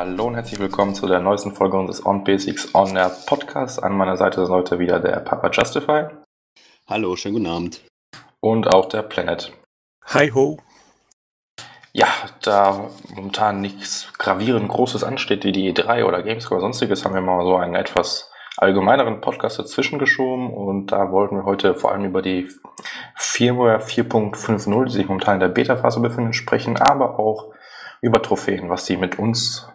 Hallo und herzlich willkommen zu der neuesten Folge unseres On Basics On Air Podcasts. An meiner Seite ist heute wieder der Papa Justify. Hallo, schönen guten Abend. Und auch der Planet. Hi ho. Ja, da momentan nichts gravierend Großes ansteht wie die E3 oder Gamescom oder sonstiges, haben wir mal so einen etwas allgemeineren Podcast dazwischen geschoben und da wollten wir heute vor allem über die Firmware 4.50, die sich momentan in der Beta-Phase befindet, sprechen, aber auch über Trophäen, was die mit uns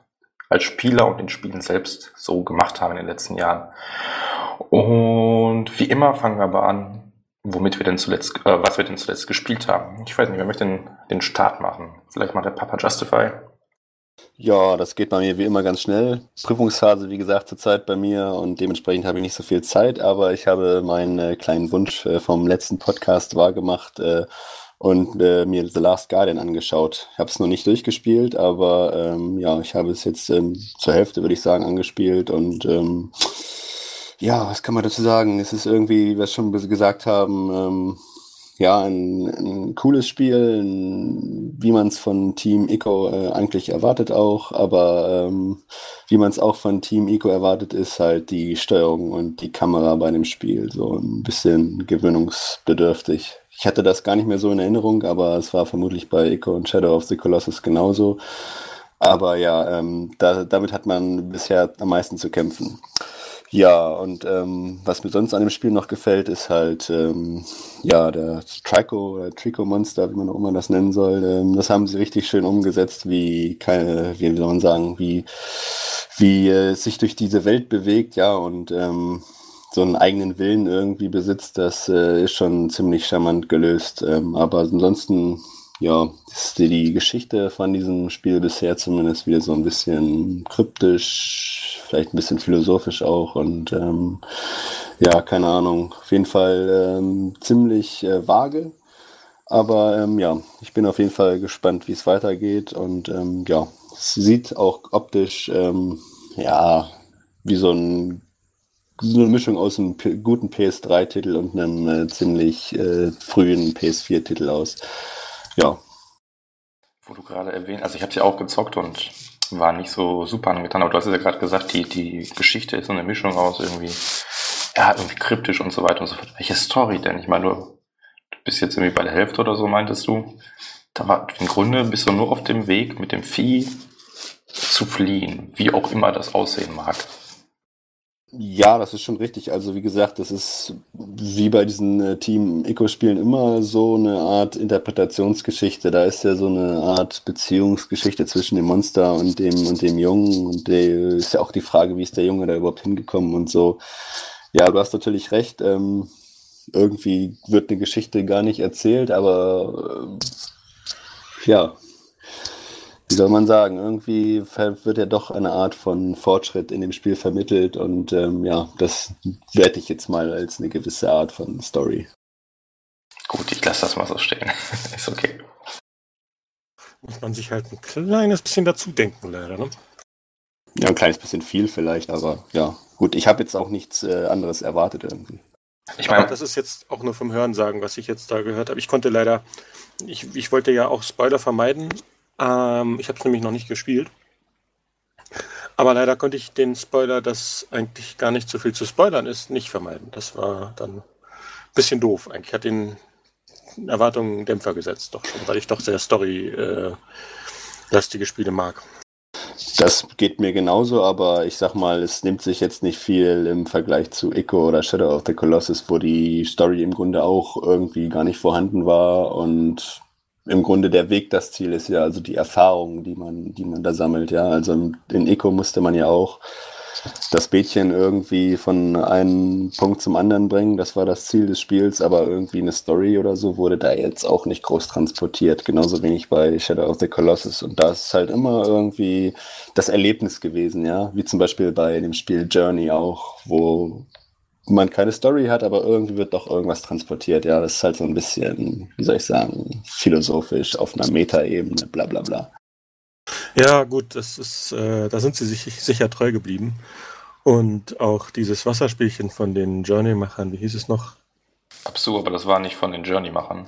als Spieler und den Spielen selbst so gemacht haben in den letzten Jahren. Und wie immer fangen wir aber an, womit wir denn zuletzt, äh, was wir denn zuletzt gespielt haben. Ich weiß nicht, wer möchte den, den Start machen? Vielleicht mal der Papa Justify. Ja, das geht bei mir wie immer ganz schnell. Prüfungsphase, wie gesagt, zurzeit bei mir und dementsprechend habe ich nicht so viel Zeit, aber ich habe meinen äh, kleinen Wunsch äh, vom letzten Podcast wahrgemacht äh, und äh, mir The Last Guardian angeschaut. Ich habe es noch nicht durchgespielt, aber ähm, ja, ich habe es jetzt ähm, zur Hälfte, würde ich sagen, angespielt und ähm, ja, was kann man dazu sagen? Es ist irgendwie, wie wir es schon gesagt haben, ähm, ja, ein, ein cooles Spiel, ein, wie man es von Team Ico äh, eigentlich erwartet auch, aber ähm, wie man es auch von Team Ico erwartet, ist halt die Steuerung und die Kamera bei dem Spiel so ein bisschen gewöhnungsbedürftig. Ich hatte das gar nicht mehr so in Erinnerung, aber es war vermutlich bei Ico und Shadow of the Colossus genauso. Aber ja, ähm, da, damit hat man bisher am meisten zu kämpfen. Ja, und ähm, was mir sonst an dem Spiel noch gefällt, ist halt ähm, ja der Trico oder Trico Monster, wie man auch immer das nennen soll. Ähm, das haben sie richtig schön umgesetzt, wie keine, wie soll man sagen, wie wie äh, sich durch diese Welt bewegt, ja und ähm, so einen eigenen Willen irgendwie besitzt, das äh, ist schon ziemlich charmant gelöst. Ähm, aber ansonsten ja, ist die Geschichte von diesem Spiel bisher zumindest wieder so ein bisschen kryptisch, vielleicht ein bisschen philosophisch auch und ähm, ja, keine Ahnung, auf jeden Fall ähm, ziemlich äh, vage. Aber ähm, ja, ich bin auf jeden Fall gespannt, wie es weitergeht und ähm, ja, es sieht auch optisch ähm, ja wie so ein so eine Mischung aus einem guten PS3-Titel und einem äh, ziemlich äh, frühen PS4-Titel aus ja. Wo du gerade erwähnt, also ich habe sie auch gezockt und war nicht so super angetan, aber du hast ja gerade gesagt, die, die Geschichte ist so eine Mischung aus irgendwie, ja, irgendwie kryptisch und so weiter und so fort. Welche Story denn? Ich meine, du, du bist jetzt irgendwie bei der Hälfte oder so, meintest du. Da war, im Grunde bist du nur auf dem Weg, mit dem Vieh zu fliehen, wie auch immer das aussehen mag. Ja, das ist schon richtig. Also wie gesagt, das ist wie bei diesen äh, Team-Eco-Spielen immer so eine Art Interpretationsgeschichte. Da ist ja so eine Art Beziehungsgeschichte zwischen dem Monster und dem und dem Jungen. Und der ist ja auch die Frage, wie ist der Junge da überhaupt hingekommen und so. Ja, du hast natürlich recht. Ähm, irgendwie wird eine Geschichte gar nicht erzählt, aber äh, ja, wie soll man sagen, irgendwie wird ja doch eine Art von Fortschritt in dem Spiel vermittelt und ähm, ja, das werte ich jetzt mal als eine gewisse Art von Story. Gut, ich lasse das mal so stehen. Ist okay. Muss man sich halt ein kleines bisschen dazu denken, leider, ne? Ja, ein kleines bisschen viel vielleicht, aber ja, gut, ich habe jetzt auch nichts äh, anderes erwartet irgendwie. Ich meine, das ist jetzt auch nur vom Hören sagen, was ich jetzt da gehört habe. Ich konnte leider, ich, ich wollte ja auch Spoiler vermeiden ähm, ich habe es nämlich noch nicht gespielt. Aber leider konnte ich den Spoiler, dass eigentlich gar nicht so viel zu spoilern ist, nicht vermeiden. Das war dann ein bisschen doof. Eigentlich hat den Erwartungen Dämpfer gesetzt, doch schon, weil ich doch sehr story-lastige Spiele mag. Das geht mir genauso, aber ich sag mal, es nimmt sich jetzt nicht viel im Vergleich zu Echo oder Shadow of the Colossus, wo die Story im Grunde auch irgendwie gar nicht vorhanden war und im Grunde der Weg das Ziel ist ja, also die Erfahrungen, die man, die man da sammelt, ja. Also in Eco musste man ja auch das Bädchen irgendwie von einem Punkt zum anderen bringen. Das war das Ziel des Spiels, aber irgendwie eine Story oder so wurde da jetzt auch nicht groß transportiert. Genauso wenig bei Shadow of the Colossus. Und da ist halt immer irgendwie das Erlebnis gewesen, ja. Wie zum Beispiel bei dem Spiel Journey auch, wo man keine Story hat, aber irgendwie wird doch irgendwas transportiert. Ja, das ist halt so ein bisschen, wie soll ich sagen, philosophisch auf einer Metaebene, bla bla bla. Ja, gut, das ist, äh, da sind sie sich sicher treu geblieben. Und auch dieses Wasserspielchen von den Journey-Machern, wie hieß es noch? Absurd, aber das war nicht von den Journey-Machern.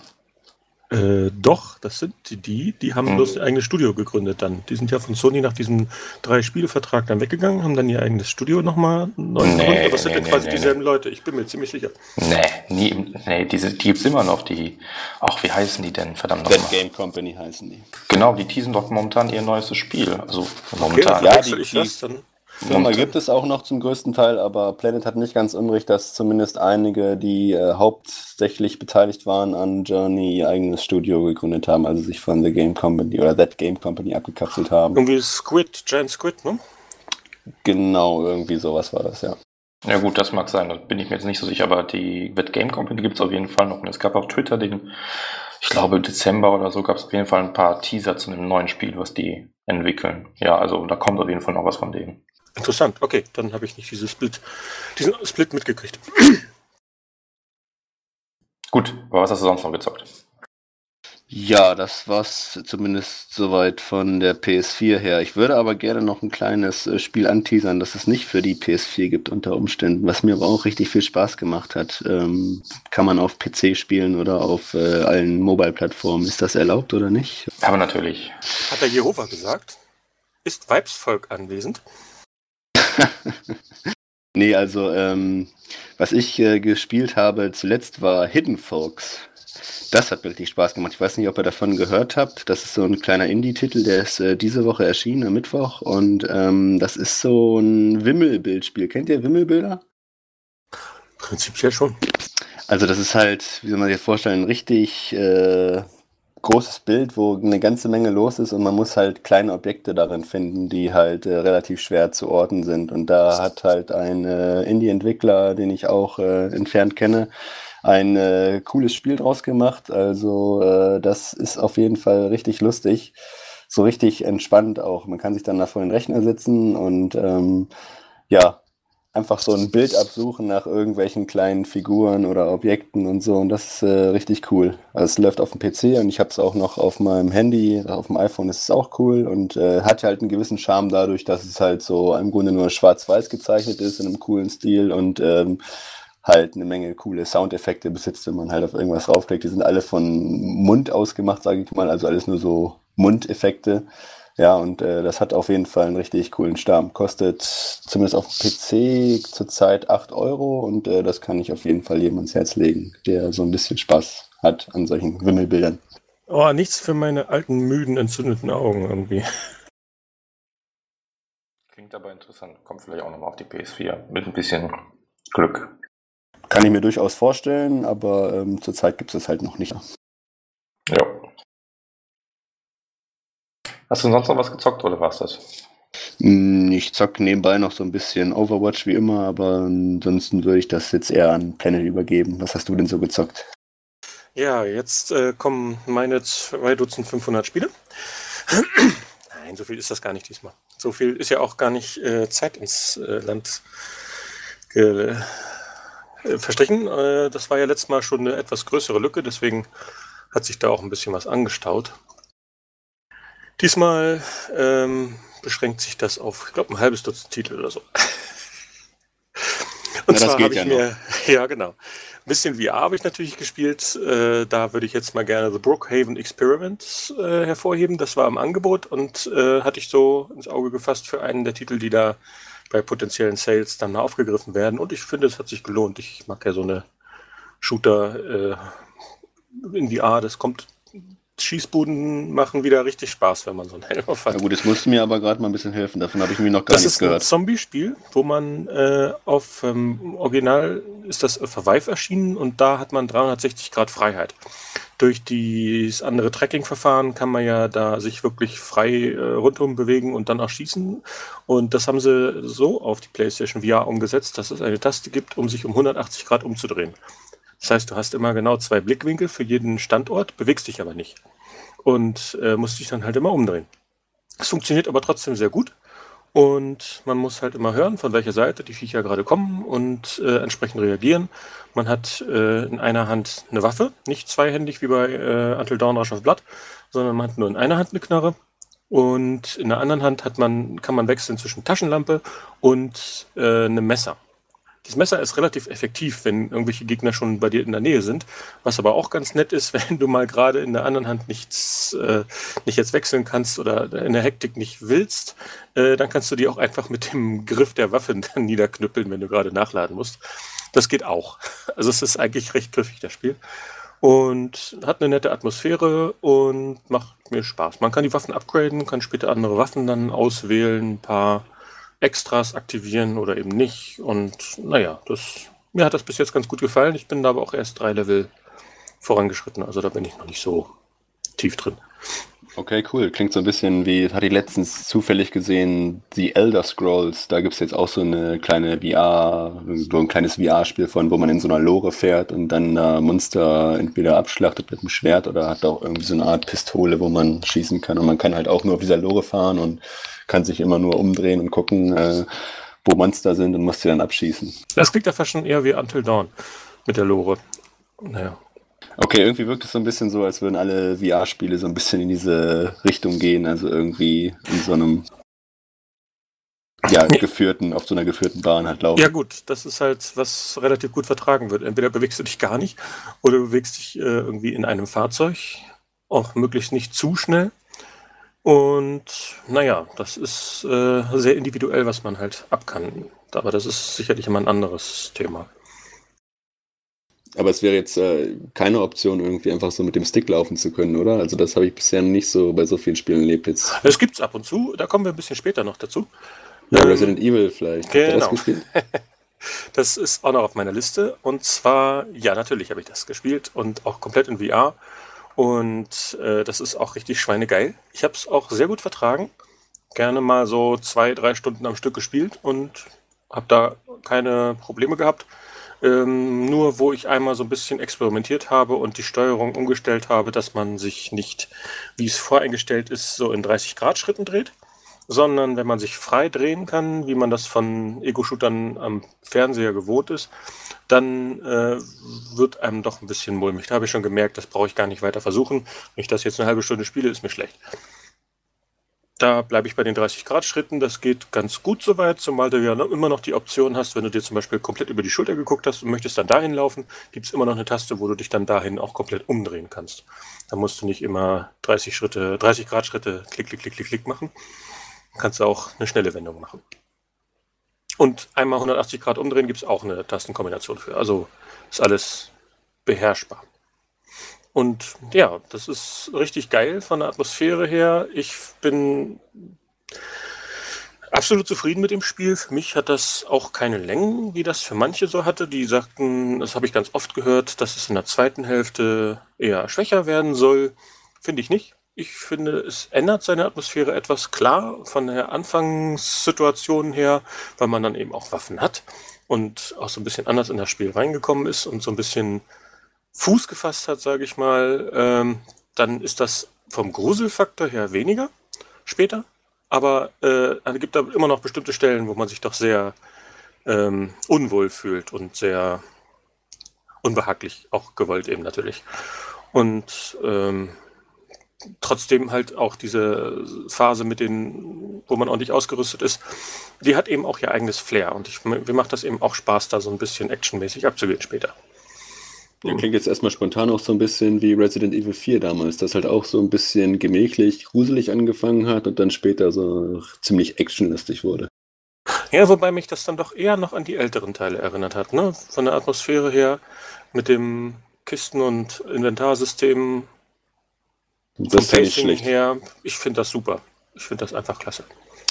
Äh, doch, das sind die, die haben Hm. bloß ihr eigenes Studio gegründet dann. Die sind ja von Sony nach diesem Drei-Spiele-Vertrag dann weggegangen, haben dann ihr eigenes Studio nochmal neu Nee, gegründet. Aber es sind nee, ja quasi nee, nee, dieselben Leute, ich bin mir ziemlich sicher. Nee, nie, nee, diese, die gibt's immer noch, die, ach, wie heißen die denn, verdammt nochmal? Game Company heißen die. Genau, die teasen doch momentan ihr neuestes Spiel, also Okay, momentan. Ja, verwechsel die- ich die- das dann. Firma gibt es auch noch zum größten Teil, aber Planet hat nicht ganz unrecht, dass zumindest einige, die äh, hauptsächlich beteiligt waren an Journey, ihr eigenes Studio gegründet haben, also sich von The Game Company oder That Game Company abgekapselt haben. Irgendwie Squid, Giant Squid, ne? Genau, irgendwie sowas war das, ja. Ja gut, das mag sein, da bin ich mir jetzt nicht so sicher, aber die Bad Game Company gibt's auf jeden Fall noch. Und es gab auf Twitter den, ich glaube Dezember oder so, gab's auf jeden Fall ein paar Teaser zu einem neuen Spiel, was die entwickeln. Ja, also da kommt auf jeden Fall noch was von denen. Interessant, okay, dann habe ich nicht dieses Split, diesen Split mitgekriegt. Gut, aber was hast du sonst noch gezockt? Ja, das war's zumindest soweit von der PS4 her. Ich würde aber gerne noch ein kleines äh, Spiel anteasern, das es nicht für die PS4 gibt unter Umständen, was mir aber auch richtig viel Spaß gemacht hat. Ähm, kann man auf PC spielen oder auf äh, allen Mobile-Plattformen. Ist das erlaubt oder nicht? Aber natürlich. Hat der Jehova gesagt? Ist Weibsvolk anwesend? Nee, also ähm, was ich äh, gespielt habe zuletzt war Hidden Folks. Das hat mir richtig Spaß gemacht. Ich weiß nicht, ob ihr davon gehört habt. Das ist so ein kleiner Indie-Titel, der ist äh, diese Woche erschienen, am Mittwoch. Und ähm, das ist so ein Wimmelbildspiel. Kennt ihr Wimmelbilder? Prinzipiell schon. Also das ist halt, wie soll man sich vorstellen, richtig äh, großes Bild, wo eine ganze Menge los ist und man muss halt kleine Objekte darin finden, die halt äh, relativ schwer zu orten sind. Und da hat halt ein äh, Indie-Entwickler, den ich auch äh, entfernt kenne, ein äh, cooles Spiel draus gemacht. Also äh, das ist auf jeden Fall richtig lustig. So richtig entspannt auch. Man kann sich dann da vor den Rechner setzen und ähm, ja, einfach so ein Bild absuchen nach irgendwelchen kleinen Figuren oder Objekten und so. Und das ist äh, richtig cool. Also es läuft auf dem PC und ich habe es auch noch auf meinem Handy. Auf dem iPhone ist es auch cool und äh, hat halt einen gewissen Charme dadurch, dass es halt so im Grunde nur schwarz-weiß gezeichnet ist in einem coolen Stil und ähm, halt eine Menge coole Soundeffekte besitzt, wenn man halt auf irgendwas draufklickt. Die sind alle von Mund ausgemacht, sage ich mal. Also alles nur so Mundeffekte. Ja, und äh, das hat auf jeden Fall einen richtig coolen Charme. Kostet zumindest auf dem PC zurzeit 8 Euro und äh, das kann ich auf jeden Fall jedem ans Herz legen, der so ein bisschen Spaß hat an solchen Wimmelbildern. Oh, nichts für meine alten, müden, entzündeten Augen irgendwie. Klingt aber interessant. Kommt vielleicht auch nochmal auf die PS4 mit ein bisschen Glück. Kann ich mir durchaus vorstellen, aber ähm, zurzeit gibt es das halt noch nicht. Hast du sonst noch was gezockt oder war's das? Hm, Ich zock nebenbei noch so ein bisschen Overwatch wie immer, aber ansonsten würde ich das jetzt eher an Planet übergeben. Was hast du denn so gezockt? Ja, jetzt äh, kommen meine zwei Dutzend 500 Spiele. Nein, so viel ist das gar nicht diesmal. So viel ist ja auch gar nicht äh, Zeit ins äh, Land ge äh, verstrichen. Äh, das war ja letztes Mal schon eine etwas größere Lücke, deswegen hat sich da auch ein bisschen was angestaut. Diesmal ähm, beschränkt sich das auf, ich glaube, ein halbes Dutzend Titel oder so. Und Na, das zwar habe ich ja mir, ja genau, ein bisschen VR habe ich natürlich gespielt. Äh, da würde ich jetzt mal gerne The Brookhaven Experiments äh, hervorheben. Das war im Angebot und äh, hatte ich so ins Auge gefasst für einen der Titel, die da bei potenziellen Sales dann mal aufgegriffen werden. Und ich finde, es hat sich gelohnt. Ich mag ja so eine Shooter äh, in VR. Das kommt, Schießbuden machen wieder richtig Spaß, wenn man so einen Helm auf hat. Na gut, es musste mir aber gerade mal ein bisschen helfen. Davon habe ich mir noch gar Das nichts ist ein gehört. Zombie-Spiel, wo man äh, auf ähm, Original ist das für Vive erschienen und da hat man 360 Grad Freiheit. Durch das andere Tracking-Verfahren kann man ja da sich wirklich frei äh, rundum bewegen und dann auch schießen. Und das haben sie so auf die PlayStation VR umgesetzt, dass es eine Taste gibt, um sich um 180 Grad umzudrehen. Das heißt, du hast immer genau zwei Blickwinkel für jeden Standort, bewegst dich aber nicht. Und äh, musst dich dann halt immer umdrehen. Es funktioniert aber trotzdem sehr gut. Und man muss halt immer hören, von welcher Seite die Viecher gerade kommen und äh, entsprechend reagieren. Man hat äh, in einer Hand eine Waffe, nicht zweihändig wie bei äh, Until Dawn Rush of Blood, sondern man hat nur in einer Hand eine Knarre. Und in der anderen Hand hat man, kann man wechseln zwischen Taschenlampe und äh, einem Messer. Das Messer ist relativ effektiv, wenn irgendwelche Gegner schon bei dir in der Nähe sind. Was aber auch ganz nett ist, wenn du mal gerade in der anderen Hand nichts, äh, nicht jetzt wechseln kannst oder in der Hektik nicht willst, äh, dann kannst du die auch einfach mit dem Griff der Waffe dann niederknüppeln, wenn du gerade nachladen musst. Das geht auch. Also es ist eigentlich recht griffig, das Spiel. Und hat eine nette Atmosphäre und macht mir Spaß. Man kann die Waffen upgraden, kann später andere Waffen dann auswählen, ein paar Extras aktivieren oder eben nicht. Und naja, das, mir hat das bis jetzt ganz gut gefallen. Ich bin da aber auch erst drei Level vorangeschritten. Also da bin ich noch nicht so tief drin. Okay, cool. Klingt so ein bisschen wie, hatte ich letztens zufällig gesehen, The Elder Scrolls. Da gibt es jetzt auch so eine kleine VR, so ein kleines VR-Spiel von, wo man in so einer Lore fährt und dann äh, Monster entweder abschlachtet mit einem Schwert oder hat auch irgendwie so eine Art Pistole, wo man schießen kann. Und man kann halt auch nur auf dieser Lore fahren und kann sich immer nur umdrehen und gucken, äh, wo Monster sind und muss sie dann abschießen. Das klingt ja fast schon eher wie Until Dawn mit der Lore. Naja. Okay, irgendwie wirkt es so ein bisschen so, als würden alle VR-Spiele so ein bisschen in diese Richtung gehen, also irgendwie in so einem ja, geführten, auf so einer geführten Bahn halt laufen. Ja gut, das ist halt, was relativ gut vertragen wird. Entweder bewegst du dich gar nicht oder du bewegst dich äh, irgendwie in einem Fahrzeug, auch möglichst nicht zu schnell. Und naja, das ist äh, sehr individuell, was man halt ab kann. Aber das ist sicherlich immer ein anderes Thema. Aber es wäre jetzt äh, keine Option, irgendwie einfach so mit dem Stick laufen zu können, oder? Also das habe ich bisher nicht so bei so vielen Spielen erlebt jetzt. Es gibt es ab und zu, da kommen wir ein bisschen später noch dazu. Ja, ähm, Resident Evil vielleicht. Genau. das, das ist auch noch auf meiner Liste. Und zwar, ja, natürlich habe ich das gespielt und auch komplett in VR. Und äh, das ist auch richtig schweinegeil. Ich habe es auch sehr gut vertragen. Gerne mal so zwei, drei Stunden am Stück gespielt und habe da keine Probleme gehabt. Ähm, nur wo ich einmal so ein bisschen experimentiert habe und die Steuerung umgestellt habe, dass man sich nicht, wie es voreingestellt ist, so in 30 Grad Schritten dreht, sondern wenn man sich frei drehen kann, wie man das von Ego-Shootern am Fernseher gewohnt ist, dann äh, wird einem doch ein bisschen mulmig. Da habe ich schon gemerkt, das brauche ich gar nicht weiter versuchen. Wenn ich das jetzt eine halbe Stunde spiele, ist mir schlecht. Da bleibe ich bei den 30 Grad Schritten. Das geht ganz gut soweit, zumal du ja immer noch die Option hast, wenn du dir zum Beispiel komplett über die Schulter geguckt hast und möchtest dann dahin laufen, gibt es immer noch eine Taste, wo du dich dann dahin auch komplett umdrehen kannst. Da musst du nicht immer 30 Schritte, 30 Grad Schritte klick, klick, klick, klick, klick machen. Dann kannst du auch eine schnelle Wendung machen. Und einmal 180 Grad umdrehen gibt es auch eine Tastenkombination für. Also ist alles beherrschbar. Und ja, das ist richtig geil von der Atmosphäre her. Ich bin absolut zufrieden mit dem Spiel. Für mich hat das auch keine Längen, wie das für manche so hatte. Die sagten, das habe ich ganz oft gehört, dass es in der zweiten Hälfte eher schwächer werden soll. Finde ich nicht. Ich finde, es ändert seine Atmosphäre etwas klar von der Anfangssituation her, weil man dann eben auch Waffen hat und auch so ein bisschen anders in das Spiel reingekommen ist und so ein bisschen Fuß gefasst hat, sage ich mal, ähm, dann ist das vom Gruselfaktor her weniger später. Aber äh, es gibt da immer noch bestimmte Stellen, wo man sich doch sehr ähm, unwohl fühlt und sehr unbehaglich, auch gewollt eben natürlich. Und ähm, trotzdem halt auch diese Phase mit den, wo man ordentlich ausgerüstet ist, die hat eben auch ihr eigenes Flair. Und ich, mir macht das eben auch Spaß, da so ein bisschen actionmäßig abzugehen später. Ja, klingt jetzt erstmal spontan auch so ein bisschen wie Resident Evil 4 damals, das halt auch so ein bisschen gemächlich, gruselig angefangen hat und dann später so ziemlich actionlastig wurde. Ja, wobei mich das dann doch eher noch an die älteren Teile erinnert hat, ne? Von der Atmosphäre her, mit dem Kisten- und Inventarsystem. Das ist nicht schlecht. her. Ich finde das super. Ich finde das einfach klasse.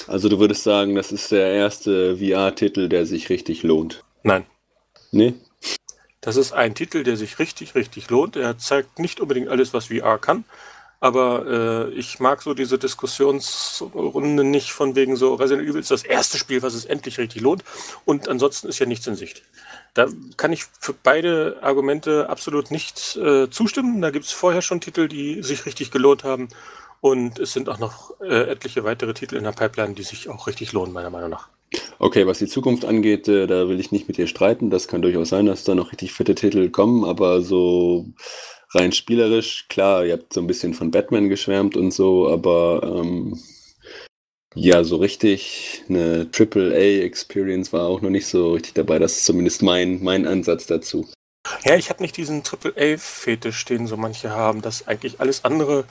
Also du würdest sagen, das ist der erste VR-Titel, der sich richtig lohnt? Nein. Nee? Das ist ein Titel, der sich richtig, richtig lohnt. Er zeigt nicht unbedingt alles, was VR kann, aber äh, ich mag so diese Diskussionsrunde nicht von wegen so Resident Evil ist das erste Spiel, was es endlich richtig lohnt und ansonsten ist ja nichts in Sicht. Da kann ich für beide Argumente absolut nicht äh, zustimmen. Da gibt es vorher schon Titel, die sich richtig gelohnt haben und es sind auch noch äh, etliche weitere Titel in der Pipeline, die sich auch richtig lohnen, meiner Meinung nach. Okay, was die Zukunft angeht, äh, da will ich nicht mit dir streiten. Das kann durchaus sein, dass da noch richtig fette Titel kommen, aber so rein spielerisch, klar, ihr habt so ein bisschen von Batman geschwärmt und so, aber ähm, Ja, so richtig eine AAA-Experience war auch noch nicht so richtig dabei. Das ist zumindest mein, mein Ansatz dazu. Ja, ich habe nicht diesen AAA-Fetisch, den so manche haben, dass eigentlich alles andere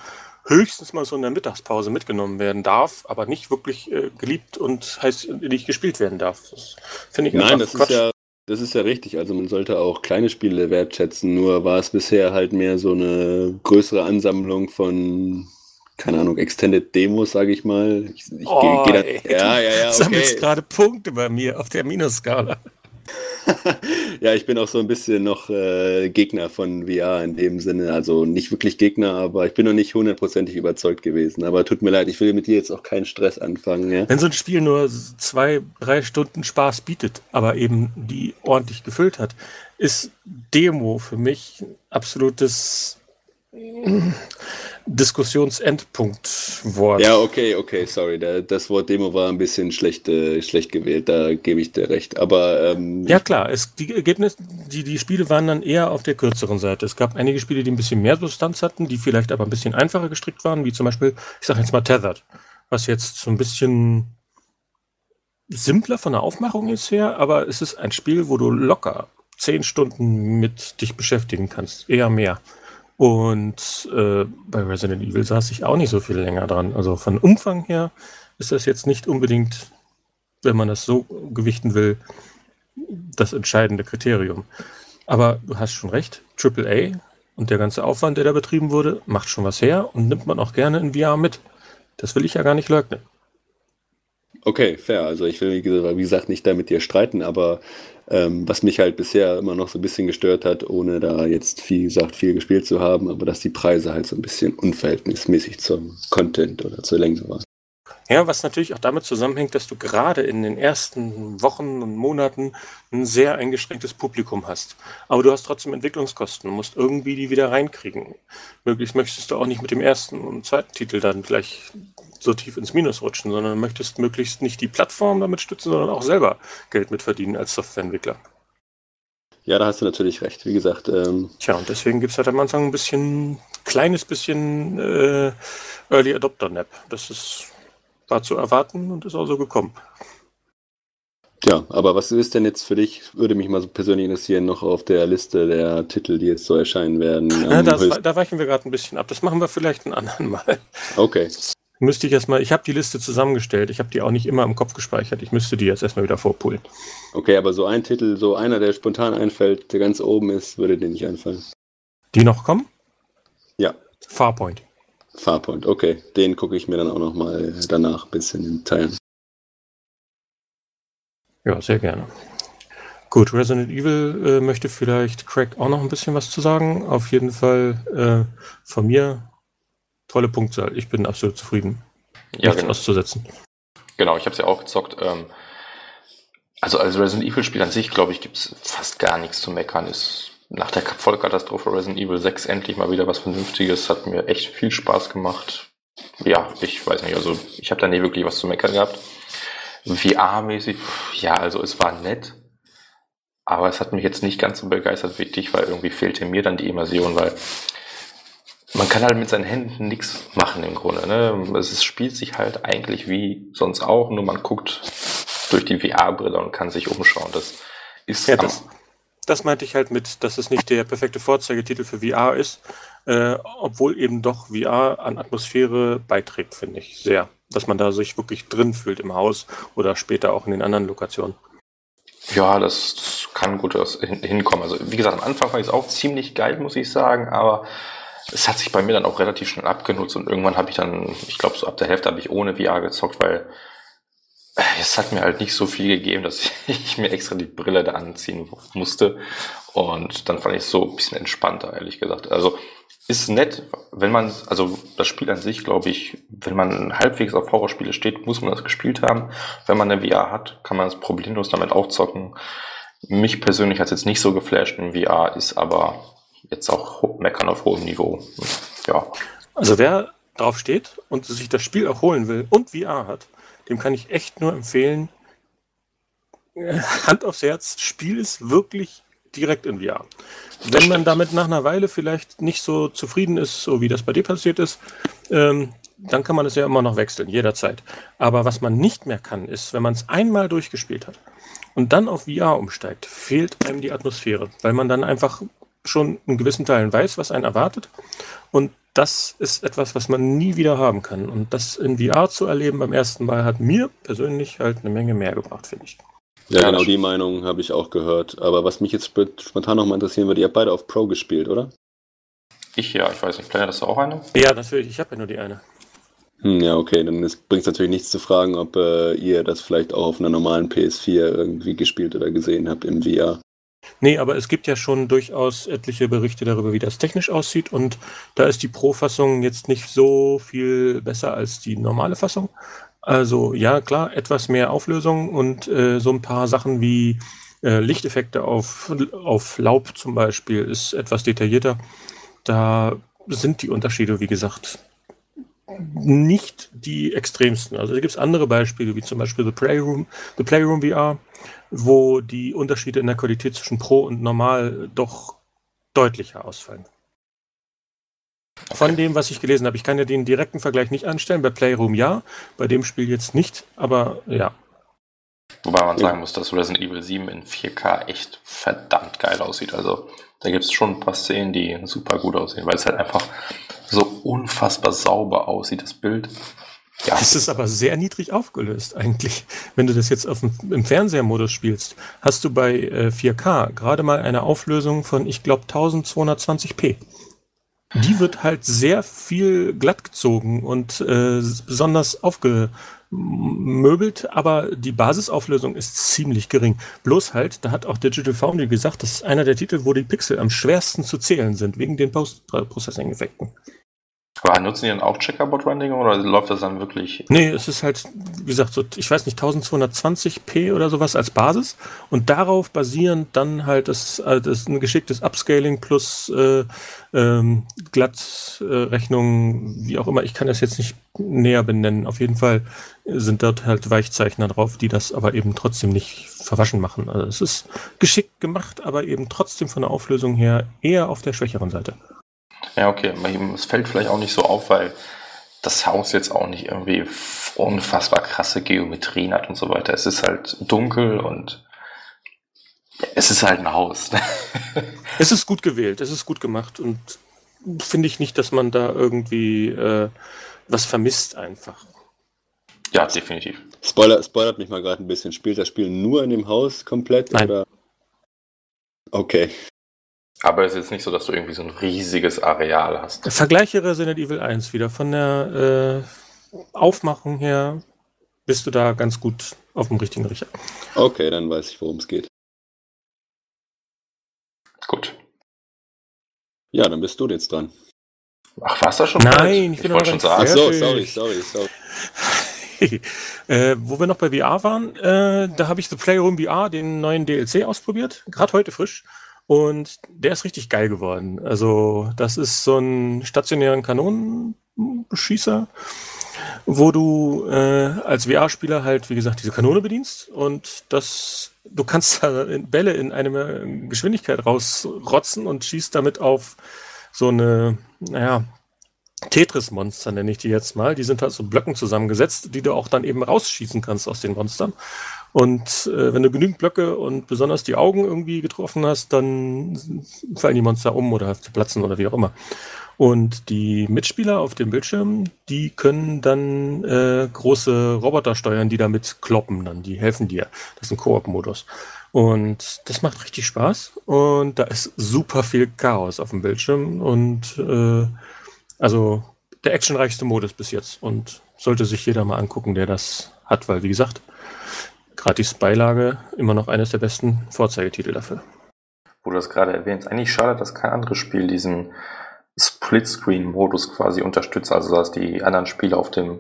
höchstens mal so in der Mittagspause mitgenommen werden darf, aber nicht wirklich äh, geliebt und heißt nicht gespielt werden darf. Das finde ich Nein, das Quatsch. ist ja das ist ja richtig. Also man sollte auch kleine Spiele wertschätzen. Nur war es bisher halt mehr so eine größere Ansammlung von keine Ahnung, Extended Demos, sage ich mal. Ich, ich oh, geh, geh da, ja, ja, ja, okay. sammelst gerade Punkte bei mir auf der Minusskala. ja, ich bin auch so ein bisschen noch äh, Gegner von VR in dem Sinne. Also nicht wirklich Gegner, aber ich bin noch nicht hundertprozentig überzeugt gewesen. Aber tut mir leid, ich will mit dir jetzt auch keinen Stress anfangen. Ja? Wenn so ein Spiel nur zwei, drei Stunden Spaß bietet, aber eben die ordentlich gefüllt hat, ist Demo für mich absolutes Diskussionsendpunktwort. Ja, okay, okay, sorry. das Wort Demo war ein bisschen schlecht, äh, schlecht gewählt, da gebe ich dir recht. Aber ähm, ja klar, es, die Ergebnisse, die, die Spiele waren dann eher auf der kürzeren Seite. Es gab einige Spiele, die ein bisschen mehr Substanz hatten, die vielleicht aber ein bisschen einfacher gestrickt waren, wie zum Beispiel, ich sage jetzt mal Tethered, was jetzt so ein bisschen simpler von der Aufmachung ist her, aber es ist ein Spiel, wo du locker zehn Stunden mit dich beschäftigen kannst, eher mehr. Und äh, bei Resident Evil saß ich auch nicht so viel länger dran. Also von Umfang her ist das jetzt nicht unbedingt, wenn man das so gewichten will, das entscheidende Kriterium. Aber du hast schon recht, AAA und der ganze Aufwand, der da betrieben wurde, macht schon was her und nimmt man auch gerne in VR mit. Das will ich ja gar nicht leugnen. Okay, fair. Also ich will, wie gesagt, nicht da mit dir streiten, aber ähm, was mich halt bisher immer noch so ein bisschen gestört hat, ohne da jetzt, wie gesagt, viel gespielt zu haben, aber dass die Preise halt so ein bisschen unverhältnismäßig zum Content oder zur Länge waren. Ja, was natürlich auch damit zusammenhängt, dass du gerade in den ersten Wochen und Monaten ein sehr eingeschränktes Publikum hast. Aber du hast trotzdem Entwicklungskosten, musst irgendwie die wieder reinkriegen. Möglichst möchtest du auch nicht mit dem ersten und zweiten Titel dann gleich so tief ins Minus rutschen, sondern möchtest möglichst nicht die Plattform damit stützen, sondern auch selber Geld mit verdienen als Softwareentwickler. Ja, da hast du natürlich recht. Wie gesagt. Ähm Tja, und deswegen gibt es halt am Anfang ein bisschen, kleines bisschen äh, Early Adopter Nap. Das ist, war zu erwarten und ist auch so gekommen. Ja, aber was ist denn jetzt für dich, würde mich mal so persönlich interessieren, noch auf der Liste der Titel, die jetzt so erscheinen werden? Ja, das, da weichen wir gerade ein bisschen ab. Das machen wir vielleicht ein anderen Mal. Okay. Müsste ich erstmal, ich habe die Liste zusammengestellt, ich habe die auch nicht immer im Kopf gespeichert, ich müsste die jetzt erstmal wieder vorpullen. Okay, aber so ein Titel, so einer, der spontan einfällt, der ganz oben ist, würde dir nicht einfallen. Die noch kommen? Ja. Farpoint. Farpoint, okay. Den gucke ich mir dann auch nochmal danach ein bisschen in Teilen. Ja, sehr gerne. Gut, Resident Evil äh, möchte vielleicht Craig auch noch ein bisschen was zu sagen. Auf jeden Fall äh, von mir tolle Punktzahl. Ich bin absolut zufrieden. Ja, Nichts genau. auszusetzen. Genau, ich habe es ja auch gezockt. Ähm, also als Resident Evil Spiel an sich, glaube ich, gibt es fast gar nichts zu meckern. Ist nach der Vollkatastrophe Resident Evil 6 endlich mal wieder was Vernünftiges. Hat mir echt viel Spaß gemacht. Ja, ich weiß nicht, also ich habe da nie wirklich was zu meckern gehabt. VR-mäßig, ja, also es war nett. Aber es hat mich jetzt nicht ganz so begeistert wie dich, weil irgendwie fehlte mir dann die Immersion, weil man kann halt mit seinen Händen nichts machen im Grunde. Ne? Es spielt sich halt eigentlich wie sonst auch, nur man guckt durch die VR-Brille und kann sich umschauen. Das ist ja, das, das meinte ich halt mit, dass es nicht der perfekte Vorzeigetitel für VR ist, äh, obwohl eben doch VR an Atmosphäre beiträgt, finde ich sehr. Dass man da sich wirklich drin fühlt im Haus oder später auch in den anderen Lokationen. Ja, das kann gut hinkommen. Also wie gesagt, am Anfang fand ich es auch ziemlich geil, muss ich sagen, aber es hat sich bei mir dann auch relativ schnell abgenutzt und irgendwann habe ich dann, ich glaube so ab der Hälfte habe ich ohne VR gezockt, weil äh, es hat mir halt nicht so viel gegeben, dass ich mir extra die Brille da anziehen musste. Und dann fand ich es so ein bisschen entspannter, ehrlich gesagt. Also ist nett, wenn man, also das Spiel an sich, glaube ich, wenn man halbwegs auf Horrorspiele steht, muss man das gespielt haben. Wenn man eine VR hat, kann man es problemlos damit auch zocken. Mich persönlich hat es jetzt nicht so geflasht in VR, ist aber jetzt auch meckern auf hohem Niveau. Ja. Also wer drauf steht und sich das Spiel auch holen will und VR hat, dem kann ich echt nur empfehlen, Hand aufs Herz, Spiel ist wirklich direkt in VR. Wenn man damit nach einer Weile vielleicht nicht so zufrieden ist, so wie das bei dir passiert ist, ähm, dann kann man es ja immer noch wechseln, jederzeit. Aber was man nicht mehr kann, ist, wenn man es einmal durchgespielt hat und dann auf VR umsteigt, fehlt einem die Atmosphäre, weil man dann einfach schon in gewissen Teilen weiß, was einen erwartet. Und das ist etwas, was man nie wieder haben kann. Und das in VR zu erleben beim ersten Mal hat mir persönlich halt eine Menge mehr gebracht, finde ich. Ja, genau die Meinung habe ich auch gehört. Aber was mich jetzt spontan nochmal interessieren würde, ihr habt beide auf Pro gespielt, oder? Ich ja, ich weiß nicht, Player, hast du auch eine? Ja, natürlich, ich habe ja nur die eine. Hm, ja, okay, dann bringt es natürlich nichts zu fragen, ob äh, ihr das vielleicht auch auf einer normalen PS4 irgendwie gespielt oder gesehen habt im VR. Nee, aber es gibt ja schon durchaus etliche Berichte darüber, wie das technisch aussieht. Und da ist die Pro-Fassung jetzt nicht so viel besser als die normale Fassung. Also ja, klar, etwas mehr Auflösung und äh, so ein paar Sachen wie äh, Lichteffekte auf, auf Laub zum Beispiel ist etwas detaillierter. Da sind die Unterschiede, wie gesagt, nicht die extremsten. Also da gibt es andere Beispiele, wie zum Beispiel The Playroom, The Playroom VR, wo die Unterschiede in der Qualität zwischen Pro und Normal doch deutlicher ausfallen. Okay. Von dem, was ich gelesen habe. Ich kann ja den direkten Vergleich nicht anstellen. Bei Playroom ja, bei dem Spiel jetzt nicht, aber ja. Wobei man sagen muss, dass Resident Evil 7 in 4K echt verdammt geil aussieht. Also da gibt es schon ein paar Szenen, die super gut aussehen, weil es halt einfach so unfassbar sauber aussieht, das Bild. Ja. Es ist aber sehr niedrig aufgelöst eigentlich. Wenn du das jetzt auf dem, im Fernsehmodus spielst, hast du bei äh, 4K gerade mal eine Auflösung von, ich glaube, 1220p. Die wird halt sehr viel glatt gezogen und äh, besonders aufgemöbelt, aber die Basisauflösung ist ziemlich gering. Bloß halt, da hat auch Digital Foundry gesagt, das ist einer der Titel, wo die Pixel am schwersten zu zählen sind, wegen den Post-Processing-Effekten. Aber nutzen die dann auch Checkerboard-Rendering oder läuft das dann wirklich? Nee, es ist halt, wie gesagt, so, ich weiß nicht, 1220p oder sowas als Basis und darauf basierend dann halt das, äh, das ein geschicktes Upscaling plus äh, ähm, Glattrechnung, äh, wie auch immer. Ich kann das jetzt nicht näher benennen. Auf jeden Fall sind dort halt Weichzeichner drauf, die das aber eben trotzdem nicht verwaschen machen. Also es ist geschickt gemacht, aber eben trotzdem von der Auflösung her eher auf der schwächeren Seite. Ja, okay. Es fällt vielleicht auch nicht so auf, weil das Haus jetzt auch nicht irgendwie unfassbar krasse Geometrien hat und so weiter. Es ist halt dunkel und es ist halt ein Haus. es ist gut gewählt, es ist gut gemacht und finde ich nicht, dass man da irgendwie äh, was vermisst einfach. Ja, definitiv. Spoiler, spoilert mich mal gerade ein bisschen. Spielt das Spiel nur in dem Haus komplett? Nein. Oder? Okay. Aber es ist jetzt nicht so, dass du irgendwie so ein riesiges Areal hast. Vergleiche Resident Evil 1 wieder. Von der äh, Aufmachung her bist du da ganz gut auf dem richtigen Richter. Okay, dann weiß ich, worum es geht. Gut. Ja, dann bist du jetzt dran. Ach, warst du schon? Nein, ich, ich wollte schon sagen. Ach so, sorry, sorry, sorry. äh, wo wir noch bei VR waren, äh, da habe ich The Playroom VR, den neuen DLC, ausprobiert. Gerade heute frisch. Und der ist richtig geil geworden. Also, das ist so ein stationären Kanonenschießer, wo du äh, als VR-Spieler halt, wie gesagt, diese Kanone bedienst und das, du kannst da Bälle in eine Geschwindigkeit rausrotzen und schießt damit auf so eine, naja, Tetris-Monster nenne ich die jetzt mal. Die sind halt so Blöcken zusammengesetzt, die du auch dann eben rausschießen kannst aus den Monstern. Und äh, wenn du genügend Blöcke und besonders die Augen irgendwie getroffen hast, dann fallen die Monster um oder platzen oder wie auch immer. Und die Mitspieler auf dem Bildschirm, die können dann äh, große Roboter steuern, die damit kloppen dann. Die helfen dir. Das ist ein Koop-Modus. Und das macht richtig Spaß. Und da ist super viel Chaos auf dem Bildschirm. Und äh, also der actionreichste Modus bis jetzt. Und sollte sich jeder mal angucken, der das hat, weil wie gesagt, gratis Beilage immer noch eines der besten Vorzeigetitel dafür. Wo du das gerade erwähnst, eigentlich schade, dass kein anderes Spiel diesen Split-Screen-Modus quasi unterstützt, also dass die anderen Spieler auf dem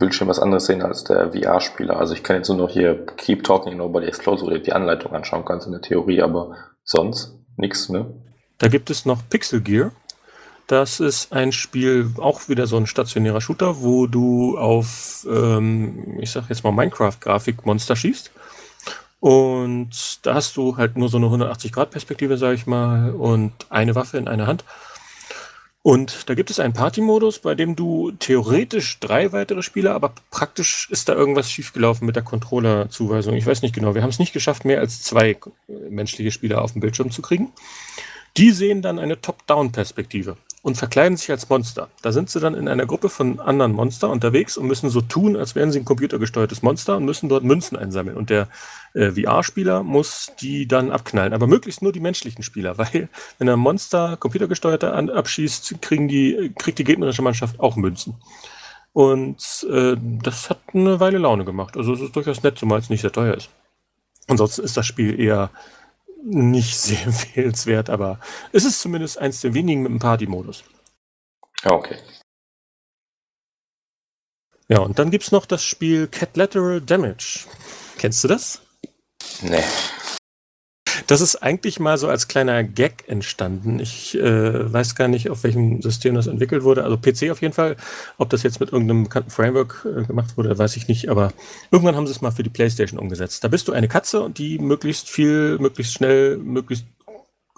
Bildschirm was anderes sehen als der VR-Spieler. Also ich kann jetzt nur noch hier Keep Talking Nobody Explodes oder die Anleitung anschauen kannst in der Theorie, aber sonst nichts, ne? Da gibt es noch Pixel Gear. Das ist ein Spiel, auch wieder so ein stationärer Shooter, wo du auf, ähm, ich sag jetzt mal Minecraft-Grafik-Monster schießt. Und da hast du halt nur so eine 180-Grad-Perspektive, sag ich mal, und eine Waffe in einer Hand. Und da gibt es einen Party-Modus, bei dem du theoretisch drei weitere Spieler, aber praktisch ist da irgendwas schiefgelaufen mit der Controller-Zuweisung. Ich weiß nicht genau. Wir haben es nicht geschafft, mehr als zwei menschliche Spieler auf dem Bildschirm zu kriegen. Die sehen dann eine Top-Down-Perspektive und verkleiden sich als Monster. Da sind sie dann in einer Gruppe von anderen Monster unterwegs und müssen so tun, als wären sie ein computergesteuertes Monster und müssen dort Münzen einsammeln. Und der äh, VR-Spieler muss die dann abknallen. Aber möglichst nur die menschlichen Spieler, weil wenn ein Monster computergesteuerte abschießt, kriegen die, kriegt die gegnerische Mannschaft auch Münzen. Und äh, das hat eine Weile Laune gemacht. Also es ist durchaus nett, zumal es nicht sehr teuer ist. Ansonsten ist das Spiel eher nicht sehr empfehlenswert, aber es ist zumindest eins der wenigen mit dem Party-Modus. Okay. Ja, und dann gibt es noch das Spiel Cat Lateral Damage. Kennst du das? Nee. Das ist eigentlich mal so als kleiner Gag entstanden. Ich äh, weiß gar nicht, auf welchem System das entwickelt wurde. Also PC auf jeden Fall. Ob das jetzt mit irgendeinem bekannten Framework äh, gemacht wurde, weiß ich nicht. Aber irgendwann haben sie es mal für die PlayStation umgesetzt. Da bist du eine Katze und die möglichst viel, möglichst schnell, möglichst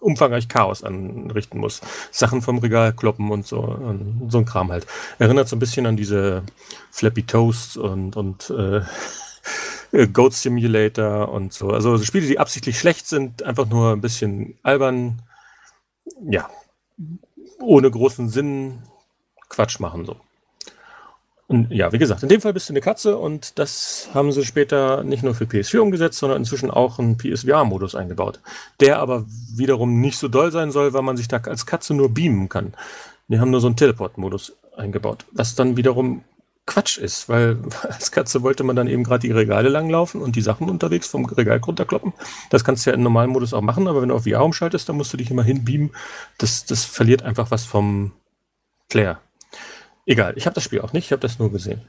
umfangreich Chaos anrichten muss. Sachen vom Regal kloppen und so, und so ein Kram halt. Erinnert so ein bisschen an diese Flappy Toast und, und äh, Goat Simulator und so. Also Spiele, die absichtlich schlecht sind, einfach nur ein bisschen albern, ja, ohne großen Sinn Quatsch machen so. Und ja, wie gesagt, in dem Fall bist du eine Katze und das haben sie später nicht nur für PS4 umgesetzt, sondern inzwischen auch einen PSVR-Modus eingebaut. Der aber wiederum nicht so doll sein soll, weil man sich da als Katze nur beamen kann. Die haben nur so einen Teleport-Modus eingebaut, was dann wiederum Quatsch ist, weil als Katze wollte man dann eben gerade die Regale langlaufen und die Sachen unterwegs vom Regal runterkloppen. Das kannst du ja im normalen Modus auch machen, aber wenn du auf VR umschaltest, dann musst du dich immer hinbeamen. Das, das verliert einfach was vom Flair. Egal, ich habe das Spiel auch nicht, ich habe das nur gesehen.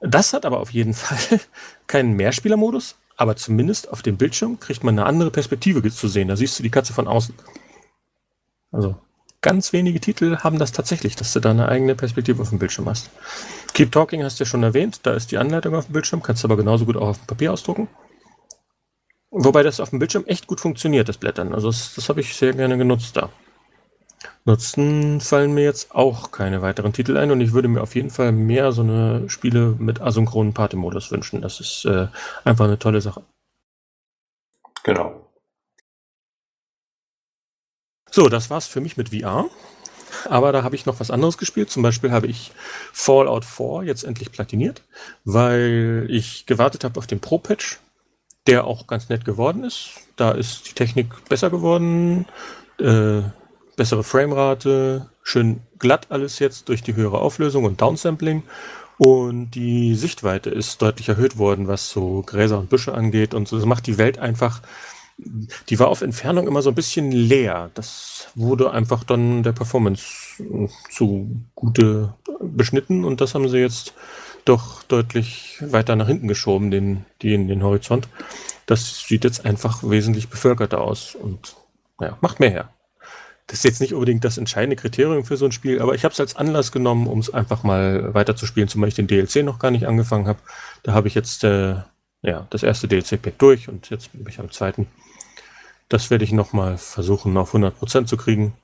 Das hat aber auf jeden Fall keinen Mehrspielermodus, aber zumindest auf dem Bildschirm kriegt man eine andere Perspektive zu sehen. Da siehst du die Katze von außen. Also ganz wenige Titel haben das tatsächlich, dass du da eine eigene Perspektive auf dem Bildschirm hast. Keep Talking hast du ja schon erwähnt, da ist die Anleitung auf dem Bildschirm, kannst du aber genauso gut auch auf dem Papier ausdrucken. Wobei das auf dem Bildschirm echt gut funktioniert, das Blättern. Also das, das habe ich sehr gerne genutzt da. Nutzen fallen mir jetzt auch keine weiteren Titel ein und ich würde mir auf jeden Fall mehr so eine Spiele mit asynchronen Party-Modus wünschen. Das ist äh, einfach eine tolle Sache. Genau. So, das war's für mich mit VR. Aber da habe ich noch was anderes gespielt. Zum Beispiel habe ich Fallout 4 jetzt endlich platiniert, weil ich gewartet habe auf den Pro-Patch, der auch ganz nett geworden ist. Da ist die Technik besser geworden, äh, bessere Framerate, schön glatt alles jetzt durch die höhere Auflösung und Downsampling. Und die Sichtweite ist deutlich erhöht worden, was so Gräser und Büsche angeht. Und so das macht die Welt einfach die war auf Entfernung immer so ein bisschen leer. Das wurde einfach dann der Performance zugute beschnitten und das haben sie jetzt doch deutlich weiter nach hinten geschoben, den, den, den Horizont. Das sieht jetzt einfach wesentlich bevölkerter aus und ja, macht mehr her. Das ist jetzt nicht unbedingt das entscheidende Kriterium für so ein Spiel, aber ich habe es als Anlass genommen, um es einfach mal weiter zu spielen, zumal ich den DLC noch gar nicht angefangen habe. Da habe ich jetzt äh, ja, das erste DLC-Pack durch und jetzt bin ich am zweiten. Das werde ich nochmal versuchen, auf 100% zu kriegen,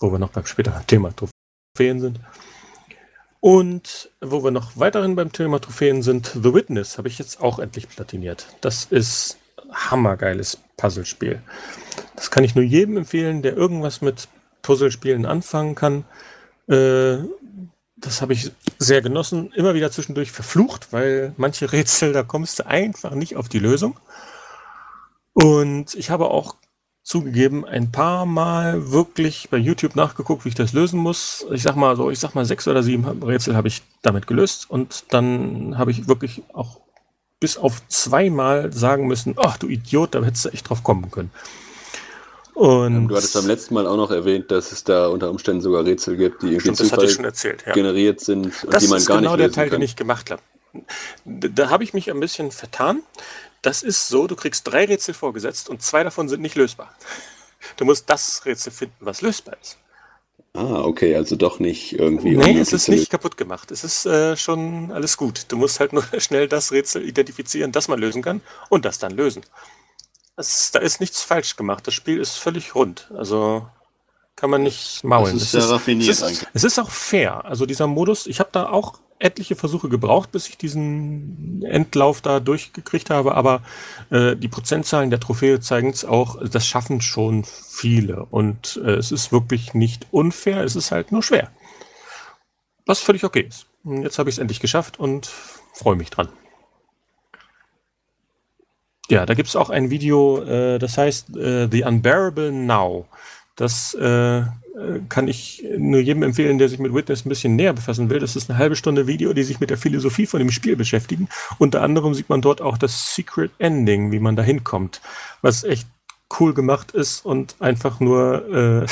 wo wir noch beim späteren Thema Trophäen sind. Und wo wir noch weiterhin beim Thema Trophäen sind, The Witness habe ich jetzt auch endlich platiniert. Das ist hammergeiles Puzzlespiel. Das kann ich nur jedem empfehlen, der irgendwas mit Puzzlespielen anfangen kann. Äh, das habe ich sehr genossen. Immer wieder zwischendurch verflucht, weil manche Rätsel, da kommst du einfach nicht auf die Lösung. Und ich habe auch zugegeben ein paar Mal wirklich bei YouTube nachgeguckt, wie ich das lösen muss. Ich sag mal so, ich sag mal sechs oder sieben Rätsel habe ich damit gelöst und dann habe ich wirklich auch bis auf zweimal sagen müssen, ach du Idiot, da hättest du echt drauf kommen können. Und du hattest beim letzten Mal auch noch erwähnt, dass es da unter Umständen sogar Rätsel gibt, die irgendwie Stimmt, erzählt, ja. generiert sind und das die man gar genau nicht lösen der Teil, kann. den ich gemacht habe. Da, da habe ich mich ein bisschen vertan. Das ist so, du kriegst drei Rätsel vorgesetzt und zwei davon sind nicht lösbar. Du musst das Rätsel finden, was lösbar ist. Ah, okay, also doch nicht irgendwie. Nee, es ist nicht kaputt gemacht. Es ist äh, schon alles gut. Du musst halt nur schnell das Rätsel identifizieren, das man lösen kann und das dann lösen. Ist, da ist nichts falsch gemacht. Das Spiel ist völlig rund. Also Kann man nicht maulen. Das ist sehr raffiniert es ist, eigentlich. Es ist auch fair. Also dieser Modus, ich habe da auch etliche Versuche gebraucht, bis ich diesen Endlauf da durchgekriegt habe, aber äh, die Prozentzahlen der Trophäe zeigen es auch, das schaffen schon viele und äh, es ist wirklich nicht unfair, es ist halt nur schwer. Was völlig okay ist. Und jetzt habe ich es endlich geschafft und freue mich dran. Ja, da gibt es auch ein Video, äh, das heißt äh, The Unbearable Now. Das äh, kann ich nur jedem empfehlen, der sich mit Witness ein bisschen näher befassen will. Das ist eine halbe Stunde Video, die sich mit der Philosophie von dem Spiel beschäftigen. Unter anderem sieht man dort auch das Secret Ending, wie man da hinkommt, was echt cool gemacht ist und einfach nur, äh,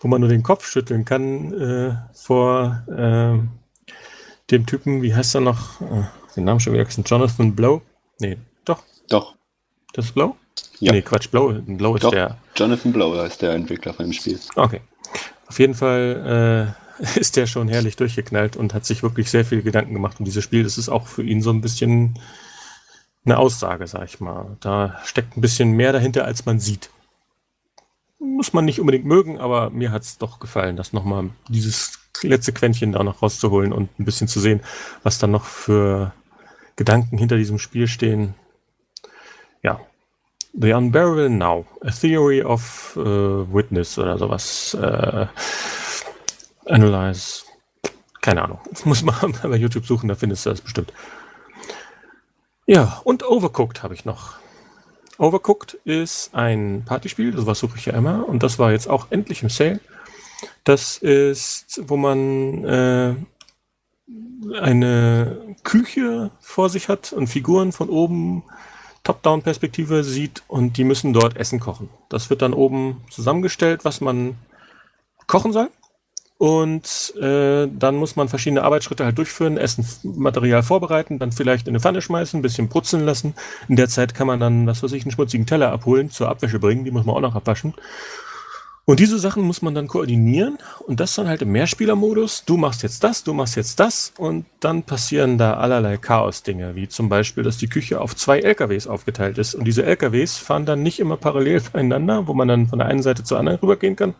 wo man nur den Kopf schütteln kann äh, vor äh, dem Typen, wie heißt er noch? Äh, den Namen schon wieder vergessen. Jonathan Blow? Nee, doch. Doch. Das ist Blow? Ja. Nee, Quatsch, Blow, Blow ist Doch. der. Jonathan Blow ist der Entwickler von dem Spiel. Okay. Auf jeden Fall äh, ist der schon herrlich durchgeknallt und hat sich wirklich sehr viel Gedanken gemacht um dieses Spiel. Das ist auch für ihn so ein bisschen eine Aussage, sag ich mal. Da steckt ein bisschen mehr dahinter, als man sieht. Muss man nicht unbedingt mögen, aber mir hat es doch gefallen, das nochmal dieses letzte Quäntchen da noch rauszuholen und ein bisschen zu sehen, was da noch für Gedanken hinter diesem Spiel stehen. Ja. The Unbearable Now, a Theory of äh, Witness oder sowas. Äh, analyze. Keine Ahnung. Muss man bei YouTube suchen, da findest du das bestimmt. Ja, und Overcooked habe ich noch. Overcooked ist ein Partyspiel, sowas suche ich ja immer, und das war jetzt auch endlich im Sale. Das ist, wo man äh, eine Küche vor sich hat und Figuren von oben Top-Down-Perspektive sieht und die müssen dort Essen kochen. Das wird dann oben zusammengestellt, was man kochen soll. Und äh, dann muss man verschiedene Arbeitsschritte halt durchführen, Essen, Material vorbereiten, dann vielleicht in eine Pfanne schmeißen, ein bisschen putzen lassen. In der Zeit kann man dann, was weiß ich, einen schmutzigen Teller abholen, zur Abwäsche bringen, die muss man auch noch abwaschen. Und diese Sachen muss man dann koordinieren und das dann halt im Mehrspielermodus. Du machst jetzt das, du machst jetzt das und dann passieren da allerlei Chaos-Dinge, wie zum Beispiel, dass die Küche auf zwei LKWs aufgeteilt ist und diese LKWs fahren dann nicht immer parallel beieinander, wo man dann von der einen Seite zur anderen rübergehen kann,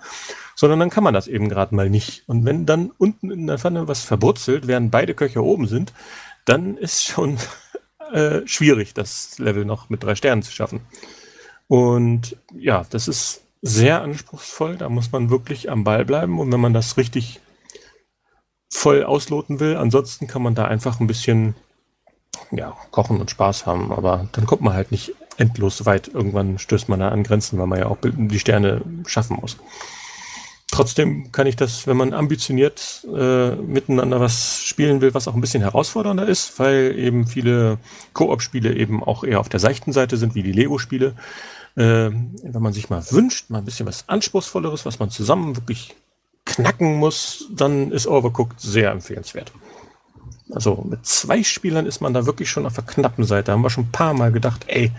sondern dann kann man das eben gerade mal nicht. Und wenn dann unten in der Pfanne was verbrutzelt, während beide Köche oben sind, dann ist schon äh, schwierig, das Level noch mit drei Sternen zu schaffen. Und ja, das ist sehr anspruchsvoll. Da muss man wirklich am Ball bleiben. Und wenn man das richtig voll ausloten will, ansonsten kann man da einfach ein bisschen ja, kochen und Spaß haben. Aber dann kommt man halt nicht endlos weit. Irgendwann stößt man da an Grenzen, weil man ja auch die Sterne schaffen muss. Trotzdem kann ich das, wenn man ambitioniert äh, miteinander was spielen will, was auch ein bisschen herausfordernder ist, weil eben viele Koop-Spiele eben auch eher auf der seichten Seite sind, wie die Lego-Spiele. Äh, wenn man sich mal wünscht, mal ein bisschen was Anspruchsvolleres, was man zusammen wirklich knacken muss, dann ist Overcooked sehr empfehlenswert. Also mit zwei Spielern ist man da wirklich schon auf der knappen Seite. Da haben wir schon ein paar Mal gedacht, ey,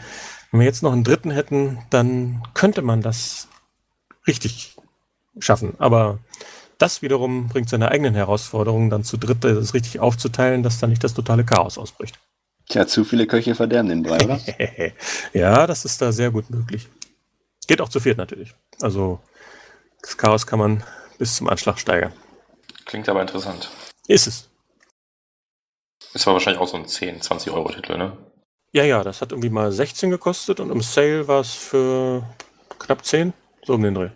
wenn wir jetzt noch einen dritten hätten, dann könnte man das richtig schaffen. Aber das wiederum bringt seine eigenen Herausforderungen dann zu dritt, das richtig aufzuteilen, dass dann nicht das totale Chaos ausbricht. Tja, zu viele Köche verderben den Brei, oder? ja, das ist da sehr gut möglich. Geht auch zu viert natürlich. Also das Chaos kann man bis zum Anschlag steigern. Klingt aber interessant. Ist es. Ist aber wahrscheinlich auch so ein 10, 20 Euro Titel, ne? Ja, ja, das hat irgendwie mal 16 gekostet und im Sale war es für knapp 10, so um den Dreh.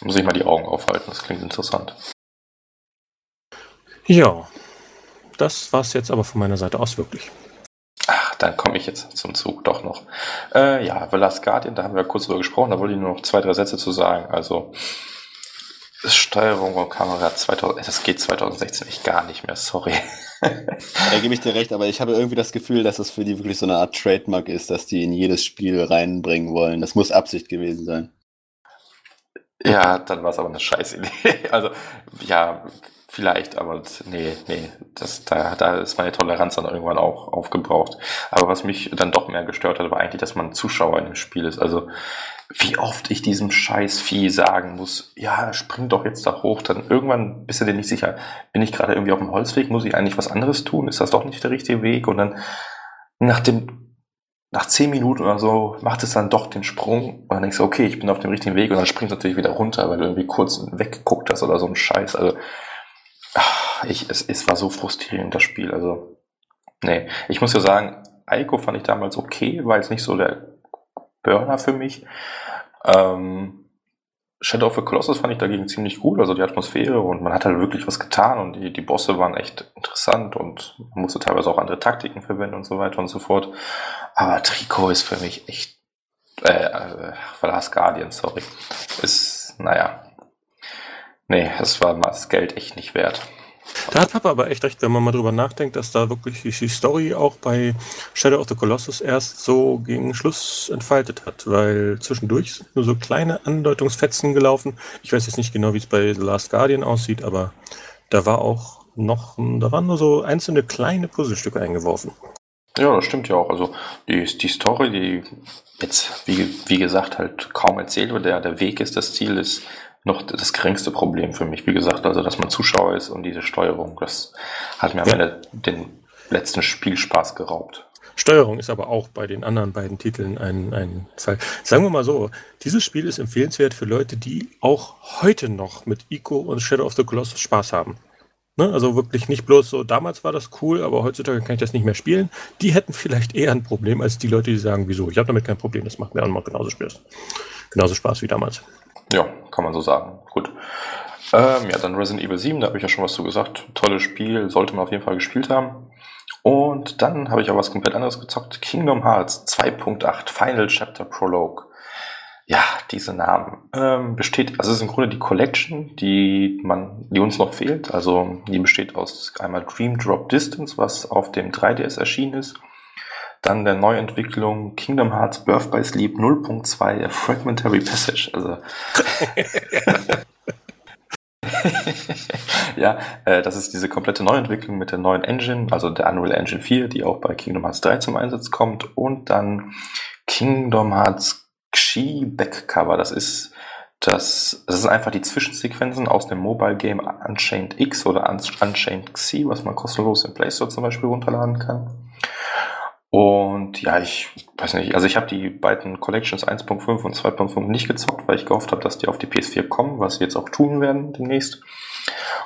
Muss ich mal die Augen aufhalten, das klingt interessant. Ja, das war's jetzt aber von meiner Seite aus wirklich. Dann komme ich jetzt zum Zug doch noch. Äh, ja, The Last Guardian, da haben wir kurz drüber gesprochen, da wollte ich nur noch zwei, drei Sätze zu sagen. Also, Steuerung und Kamera 2000, das geht 2016 echt gar nicht mehr, sorry. Da gebe ich dir recht, aber ich habe irgendwie das Gefühl, dass das für die wirklich so eine Art Trademark ist, dass die in jedes Spiel reinbringen wollen. Das muss Absicht gewesen sein. Ja, dann war es aber eine scheiß Idee. Also, ja, vielleicht, aber nee, nee, das, da, da ist meine Toleranz dann irgendwann auch aufgebraucht. Aber was mich dann doch mehr gestört hat, war eigentlich, dass man Zuschauer in dem Spiel ist. Also, wie oft ich diesem scheiß Vieh sagen muss, ja, spring doch jetzt da hoch, dann irgendwann bist du dir nicht sicher, bin ich gerade irgendwie auf dem Holzweg, muss ich eigentlich was anderes tun? Ist das doch nicht der richtige Weg? Und dann nach dem nach zehn Minuten oder so macht es dann doch den Sprung und dann denkst du, okay, ich bin auf dem richtigen Weg und dann springst du natürlich wieder runter, weil du irgendwie kurz weggeguckt hast oder so ein Scheiß. Also, ich, es, es war so frustrierend, das Spiel. Also, nee. Ich muss ja sagen, Aiko fand ich damals okay, war jetzt nicht so der Burner für mich. Ähm, Shadow of the Colossus fand ich dagegen ziemlich gut, also die Atmosphäre und man hat halt wirklich was getan und die, die Bosse waren echt interessant und man musste teilweise auch andere Taktiken verwenden und so weiter und so fort. Aber Trikot ist für mich echt, äh, äh Last Guardian, sorry, ist, naja, nee, es war das Geld echt nicht wert. Da hat Papa aber echt recht, wenn man mal drüber nachdenkt, dass da wirklich die Story auch bei Shadow of the Colossus erst so gegen Schluss entfaltet hat, weil zwischendurch sind nur so kleine Andeutungsfetzen gelaufen. Ich weiß jetzt nicht genau, wie es bei The Last Guardian aussieht, aber da war auch noch, da waren nur so einzelne kleine Puzzlestücke eingeworfen. Ja, das stimmt ja auch. Also die, die Story, die jetzt, wie, wie gesagt, halt kaum erzählt wird, der, der Weg ist das Ziel, ist noch das geringste Problem für mich. Wie gesagt, also dass man Zuschauer ist und diese Steuerung, das hat mir am Ende den letzten Spielspaß geraubt. Steuerung ist aber auch bei den anderen beiden Titeln ein, ein Fall. Sagen wir mal so, dieses Spiel ist empfehlenswert für Leute, die auch heute noch mit Ico und Shadow of the Colossus Spaß haben. Ne? Also wirklich nicht bloß so, damals war das cool, aber heutzutage kann ich das nicht mehr spielen. Die hätten vielleicht eher ein Problem als die Leute, die sagen, wieso, ich habe damit kein Problem, das macht mir auch noch genauso Spaß. Genauso Spaß wie damals. Ja, kann man so sagen. Gut. Ähm, ja, dann Resident Evil 7, da habe ich ja schon was zu gesagt. Tolles Spiel, sollte man auf jeden Fall gespielt haben. Und dann habe ich auch was komplett anderes gezockt. Kingdom Hearts 2.8 Final Chapter Prologue. Ja, diese Namen. Ähm, besteht, also es ist im Grunde die Collection, die man, die uns noch fehlt. Also die besteht aus einmal Dream Drop Distance, was auf dem 3DS erschienen ist. Dann der Neuentwicklung Kingdom Hearts Birth by Sleep 0.2 Fragmentary Passage. Also ja, äh, das ist diese komplette Neuentwicklung mit der neuen Engine, also der Unreal Engine 4, die auch bei Kingdom Hearts 3 zum Einsatz kommt. Und dann Kingdom Hearts Xi Backcover. Das ist das, das sind einfach die Zwischensequenzen aus dem Mobile Game Unchained X oder Unchained Xi, was man kostenlos im Play Store zum Beispiel runterladen kann. Und ja, ich weiß nicht, also ich habe die beiden Collections 1.5 und 2.5 nicht gezockt, weil ich gehofft habe, dass die auf die PS4 kommen, was sie jetzt auch tun werden demnächst.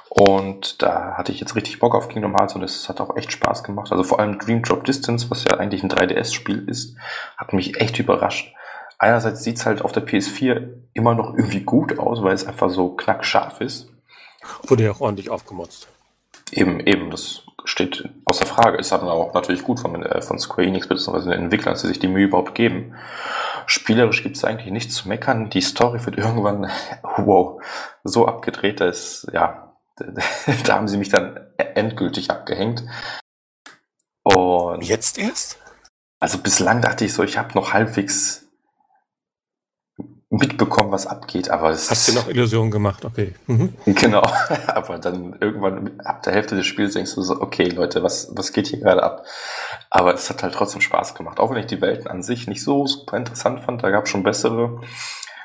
Und da hatte ich jetzt richtig Bock auf Kingdom Hearts und es hat auch echt Spaß gemacht. Also vor allem Dream Drop Distance, was ja eigentlich ein 3DS-Spiel ist, hat mich echt überrascht. Einerseits sieht's halt auf der PS4 immer noch irgendwie gut aus, weil es einfach so knackscharf ist. Wurde ja auch ordentlich aufgemotzt. Eben, eben, das steht außer Frage. Ist aber auch natürlich gut von, äh, von Square Enix bzw. den Entwicklern, dass sie sich die Mühe überhaupt geben. Spielerisch gibt es eigentlich nichts zu meckern. Die Story wird irgendwann, wow, so abgedreht, dass, ja, da haben sie mich dann endgültig abgehängt. Und jetzt erst? Also bislang dachte ich so, ich habe noch halbwegs mitbekommen, was abgeht, aber es Hast du noch Illusionen gemacht, okay. Mhm. Genau, aber dann irgendwann ab der Hälfte des Spiels denkst du so, okay Leute, was, was geht hier gerade ab? Aber es hat halt trotzdem Spaß gemacht, auch wenn ich die Welten an sich nicht so super interessant fand, da gab es schon bessere.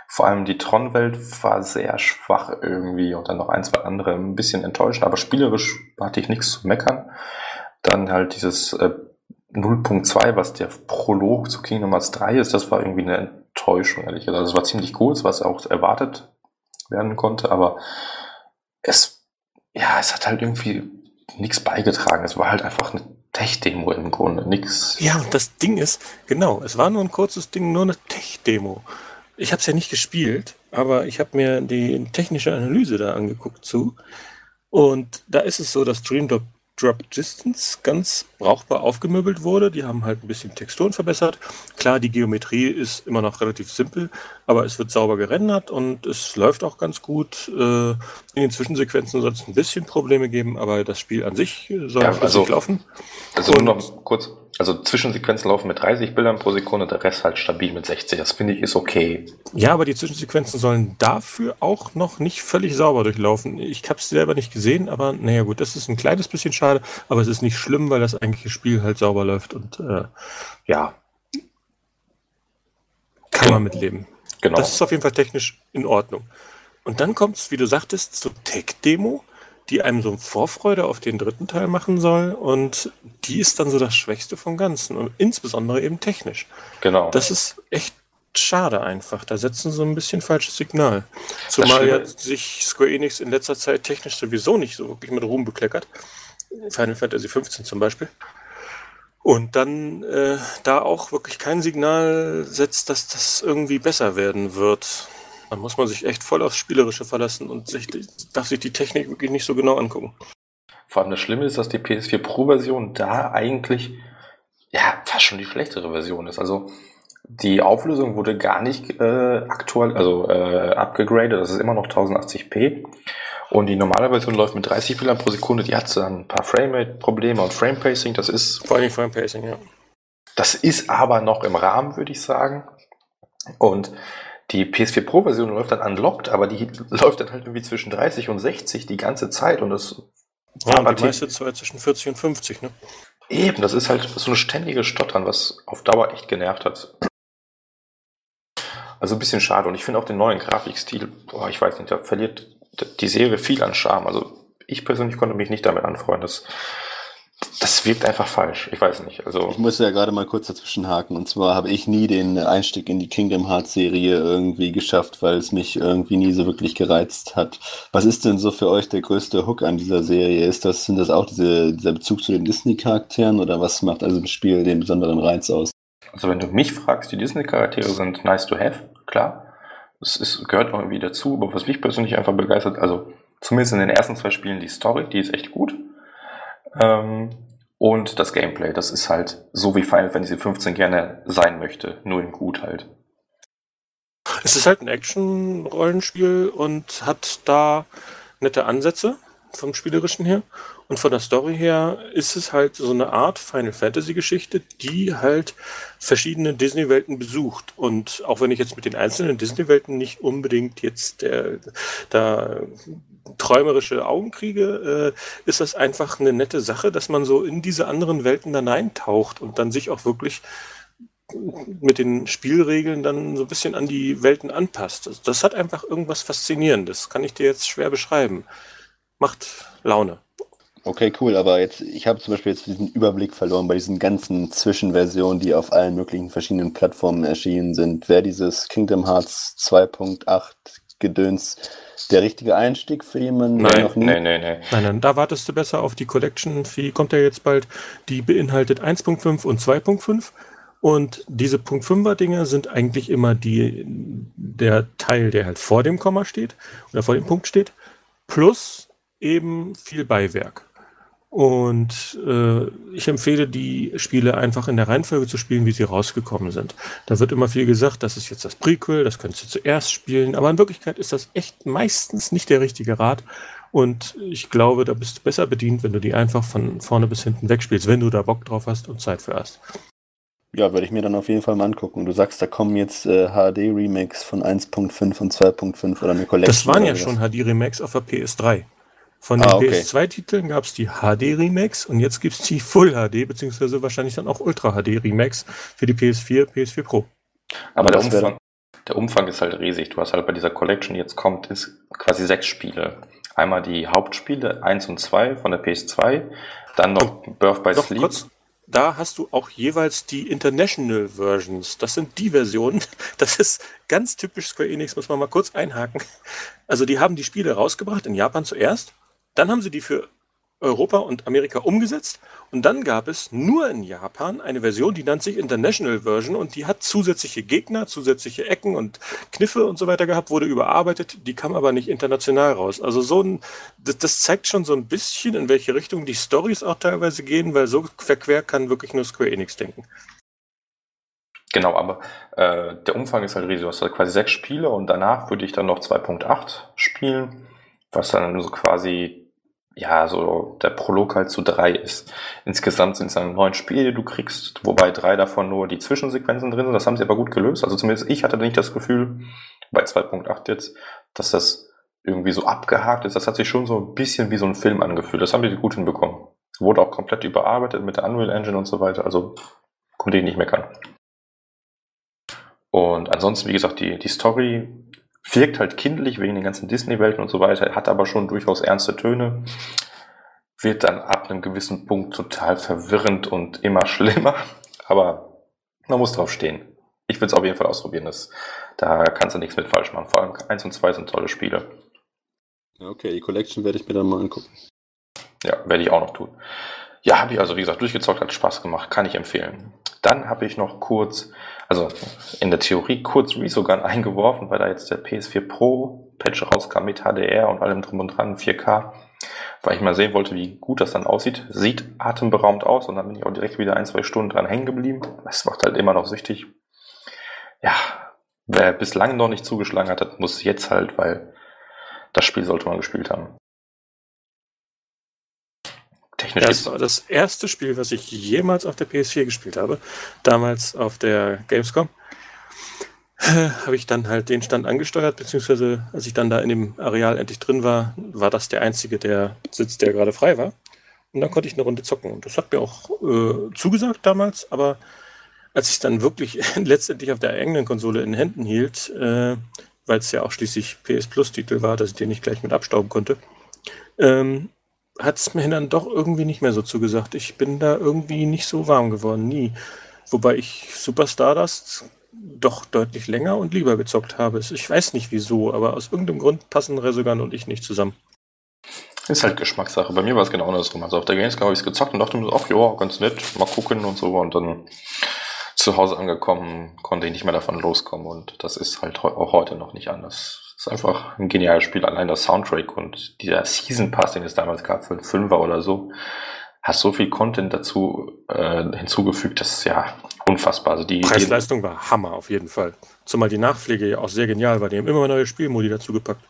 Vor allem die Tron-Welt war sehr schwach irgendwie und dann noch ein, zwei andere ein bisschen enttäuschend, aber spielerisch hatte ich nichts zu meckern. Dann halt dieses äh, 0.2, was der Prolog zu Kingdom Hearts 3 ist, das war irgendwie eine Enttäuschung, ehrlich gesagt. Also es war ziemlich cool, was auch erwartet werden konnte, aber es, ja, es hat halt irgendwie nichts beigetragen. Es war halt einfach eine Tech-Demo im Grunde, nix. Ja, und das Ding ist, genau, es war nur ein kurzes Ding, nur eine Tech-Demo. Ich habe es ja nicht gespielt, aber ich habe mir die technische Analyse da angeguckt zu. Und da ist es so, dass Dreamdrop Drop Distance ganz brauchbar aufgemöbelt wurde. Die haben halt ein bisschen Texturen verbessert. Klar, die Geometrie ist immer noch relativ simpel, aber es wird sauber gerendert und es läuft auch ganz gut. Äh, in den Zwischensequenzen soll es ein bisschen Probleme geben, aber das Spiel an sich soll ja, also, laufen. Also nur noch kurz, also Zwischensequenzen laufen mit 30 Bildern pro Sekunde, der Rest halt stabil mit 60. Das finde ich ist okay. Ja, aber die Zwischensequenzen sollen dafür auch noch nicht völlig sauber durchlaufen. Ich habe es selber nicht gesehen, aber naja gut, das ist ein kleines bisschen schade, aber es ist nicht schlimm, weil das eigentliche Spiel halt sauber läuft und äh, ja, kann man mitleben. Genau. Das ist auf jeden Fall technisch in Ordnung. Und dann kommt es, wie du sagtest, zur Tech-Demo die einem so Vorfreude auf den dritten Teil machen soll. Und die ist dann so das Schwächste vom Ganzen. Und insbesondere eben technisch. Genau. Das ist echt schade einfach. Da setzen sie ein bisschen falsches Signal. Zumal ja sich Square Enix in letzter Zeit technisch sowieso nicht so wirklich mit Ruhm bekleckert. Final Fantasy 15 zum Beispiel. Und dann äh, da auch wirklich kein Signal setzt, dass das irgendwie besser werden wird. Dann muss man sich echt voll aufs Spielerische verlassen und sich, darf sich die Technik wirklich nicht so genau angucken. Vor allem das Schlimme ist, dass die PS4 Pro-Version da eigentlich ja fast schon die schlechtere Version ist. Also die Auflösung wurde gar nicht äh, aktuell, also äh, abgegradet. Das ist immer noch 1080p. Und die normale Version läuft mit 30 Bildern pro Sekunde. Die hat dann ein paar Frame-Probleme und Frame-Pacing. Das ist. Vor allem Frame-Pacing, ja. Das ist aber noch im Rahmen, würde ich sagen. Und die PS4 Pro-Version läuft dann unlocked, aber die läuft dann halt irgendwie zwischen 30 und 60 die ganze Zeit und das ja, und die meiste Zeit zwischen 40 und 50, ne? Eben, das ist halt so ein ständiges Stottern, was auf Dauer echt genervt hat. Also ein bisschen schade. Und ich finde auch den neuen Grafikstil, boah, ich weiß nicht, da verliert die Serie viel an Charme. Also ich persönlich konnte mich nicht damit anfreuen. Das, das wirkt einfach falsch. Ich weiß nicht. Also ich muss ja gerade mal kurz dazwischen haken. Und zwar habe ich nie den Einstieg in die Kingdom Hearts Serie irgendwie geschafft, weil es mich irgendwie nie so wirklich gereizt hat. Was ist denn so für euch der größte Hook an dieser Serie? Ist das, sind das auch diese, dieser Bezug zu den Disney-Charakteren oder was macht also im Spiel den besonderen Reiz aus? Also wenn du mich fragst, die Disney-Charaktere sind nice to have, klar. Es ist, gehört irgendwie dazu, aber was mich persönlich einfach begeistert, also zumindest in den ersten zwei Spielen die Story, die ist echt gut. Ähm, und das Gameplay, das ist halt so wie Final Fantasy 15 gerne sein möchte, nur in gut halt. Es ist halt ein Action-Rollenspiel und hat da nette Ansätze vom Spielerischen her. Und von der Story her ist es halt so eine Art Final Fantasy Geschichte, die halt verschiedene Disney-Welten besucht. Und auch wenn ich jetzt mit den einzelnen Disney-Welten nicht unbedingt jetzt der, da träumerische Augen kriege, äh, ist das einfach eine nette Sache, dass man so in diese anderen Welten dann eintaucht und dann sich auch wirklich mit den Spielregeln dann so ein bisschen an die Welten anpasst. Das, das hat einfach irgendwas Faszinierendes. Kann ich dir jetzt schwer beschreiben. Macht Laune. Okay, cool, aber jetzt, ich habe zum Beispiel jetzt diesen Überblick verloren bei diesen ganzen Zwischenversionen, die auf allen möglichen verschiedenen Plattformen erschienen sind. Wäre dieses Kingdom Hearts 2.8 Gedöns der richtige Einstieg für jemanden, nein, der noch nie... Nein, nein, nein. Nein, nein, da wartest du besser auf die Collection, die kommt ja jetzt bald, die beinhaltet 1.5 und 2.5 und diese Punkt 5er Dinge sind eigentlich immer die, der Teil, der halt vor dem Komma steht oder vor dem Punkt steht, plus eben viel Beiwerk. Und äh, ich empfehle die Spiele einfach in der Reihenfolge zu spielen, wie sie rausgekommen sind. Da wird immer viel gesagt, das ist jetzt das Prequel, das könntest du zuerst spielen, aber in Wirklichkeit ist das echt meistens nicht der richtige Rat. Und ich glaube, da bist du besser bedient, wenn du die einfach von vorne bis hinten wegspielst, wenn du da Bock drauf hast und Zeit für hast. Ja, würde ich mir dann auf jeden Fall mal angucken. Du sagst, da kommen jetzt äh, HD-Remakes von 1.5 und 2.5 oder eine Collection. Das waren ja schon HD-Remakes auf der PS3. Von den ah, okay. PS2-Titeln gab es die HD-Remakes und jetzt gibt es die Full HD, beziehungsweise wahrscheinlich dann auch Ultra HD-Remakes für die PS4, PS4 Pro. Aber der Umfang, der Umfang ist halt riesig. Du hast halt bei dieser Collection, die jetzt kommt, ist quasi sechs Spiele. Einmal die Hauptspiele 1 und 2 von der PS2, dann noch oh, Birth by Sleep. Kurz, da hast du auch jeweils die International Versions. Das sind die Versionen. Das ist ganz typisch Square Enix, muss man mal kurz einhaken. Also die haben die Spiele rausgebracht in Japan zuerst dann haben sie die für Europa und Amerika umgesetzt und dann gab es nur in Japan eine Version, die nennt sich International Version und die hat zusätzliche Gegner, zusätzliche Ecken und Kniffe und so weiter gehabt, wurde überarbeitet, die kam aber nicht international raus. Also so ein, das, das zeigt schon so ein bisschen, in welche Richtung die Stories auch teilweise gehen, weil so verquer kann wirklich nur Square Enix denken. Genau, aber äh, der Umfang ist halt riesig. Du hast halt quasi sechs Spiele und danach würde ich dann noch 2.8 spielen, was dann so quasi ja, so der Prolog halt zu drei ist. Insgesamt sind es dann neun Spiele, die du kriegst, wobei drei davon nur die Zwischensequenzen drin sind. Das haben sie aber gut gelöst. Also zumindest ich hatte nicht das Gefühl, bei 2.8 jetzt, dass das irgendwie so abgehakt ist. Das hat sich schon so ein bisschen wie so ein Film angefühlt. Das haben die gut hinbekommen. Wurde auch komplett überarbeitet mit der Unreal Engine und so weiter. Also konnte ich nicht meckern. Und ansonsten, wie gesagt, die, die Story wirkt halt kindlich wegen den ganzen Disney-Welten und so weiter, hat aber schon durchaus ernste Töne, wird dann ab einem gewissen Punkt total verwirrend und immer schlimmer, aber man muss drauf stehen. Ich will es auf jeden Fall ausprobieren, das, da kannst du nichts mit falsch machen. Vor allem 1 und 2 sind tolle Spiele. Okay, die Collection werde ich mir dann mal angucken. Ja, werde ich auch noch tun. Ja, habe ich also, wie gesagt, durchgezockt, hat Spaß gemacht, kann ich empfehlen. Dann habe ich noch kurz, also in der Theorie kurz Resogun eingeworfen, weil da jetzt der PS4 Pro Patch rauskam mit HDR und allem drum und dran, 4K, weil ich mal sehen wollte, wie gut das dann aussieht. Sieht atemberaubend aus und dann bin ich auch direkt wieder ein, zwei Stunden dran hängen geblieben. Es macht halt immer noch süchtig. Ja, wer bislang noch nicht zugeschlagen hat, muss jetzt halt, weil das Spiel sollte man gespielt haben. Technisch das war das erste Spiel, was ich jemals auf der PS4 gespielt habe. Damals auf der Gamescom. habe ich dann halt den Stand angesteuert, beziehungsweise als ich dann da in dem Areal endlich drin war, war das der einzige der Sitz, der gerade frei war. Und dann konnte ich eine Runde zocken. Und das hat mir auch äh, zugesagt damals, aber als ich es dann wirklich letztendlich auf der eigenen Konsole in Händen hielt, äh, weil es ja auch schließlich PS Plus-Titel war, dass ich den nicht gleich mit abstauben konnte, ähm, hat es mir dann doch irgendwie nicht mehr so zugesagt. Ich bin da irgendwie nicht so warm geworden, nie. Wobei ich Super Stardust doch deutlich länger und lieber gezockt habe. Ich weiß nicht wieso, aber aus irgendeinem Grund passen Resogun und ich nicht zusammen. Ist halt Geschmackssache. Bei mir war es genau andersrum. Also auf der Gamescom habe ich es gezockt und dachte mir so, ach ja, ganz nett, mal gucken und so. Und dann zu Hause angekommen, konnte ich nicht mehr davon loskommen. Und das ist halt auch heute noch nicht anders ist einfach ein geniales Spiel. Allein das Soundtrack und dieser Season Pass, den es damals gab für einen Fünfer oder so, hast so viel Content dazu äh, hinzugefügt, das ist ja unfassbar. Also die Preis-Leistung war Hammer auf jeden Fall. Zumal die Nachpflege ja auch sehr genial war. Die haben immer neue Spielmodi dazu gepackt.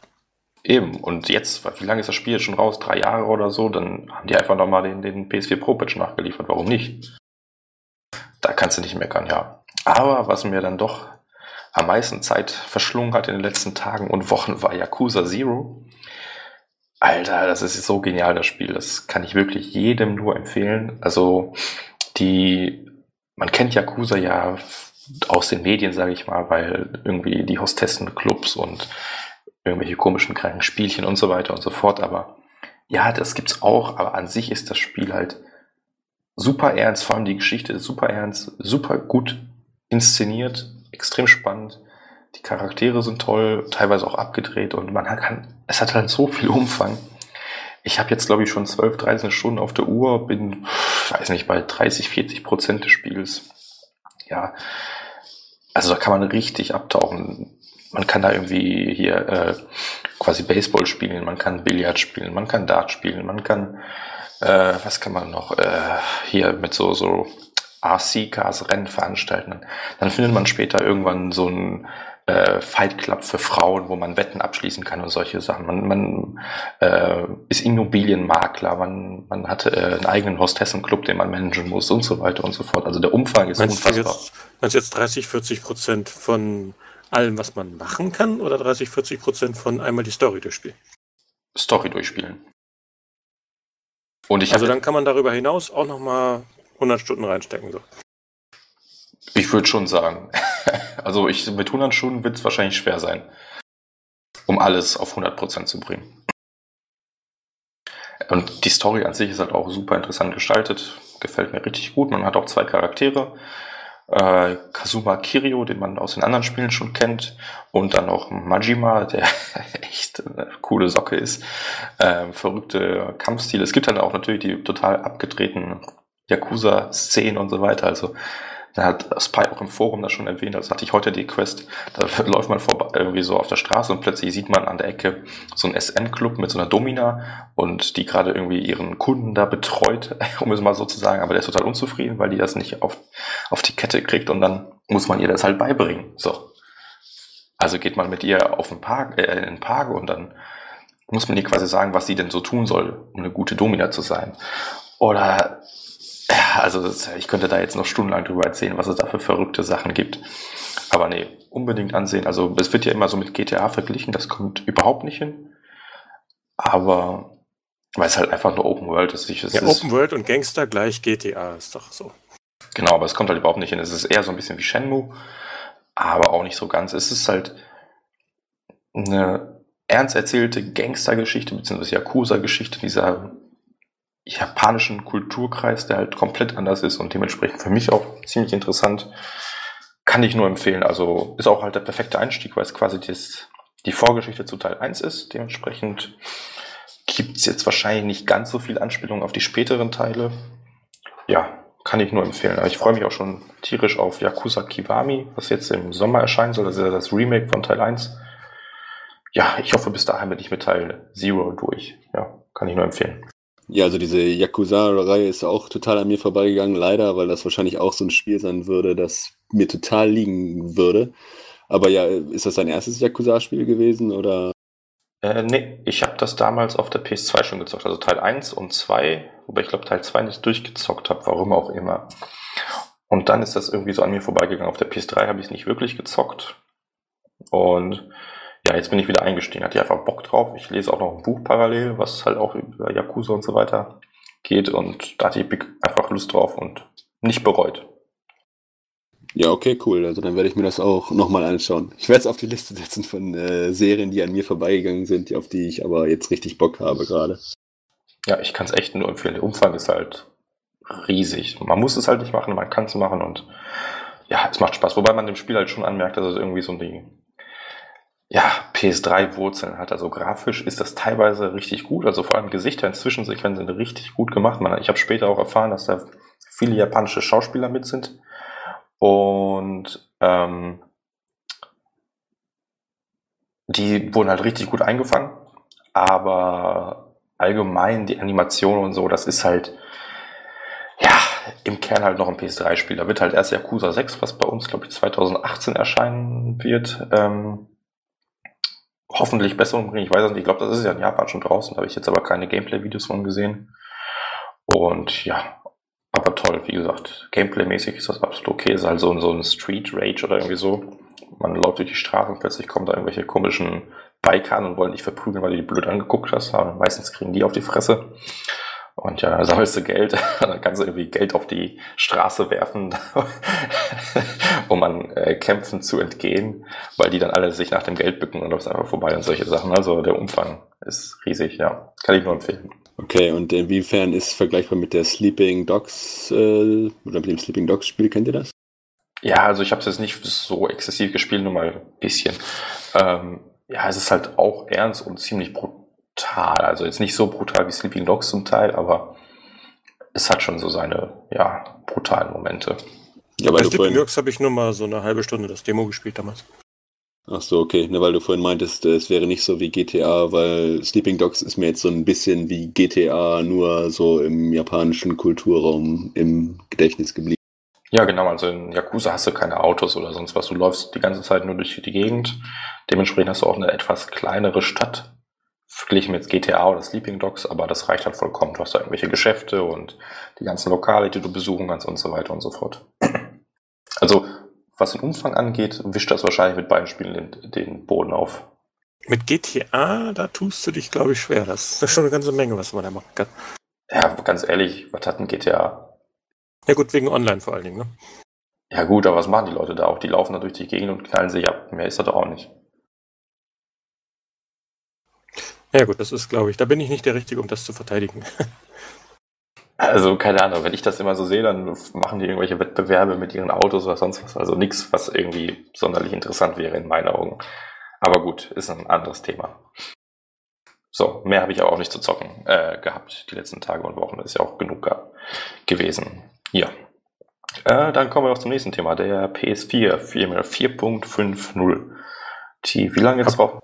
Eben, und jetzt, wie lange ist das Spiel jetzt schon raus? Drei Jahre oder so? Dann haben die einfach nochmal den, den PS4 Pro Patch nachgeliefert. Warum nicht? Da kannst du nicht meckern, ja. Aber was mir dann doch am meisten Zeit verschlungen hat in den letzten Tagen und Wochen, war Yakuza Zero. Alter, das ist so genial, das Spiel. Das kann ich wirklich jedem nur empfehlen. Also, die, man kennt Yakuza ja aus den Medien, sage ich mal, weil irgendwie die Hostessenclubs und irgendwelche komischen kranken Spielchen und so weiter und so fort. Aber ja, das gibt's auch. Aber an sich ist das Spiel halt super ernst. Vor allem die Geschichte ist super ernst, super gut inszeniert extrem spannend. Die Charaktere sind toll, teilweise auch abgedreht und man kann, es hat halt so viel Umfang. Ich habe jetzt, glaube ich, schon 12, 13 Stunden auf der Uhr, bin, weiß nicht, bei 30, 40 Prozent des Spiels. Ja, also da kann man richtig abtauchen. Man kann da irgendwie hier äh, quasi Baseball spielen, man kann Billard spielen, man kann Dart spielen, man kann, äh, was kann man noch, äh, hier mit so, so RC-Cars Rennen veranstalten. Dann findet man später irgendwann so einen äh, Fight Club für Frauen, wo man Wetten abschließen kann und solche Sachen. Man, man äh, ist Immobilienmakler, man, man hat äh, einen eigenen Hostessenclub, den man managen muss und so weiter und so fort. Also der Umfang ist meinst unfassbar. Du jetzt, meinst du jetzt 30, 40 Prozent von allem, was man machen kann oder 30, 40 Prozent von einmal die Story durchspielen? Story durchspielen. Und ich also dann kann man darüber hinaus auch nochmal 100 Stunden reinstecken. So. Ich würde schon sagen. also ich, mit 100 Stunden wird es wahrscheinlich schwer sein, um alles auf 100% zu bringen. Und die Story an sich ist halt auch super interessant gestaltet. Gefällt mir richtig gut. Man hat auch zwei Charaktere. Äh, Kazuma Kirio, den man aus den anderen Spielen schon kennt. Und dann auch Majima, der echt eine coole Socke ist. Äh, verrückte Kampfstile. Es gibt dann auch natürlich die total abgedrehten Yakuza-Szenen und so weiter. Also da hat Spy auch im Forum das schon erwähnt, also hatte ich heute die Quest, da läuft man vorbei, irgendwie so auf der Straße und plötzlich sieht man an der Ecke so einen SM-Club mit so einer Domina und die gerade irgendwie ihren Kunden da betreut, um es mal so zu sagen, aber der ist total unzufrieden, weil die das nicht auf, auf die Kette kriegt und dann muss man ihr das halt beibringen. So. Also geht man mit ihr auf den Park, äh, in den Park und dann muss man ihr quasi sagen, was sie denn so tun soll, um eine gute Domina zu sein. Oder also ich könnte da jetzt noch stundenlang drüber erzählen, was es da für verrückte Sachen gibt. Aber nee, unbedingt ansehen. Also es wird ja immer so mit GTA verglichen, das kommt überhaupt nicht hin. Aber weil es halt einfach nur Open World ist. Ich, ja, Open World und Gangster gleich GTA ist doch so. Genau, aber es kommt halt überhaupt nicht hin. Es ist eher so ein bisschen wie Shenmue, aber auch nicht so ganz. Es ist halt eine ernst erzählte Gangstergeschichte bzw. Yakuza-Geschichte dieser japanischen Kulturkreis, der halt komplett anders ist und dementsprechend für mich auch ziemlich interessant. Kann ich nur empfehlen. Also ist auch halt der perfekte Einstieg, weil es quasi das, die Vorgeschichte zu Teil 1 ist. Dementsprechend gibt es jetzt wahrscheinlich nicht ganz so viel Anspielung auf die späteren Teile. Ja, kann ich nur empfehlen. Aber ich freue mich auch schon tierisch auf Yakuza Kiwami, was jetzt im Sommer erscheinen soll. Das ist ja das Remake von Teil 1. Ja, ich hoffe, bis dahin bin ich mit Teil Zero durch. Ja, kann ich nur empfehlen. Ja, also diese Yakuza-Reihe ist auch total an mir vorbeigegangen, leider, weil das wahrscheinlich auch so ein Spiel sein würde, das mir total liegen würde. Aber ja, ist das dein erstes Yakuza-Spiel gewesen oder? Äh, nee, ich habe das damals auf der PS2 schon gezockt, also Teil 1 und 2, wobei ich glaube Teil 2 nicht durchgezockt habe, warum auch immer. Und dann ist das irgendwie so an mir vorbeigegangen. Auf der PS3 habe ich es nicht wirklich gezockt. Und ja, jetzt bin ich wieder eingestiegen. Hatte ich einfach Bock drauf. Ich lese auch noch ein Buch parallel, was halt auch über Yakuza und so weiter geht. Und da hatte ich einfach Lust drauf und nicht bereut. Ja, okay, cool. Also dann werde ich mir das auch nochmal anschauen. Ich werde es auf die Liste setzen von äh, Serien, die an mir vorbeigegangen sind, auf die ich aber jetzt richtig Bock habe gerade. Ja, ich kann es echt nur empfehlen. Der Umfang ist halt riesig. Man muss es halt nicht machen, man kann es machen und ja, es macht Spaß. Wobei man dem Spiel halt schon anmerkt, dass es irgendwie so die ja, PS3-Wurzeln hat. Also grafisch ist das teilweise richtig gut. Also vor allem Gesichter in Zwischensequenzen sind richtig gut gemacht. Man, ich habe später auch erfahren, dass da viele japanische Schauspieler mit sind. Und ähm, die wurden halt richtig gut eingefangen. Aber allgemein die Animation und so, das ist halt ja im Kern halt noch ein PS3-Spiel. Da wird halt erst Yakuza 6, was bei uns, glaube ich, 2018 erscheinen wird. Ähm, hoffentlich besser umbringen. Ich weiß es nicht. Ich glaube, das ist ja in Japan schon draußen. Da habe ich jetzt aber keine Gameplay-Videos von gesehen. Und ja, aber toll, wie gesagt. Gameplay-mäßig ist das absolut okay. Ist halt so, so ein Street Rage oder irgendwie so. Man läuft durch die Straße und plötzlich kommen da irgendwelche komischen Biker und wollen dich verprügeln, weil du die blöd angeguckt hast. Aber meistens kriegen die auf die Fresse. Und ja, dann sammelst du Geld, dann kannst du irgendwie Geld auf die Straße werfen, um an äh, Kämpfen zu entgehen, weil die dann alle sich nach dem Geld bücken und läufst einfach vorbei und solche Sachen. Also der Umfang ist riesig, ja. Kann ich nur empfehlen. Okay, und inwiefern ist vergleichbar mit der Sleeping Dogs äh, oder mit dem Sleeping Dogs Spiel, kennt ihr das? Ja, also ich habe es jetzt nicht so exzessiv gespielt, nur mal ein bisschen. Ähm, ja, es ist halt auch ernst und ziemlich brutal brutal. Also jetzt nicht so brutal wie Sleeping Dogs zum Teil, aber es hat schon so seine, ja, brutalen Momente. Ja, weil Bei Sleeping Dogs habe ich nur mal so eine halbe Stunde das Demo gespielt damals. Ach so, okay. Ne, weil du vorhin meintest, es wäre nicht so wie GTA, weil Sleeping Dogs ist mir jetzt so ein bisschen wie GTA, nur so im japanischen Kulturraum im Gedächtnis geblieben. Ja, genau. Also in Yakuza hast du keine Autos oder sonst was. Du läufst die ganze Zeit nur durch die Gegend. Dementsprechend hast du auch eine etwas kleinere Stadt verglichen mit GTA oder Sleeping Dogs, aber das reicht halt vollkommen. Du hast da irgendwelche Geschäfte und die ganzen Lokale, die du besuchen kannst und so weiter und so fort. Also, was den Umfang angeht, wischt das wahrscheinlich mit beiden Spielen den, den Boden auf. Mit GTA, da tust du dich, glaube ich, schwer. Das ist schon eine ganze Menge, was man da machen kann. Ja, ganz ehrlich, was hat ein GTA? Ja gut, wegen Online vor allen Dingen, ne? Ja gut, aber was machen die Leute da auch? Die laufen da durch die Gegend und knallen sich ab. Mehr ist das doch auch nicht. Ja gut, das ist, glaube ich, da bin ich nicht der Richtige, um das zu verteidigen. Also keine Ahnung, wenn ich das immer so sehe, dann machen die irgendwelche Wettbewerbe mit ihren Autos oder sonst was. Also nichts, was irgendwie sonderlich interessant wäre in meinen Augen. Aber gut, ist ein anderes Thema. So, mehr habe ich auch nicht zu zocken äh, gehabt die letzten Tage und Wochen. Ist ja auch genug gewesen. Ja. Äh, dann kommen wir noch zum nächsten Thema, der PS4 4.50. Wie lange jetzt braucht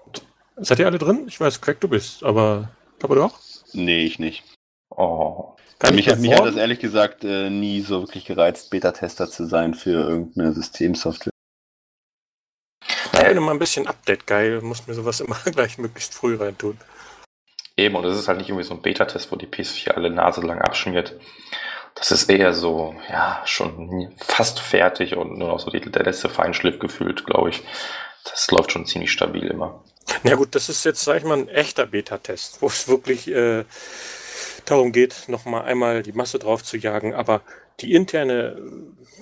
Seid ihr alle drin? Ich weiß, Craig, du bist, aber glaube du auch? Nee, ich nicht. Oh. mich, hat, mich hat das ehrlich gesagt äh, nie so wirklich gereizt, Beta-Tester zu sein für irgendeine Systemsoftware. Ich bin immer ein bisschen Update-geil, muss mir sowas immer gleich möglichst früh reintun. Eben, und es ist halt nicht irgendwie so ein Beta-Test, wo die PS4 alle Nase lang abschmiert. Das ist eher so, ja, schon fast fertig und nur noch so die, der letzte Feinschliff gefühlt, glaube ich. Das läuft schon ziemlich stabil immer. Na gut, das ist jetzt, sag ich mal, ein echter Beta-Test, wo es wirklich äh, darum geht, nochmal einmal die Masse drauf zu jagen. Aber die interne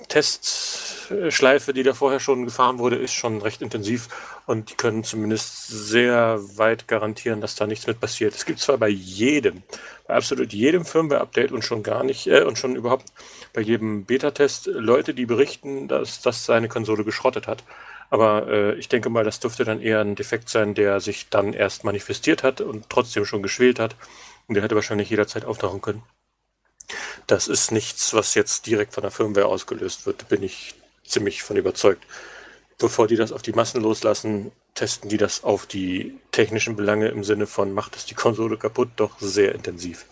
Testschleife, die da vorher schon gefahren wurde, ist schon recht intensiv und die können zumindest sehr weit garantieren, dass da nichts mit passiert. Es gibt zwar bei jedem, bei absolut jedem Firmware-Update und schon gar nicht, äh, und schon überhaupt bei jedem Beta-Test Leute, die berichten, dass das seine Konsole geschrottet hat. Aber äh, ich denke mal, das dürfte dann eher ein Defekt sein, der sich dann erst manifestiert hat und trotzdem schon geschwält hat. Und der hätte wahrscheinlich jederzeit auftauchen können. Das ist nichts, was jetzt direkt von der Firmware ausgelöst wird, bin ich ziemlich von überzeugt. Bevor die das auf die Massen loslassen, testen die das auf die technischen Belange im Sinne von, macht es die Konsole kaputt, doch sehr intensiv.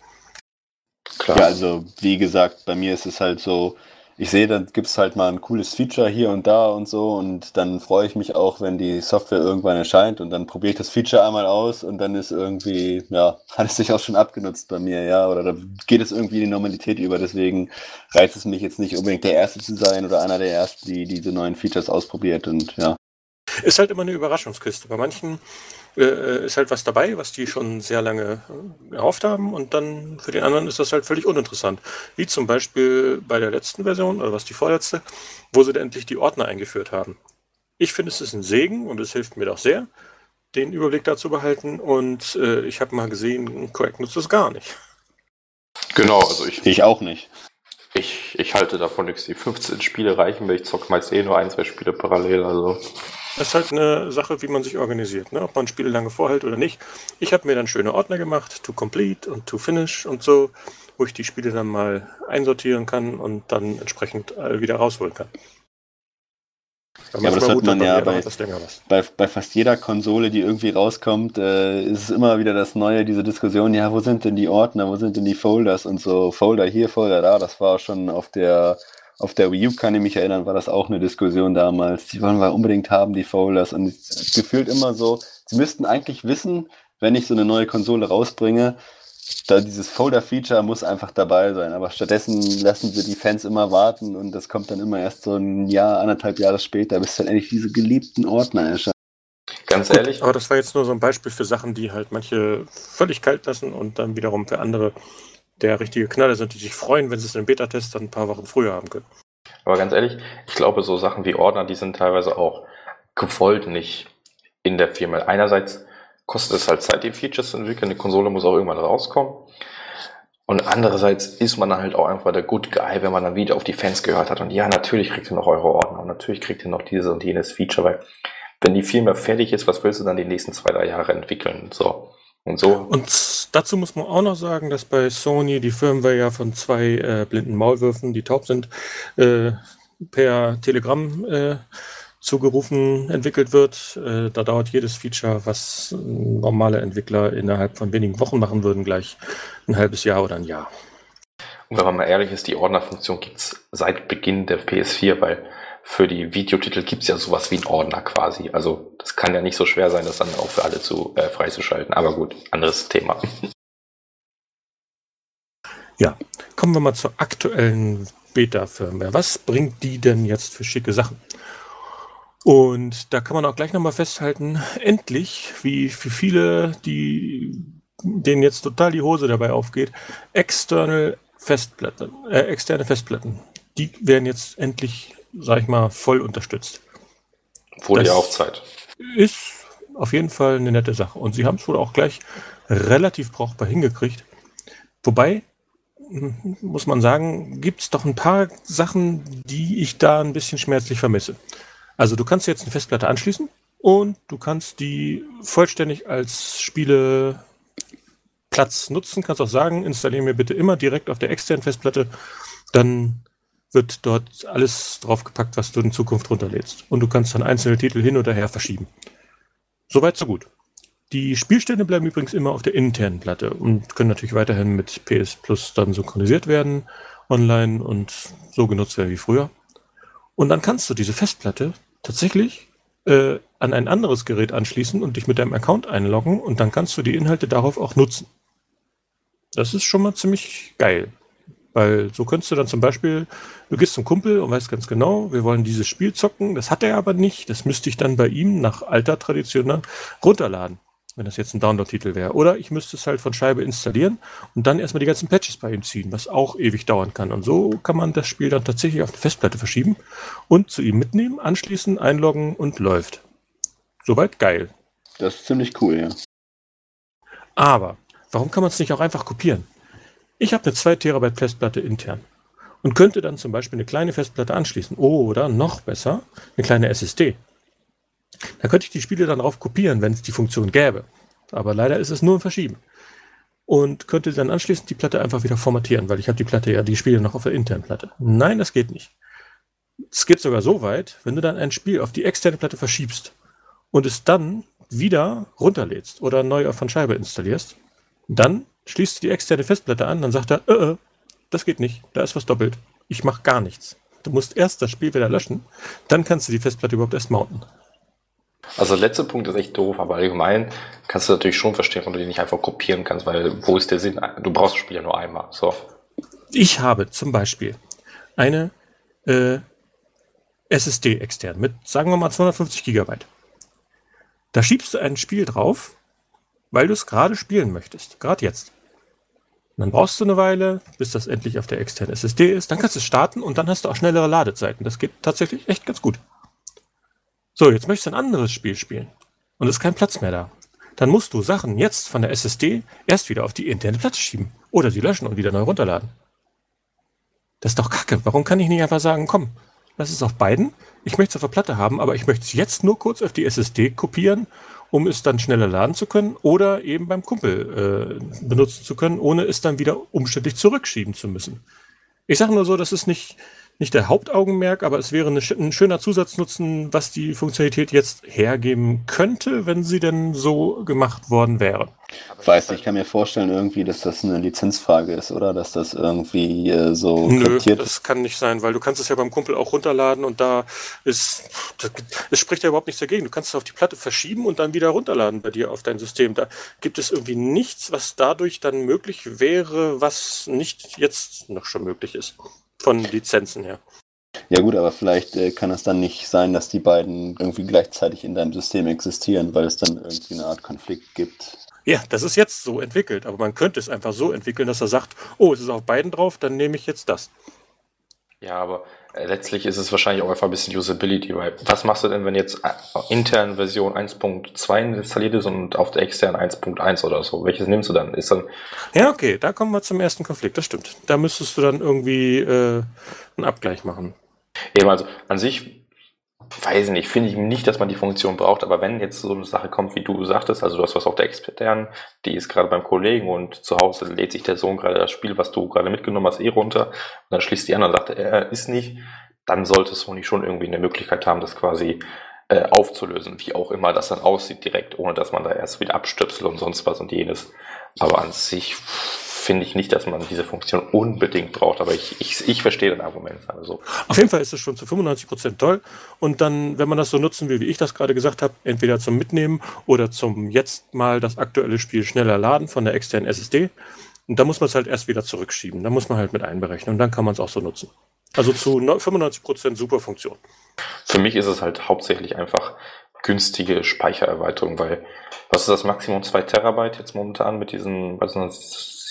Klar. Ja, also wie gesagt, bei mir ist es halt so, ich sehe, dann gibt es halt mal ein cooles Feature hier und da und so und dann freue ich mich auch, wenn die Software irgendwann erscheint und dann probiere ich das Feature einmal aus und dann ist irgendwie, ja, hat es sich auch schon abgenutzt bei mir, ja, oder da geht es irgendwie in die Normalität über, deswegen reizt es mich jetzt nicht unbedingt der Erste zu sein oder einer der Ersten, die diese neuen Features ausprobiert und ja. Ist halt immer eine Überraschungskiste. Bei manchen äh, ist halt was dabei, was die schon sehr lange äh, erhofft haben und dann für den anderen ist das halt völlig uninteressant. Wie zum Beispiel bei der letzten Version oder was die vorletzte, wo sie endlich die Ordner eingeführt haben. Ich finde, es ist ein Segen und es hilft mir doch sehr, den Überblick dazu behalten und äh, ich habe mal gesehen, Quake nutzt es gar nicht. Genau, also ich. Ich auch nicht. Ich, ich halte davon nichts. Die 15 Spiele reichen mir. Ich zocke meist eh nur ein, zwei Spiele parallel. Also. Das ist halt eine Sache, wie man sich organisiert, ne? ob man Spiele lange vorhält oder nicht. Ich habe mir dann schöne Ordner gemacht, to complete und to finish und so, wo ich die Spiele dann mal einsortieren kann und dann entsprechend wieder rausholen kann. Ja, aber das hört man ja bei, bei, bei, fast jeder Konsole, die irgendwie rauskommt, äh, ist es immer wieder das Neue, diese Diskussion, ja, wo sind denn die Ordner, wo sind denn die Folders und so, Folder hier, Folder da, das war schon auf der auf der Wii U kann ich mich erinnern, war das auch eine Diskussion damals. Die wollen wir unbedingt haben, die Folders. Und es gefühlt immer so, sie müssten eigentlich wissen, wenn ich so eine neue Konsole rausbringe, da dieses Folder-Feature muss einfach dabei sein. Aber stattdessen lassen sie die Fans immer warten und das kommt dann immer erst so ein Jahr, anderthalb Jahre später, bis dann endlich diese geliebten Ordner erscheinen. Ganz ehrlich. aber das war jetzt nur so ein Beispiel für Sachen, die halt manche völlig kalt lassen und dann wiederum für andere der richtige Knaller sind, die sich freuen, wenn sie es im Beta-Test dann ein paar Wochen früher haben können. Aber ganz ehrlich, ich glaube, so Sachen wie Ordner, die sind teilweise auch gewollt nicht in der Firma. Einerseits kostet es halt Zeit, die Features zu entwickeln. Die Konsole muss auch irgendwann rauskommen. Und andererseits ist man dann halt auch einfach der Good Guy, wenn man dann wieder auf die Fans gehört hat. Und ja, natürlich kriegt ihr noch eure Ordner und natürlich kriegt ihr noch dieses und jenes Feature, weil wenn die Firma fertig ist, was willst du dann die nächsten zwei, drei Jahre entwickeln? So. Und so. Und dazu muss man auch noch sagen, dass bei Sony die Firmware ja von zwei äh, blinden Maulwürfen, die taub sind, äh, per Telegramm äh, zugerufen entwickelt wird. Äh, da dauert jedes Feature, was normale Entwickler innerhalb von wenigen Wochen machen würden, gleich ein halbes Jahr oder ein Jahr. Und wenn man mal ehrlich ist, die Ordnerfunktion gibt es seit Beginn der PS4, weil für die Videotitel gibt es ja sowas wie einen Ordner quasi. Also das kann ja nicht so schwer sein, das dann auch für alle zu äh, freizuschalten. Aber gut, anderes Thema. Ja, kommen wir mal zur aktuellen Beta-Firmware. Was bringt die denn jetzt für schicke Sachen? Und da kann man auch gleich nochmal festhalten, endlich, wie für viele, die denen jetzt total die Hose dabei aufgeht, external Festplatten, äh, externe Festplatten, die werden jetzt endlich sag ich mal, voll unterstützt. Wurde ja auch Zeit. Ist auf jeden Fall eine nette Sache. Und sie haben es wohl auch gleich relativ brauchbar hingekriegt. Wobei, hm, muss man sagen, gibt es doch ein paar Sachen, die ich da ein bisschen schmerzlich vermisse. Also du kannst jetzt eine Festplatte anschließen und du kannst die vollständig als Spieleplatz nutzen. Kannst auch sagen, installiere mir bitte immer direkt auf der externen Festplatte. Dann wird dort alles draufgepackt, was du in Zukunft runterlädst. Und du kannst dann einzelne Titel hin oder her verschieben. Soweit, so gut. Die Spielstände bleiben übrigens immer auf der internen Platte und können natürlich weiterhin mit PS Plus dann synchronisiert werden, online und so genutzt werden wie früher. Und dann kannst du diese Festplatte tatsächlich äh, an ein anderes Gerät anschließen und dich mit deinem Account einloggen und dann kannst du die Inhalte darauf auch nutzen. Das ist schon mal ziemlich geil. Weil so könntest du dann zum Beispiel, du gehst zum Kumpel und weißt ganz genau, wir wollen dieses Spiel zocken, das hat er aber nicht, das müsste ich dann bei ihm nach alter Tradition runterladen. wenn das jetzt ein Download-Titel wäre. Oder ich müsste es halt von Scheibe installieren und dann erstmal die ganzen Patches bei ihm ziehen, was auch ewig dauern kann. Und so kann man das Spiel dann tatsächlich auf eine Festplatte verschieben und zu ihm mitnehmen, anschließen, einloggen und läuft. Soweit geil. Das ist ziemlich cool, ja. Aber warum kann man es nicht auch einfach kopieren? Ich habe eine 2 Terabyte Festplatte intern und könnte dann zum Beispiel eine kleine Festplatte anschließen oder noch besser eine kleine SSD. Da könnte ich die Spiele dann drauf kopieren, wenn es die Funktion gäbe. Aber leider ist es nur ein Verschieben. Und könnte dann anschließend die Platte einfach wieder formatieren, weil ich habe die Platte ja, die Spiele noch auf der internen Platte. Nein, das geht nicht. Es geht sogar so weit, wenn du dann ein Spiel auf die externe Platte verschiebst und es dann wieder runterlädst oder neu von Scheibe installierst, dann schließt du die externe Festplatte an, dann sagt er, äh, äh, das geht nicht, da ist was doppelt. Ich mache gar nichts. Du musst erst das Spiel wieder löschen, dann kannst du die Festplatte überhaupt erst mounten. Also der letzte Punkt ist echt doof, aber allgemein kannst du natürlich schon verstehen, warum du die nicht einfach kopieren kannst, weil wo ist der Sinn? Du brauchst das Spiel ja nur einmal. So. Ich habe zum Beispiel eine äh, SSD extern mit, sagen wir mal, 250 Gigabyte. Da schiebst du ein Spiel drauf, weil du es gerade spielen möchtest, gerade jetzt. Und dann brauchst du eine Weile, bis das endlich auf der externen SSD ist. Dann kannst du es starten und dann hast du auch schnellere Ladezeiten. Das geht tatsächlich echt ganz gut. So, jetzt möchtest du ein anderes Spiel spielen und es ist kein Platz mehr da. Dann musst du Sachen jetzt von der SSD erst wieder auf die interne Platte schieben oder sie löschen und wieder neu runterladen. Das ist doch kacke. Warum kann ich nicht einfach sagen, komm, lass es auf beiden. Ich möchte es auf der Platte haben, aber ich möchte es jetzt nur kurz auf die SSD kopieren, um es dann schneller laden zu können oder eben beim Kumpel äh, benutzen zu können, ohne es dann wieder umständlich zurückschieben zu müssen. Ich sage nur so, das ist nicht, nicht der Hauptaugenmerk, aber es wäre eine, ein schöner Zusatznutzen, was die Funktionalität jetzt hergeben könnte, wenn sie denn so gemacht worden wäre. Ich weiß nicht, ich kann mir vorstellen irgendwie, dass das eine Lizenzfrage ist, oder? Dass das irgendwie äh, so Nö, das kann nicht sein, weil du kannst es ja beim Kumpel auch runterladen und da ist, es spricht ja überhaupt nichts dagegen. Du kannst es auf die Platte verschieben und dann wieder runterladen bei dir auf dein System. Da gibt es irgendwie nichts, was dadurch dann möglich wäre, was nicht jetzt noch schon möglich ist. Von Lizenzen her. Ja gut, aber vielleicht äh, kann es dann nicht sein, dass die beiden irgendwie gleichzeitig in deinem System existieren, weil es dann irgendwie eine Art Konflikt gibt. Ja, das ist jetzt so entwickelt, aber man könnte es einfach so entwickeln, dass er sagt, oh, es ist auf beiden drauf, dann nehme ich jetzt das. Ja, aber letztlich ist es wahrscheinlich auch einfach ein bisschen Usability, weil was machst du denn, wenn jetzt äh, intern Version 1.2 installiert ist und auf der externen 1.1 oder so? Welches nimmst du dann? Ist dann ja, okay, da kommen wir zum ersten Konflikt, das stimmt. Da müsstest du dann irgendwie äh, einen Abgleich machen. Eben, also an sich weiß nicht, finde ich nicht, dass man die Funktion braucht, aber wenn jetzt so eine Sache kommt, wie du sagtest, also du hast was auf der externen, die ist gerade beim Kollegen und zu Hause lädt sich der Sohn gerade das Spiel, was du gerade mitgenommen hast, eh runter und dann schließt die an und sagt, er ist nicht, dann sollte Sony schon irgendwie eine Möglichkeit haben, das quasi äh, aufzulösen, wie auch immer das dann aussieht direkt, ohne dass man da erst wieder abstöpselt und sonst was und jenes. Aber an sich finde ich nicht, dass man diese Funktion unbedingt braucht, aber ich, ich, ich verstehe den Argument. Also. Auf jeden Fall ist es schon zu 95 Prozent toll. Und dann, wenn man das so nutzen will, wie ich das gerade gesagt habe, entweder zum Mitnehmen oder zum jetzt mal das aktuelle Spiel schneller laden von der externen SSD. Und da muss man es halt erst wieder zurückschieben. Da muss man halt mit einberechnen und dann kann man es auch so nutzen. Also zu 95 Prozent super Funktion. Für mich ist es halt hauptsächlich einfach günstige Speichererweiterung, weil was ist das Maximum 2 Terabyte jetzt momentan mit diesen, was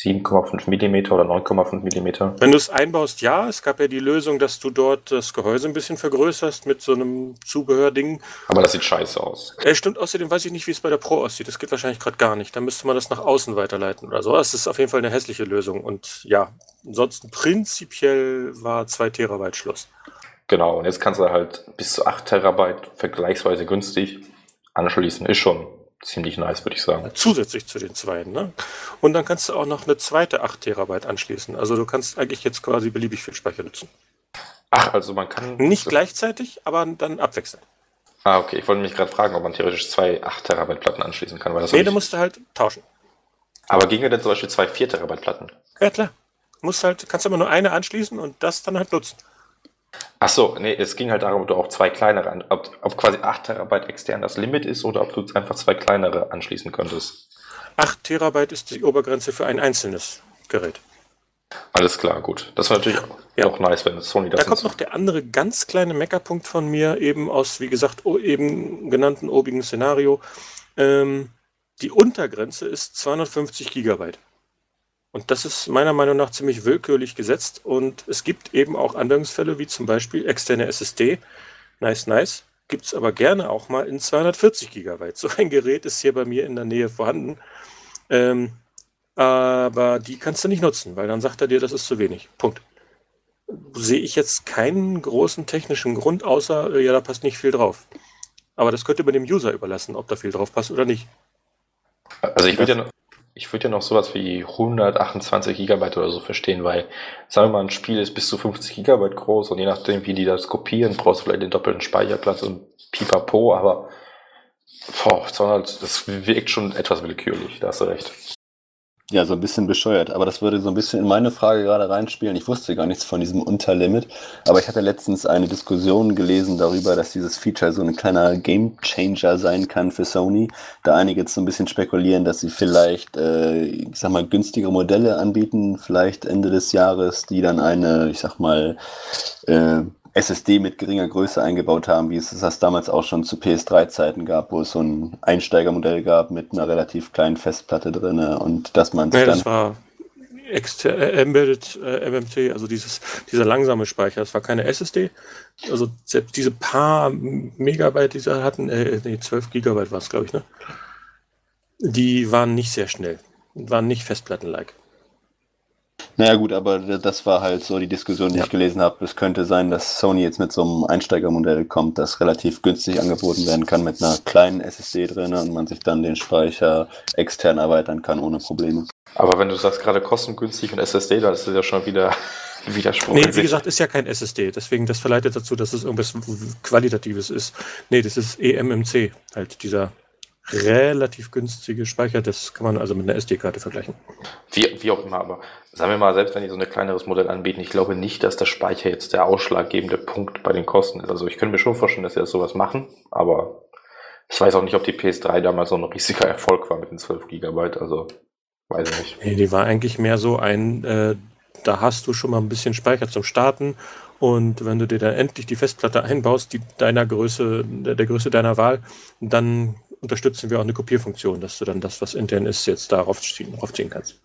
7,5 mm oder 9,5 mm. Wenn du es einbaust, ja. Es gab ja die Lösung, dass du dort das Gehäuse ein bisschen vergrößerst mit so einem Zubehörding. Aber das sieht scheiße aus. Äh, stimmt, außerdem weiß ich nicht, wie es bei der Pro aussieht. Das geht wahrscheinlich gerade gar nicht. Da müsste man das nach außen weiterleiten oder so. Das ist auf jeden Fall eine hässliche Lösung. Und ja, ansonsten prinzipiell war 2 Terabyte Schluss. Genau, und jetzt kannst du halt bis zu 8 Terabyte vergleichsweise günstig anschließen. Ist schon ziemlich nice, würde ich sagen. Zusätzlich zu den zweiten. Ne? Und dann kannst du auch noch eine zweite 8 Terabyte anschließen. Also du kannst eigentlich jetzt quasi beliebig viel Speicher nutzen. Ach, also man kann. Nicht gleichzeitig, aber dann abwechselnd. Ah, okay. Ich wollte mich gerade fragen, ob man theoretisch zwei 8 Terabyte Platten anschließen kann. Weil das nee, du musst halt tauschen. Aber ginge denn zum Beispiel zwei 4 Terabyte Platten? Ja, klar. Du musst halt, kannst immer nur eine anschließen und das dann halt nutzen. Ach so, nee, es ging halt darum, ob du auch zwei kleinere, ob, ob quasi 8 Terabyte extern das Limit ist oder ob du einfach zwei kleinere anschließen könntest. 8 Terabyte ist die Obergrenze für ein einzelnes Gerät. Alles klar, gut. Das war natürlich Ja. auch nice, wenn Sony das Da kommt noch der andere ganz kleine Meckerpunkt von mir, eben aus, wie gesagt, eben genannten obigen Szenario. Ähm, die Untergrenze ist 250 Gigabyte. Und das ist meiner Meinung nach ziemlich willkürlich gesetzt. Und es gibt eben auch Anwendungsfälle, wie zum Beispiel externe SSD. Nice, nice. Gibt es aber gerne auch mal in 240 Gigabyte. So ein Gerät ist hier bei mir in der Nähe vorhanden. Ähm, aber die kannst du nicht nutzen, weil dann sagt er dir, das ist zu wenig. Punkt. Sehe ich jetzt keinen großen technischen Grund, außer, äh, ja, da passt nicht viel drauf. Aber das könnte man dem User überlassen, ob da viel drauf passt oder nicht. Also ich würde ja, ich würd ja noch sowas wie 128 Gigabyte oder so verstehen, weil, sagen wir mal, ein Spiel ist bis zu 50 Gigabyte groß und je nachdem, wie die das kopieren, brauchst du vielleicht den doppelten Speicherplatz und pipapo, aber boah, das wirkt schon etwas willkürlich, da hast du recht. Ja, so ein bisschen bescheuert. Aber das würde so ein bisschen in meine Frage gerade reinspielen. Ich wusste gar nichts von diesem Unterlimit. Aber ich hatte letztens eine Diskussion gelesen darüber, dass dieses Feature so ein kleiner Game Changer sein kann für Sony. Da einige jetzt so ein bisschen spekulieren, dass sie vielleicht, äh, ich sag mal, günstigere Modelle anbieten, vielleicht Ende des Jahres, die dann eine, ich sag mal, äh, SSD mit geringer Größe eingebaut haben, wie es das damals auch schon zu PS3-Zeiten gab, wo es so ein Einsteigermodell gab mit einer relativ kleinen Festplatte drin und dass man sich ja, das war äh, Embedded äh, MMT, also dieses, dieser langsame Speicher. Das war keine SSD. Also selbst diese paar Megabyte, die sie hatten, äh, nee, 12 Gigabyte war es, glaube ich, ne? Die waren nicht sehr schnell. Waren nicht Festplatten-like. Naja gut, aber das war halt so die Diskussion, die ja. ich gelesen habe. Es könnte sein, dass Sony jetzt mit so einem Einsteigermodell kommt, das relativ günstig angeboten werden kann mit einer kleinen SSD drin und man sich dann den Speicher extern erweitern kann ohne Probleme. Aber wenn du sagst gerade kostengünstig und SSD, dann ist das ja schon wieder Widerspruch. Nee, wie gesagt, ist ja kein SSD. Deswegen, das verleitet dazu, dass es irgendwas Qualitatives ist. Nee, das ist eMMC, halt dieser relativ günstige Speicher. Das kann man also mit einer SD-Karte vergleichen. Wie, wie auch immer, aber sagen wir mal, selbst wenn die so ein kleineres Modell anbieten, ich glaube nicht, dass der Speicher jetzt der ausschlaggebende Punkt bei den Kosten ist. Also ich könnte mir schon vorstellen, dass sie das sowas machen, aber ich weiß auch nicht, ob die PS3 damals so ein riesiger Erfolg war mit den 12 GB. Also weiß ich nicht. Nee, die war eigentlich mehr so ein, äh, da hast du schon mal ein bisschen Speicher zum Starten und wenn du dir dann endlich die Festplatte einbaust, die deiner Größe, der, der Größe deiner Wahl, dann unterstützen wir auch eine Kopierfunktion, dass du dann das, was intern ist, jetzt darauf ziehen, ziehen kannst.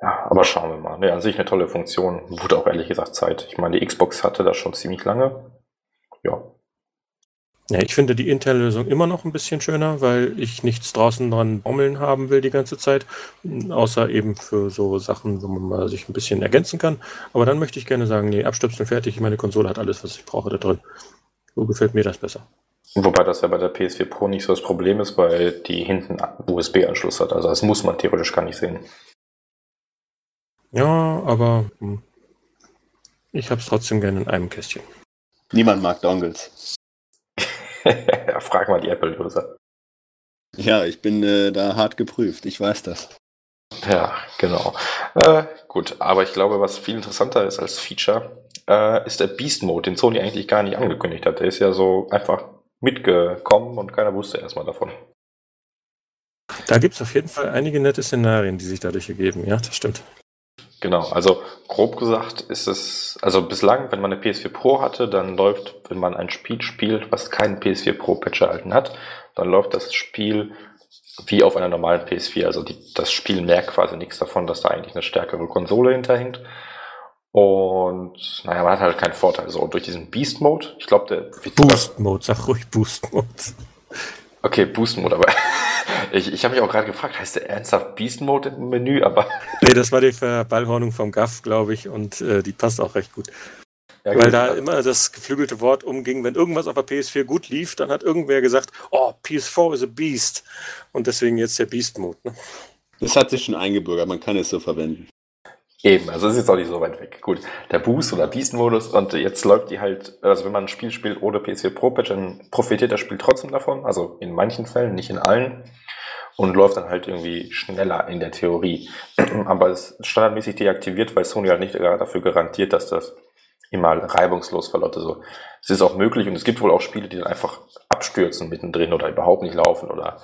Ja, aber schauen wir mal. Ne, an sich eine tolle Funktion. Wurde auch ehrlich gesagt Zeit. Ich meine, die Xbox hatte das schon ziemlich lange. Ja. Ja, ich finde die interne Lösung immer noch ein bisschen schöner, weil ich nichts draußen dran baumeln haben will die ganze Zeit. Außer eben für so Sachen, wo man mal sich ein bisschen ergänzen kann. Aber dann möchte ich gerne sagen, nee, abstöpseln fertig. Meine Konsole hat alles, was ich brauche da drin. So gefällt mir das besser. Wobei das ja bei der PS4 Pro nicht so das Problem ist, weil die hinten USB-Anschluss hat. Also das muss man theoretisch gar nicht sehen. Ja, aber hm, ich habe es trotzdem gerne in einem Kästchen. Niemand mag Dongles. Frag mal die Apple-User. Ja, ich bin äh, da hart geprüft, ich weiß das. Ja, genau. Äh, gut, aber ich glaube, was viel interessanter ist als Feature, äh, ist der Beast Mode, den Sony eigentlich gar nicht angekündigt hat. Der ist ja so einfach mitgekommen und keiner wusste erstmal davon. Da gibt es auf jeden Fall einige nette Szenarien, die sich dadurch ergeben. Ja, das stimmt. Genau, also grob gesagt ist es, also bislang, wenn man eine PS4 Pro hatte, dann läuft, wenn man ein Spiel spielt, was keinen PS4 Pro Patch erhalten hat, dann läuft das Spiel wie auf einer normalen PS4. Also die, das Spiel merkt quasi nichts davon, dass da eigentlich eine stärkere Konsole hinterhängt. Und naja, man hat halt keinen Vorteil. So, durch diesen Beast Mode, ich glaube, der. Boost Mode, sag ruhig Boost Mode. Okay, Boost Mode, aber ich, ich habe mich auch gerade gefragt, heißt der ernsthaft Beast Mode im Menü? Aber nee, das war die Verballhornung vom Gaff, glaube ich, und äh, die passt auch recht gut. Ja, Weil da immer das geflügelte Wort umging, wenn irgendwas auf der PS4 gut lief, dann hat irgendwer gesagt, oh, PS4 is a Beast. Und deswegen jetzt der Beast Mode. Ne? Das hat sich schon eingebürgert, man kann es so verwenden. Eben, also es ist jetzt auch nicht so weit weg. Gut, der Boost- oder Beast-Modus und jetzt läuft die halt, also wenn man ein Spiel spielt ohne PS4 Pro Patch, dann profitiert das Spiel trotzdem davon, also in manchen Fällen, nicht in allen und läuft dann halt irgendwie schneller in der Theorie. Aber es ist standardmäßig deaktiviert, weil Sony halt nicht dafür garantiert, dass das immer reibungslos verläuft. Also es ist auch möglich und es gibt wohl auch Spiele, die dann einfach abstürzen mittendrin oder überhaupt nicht laufen oder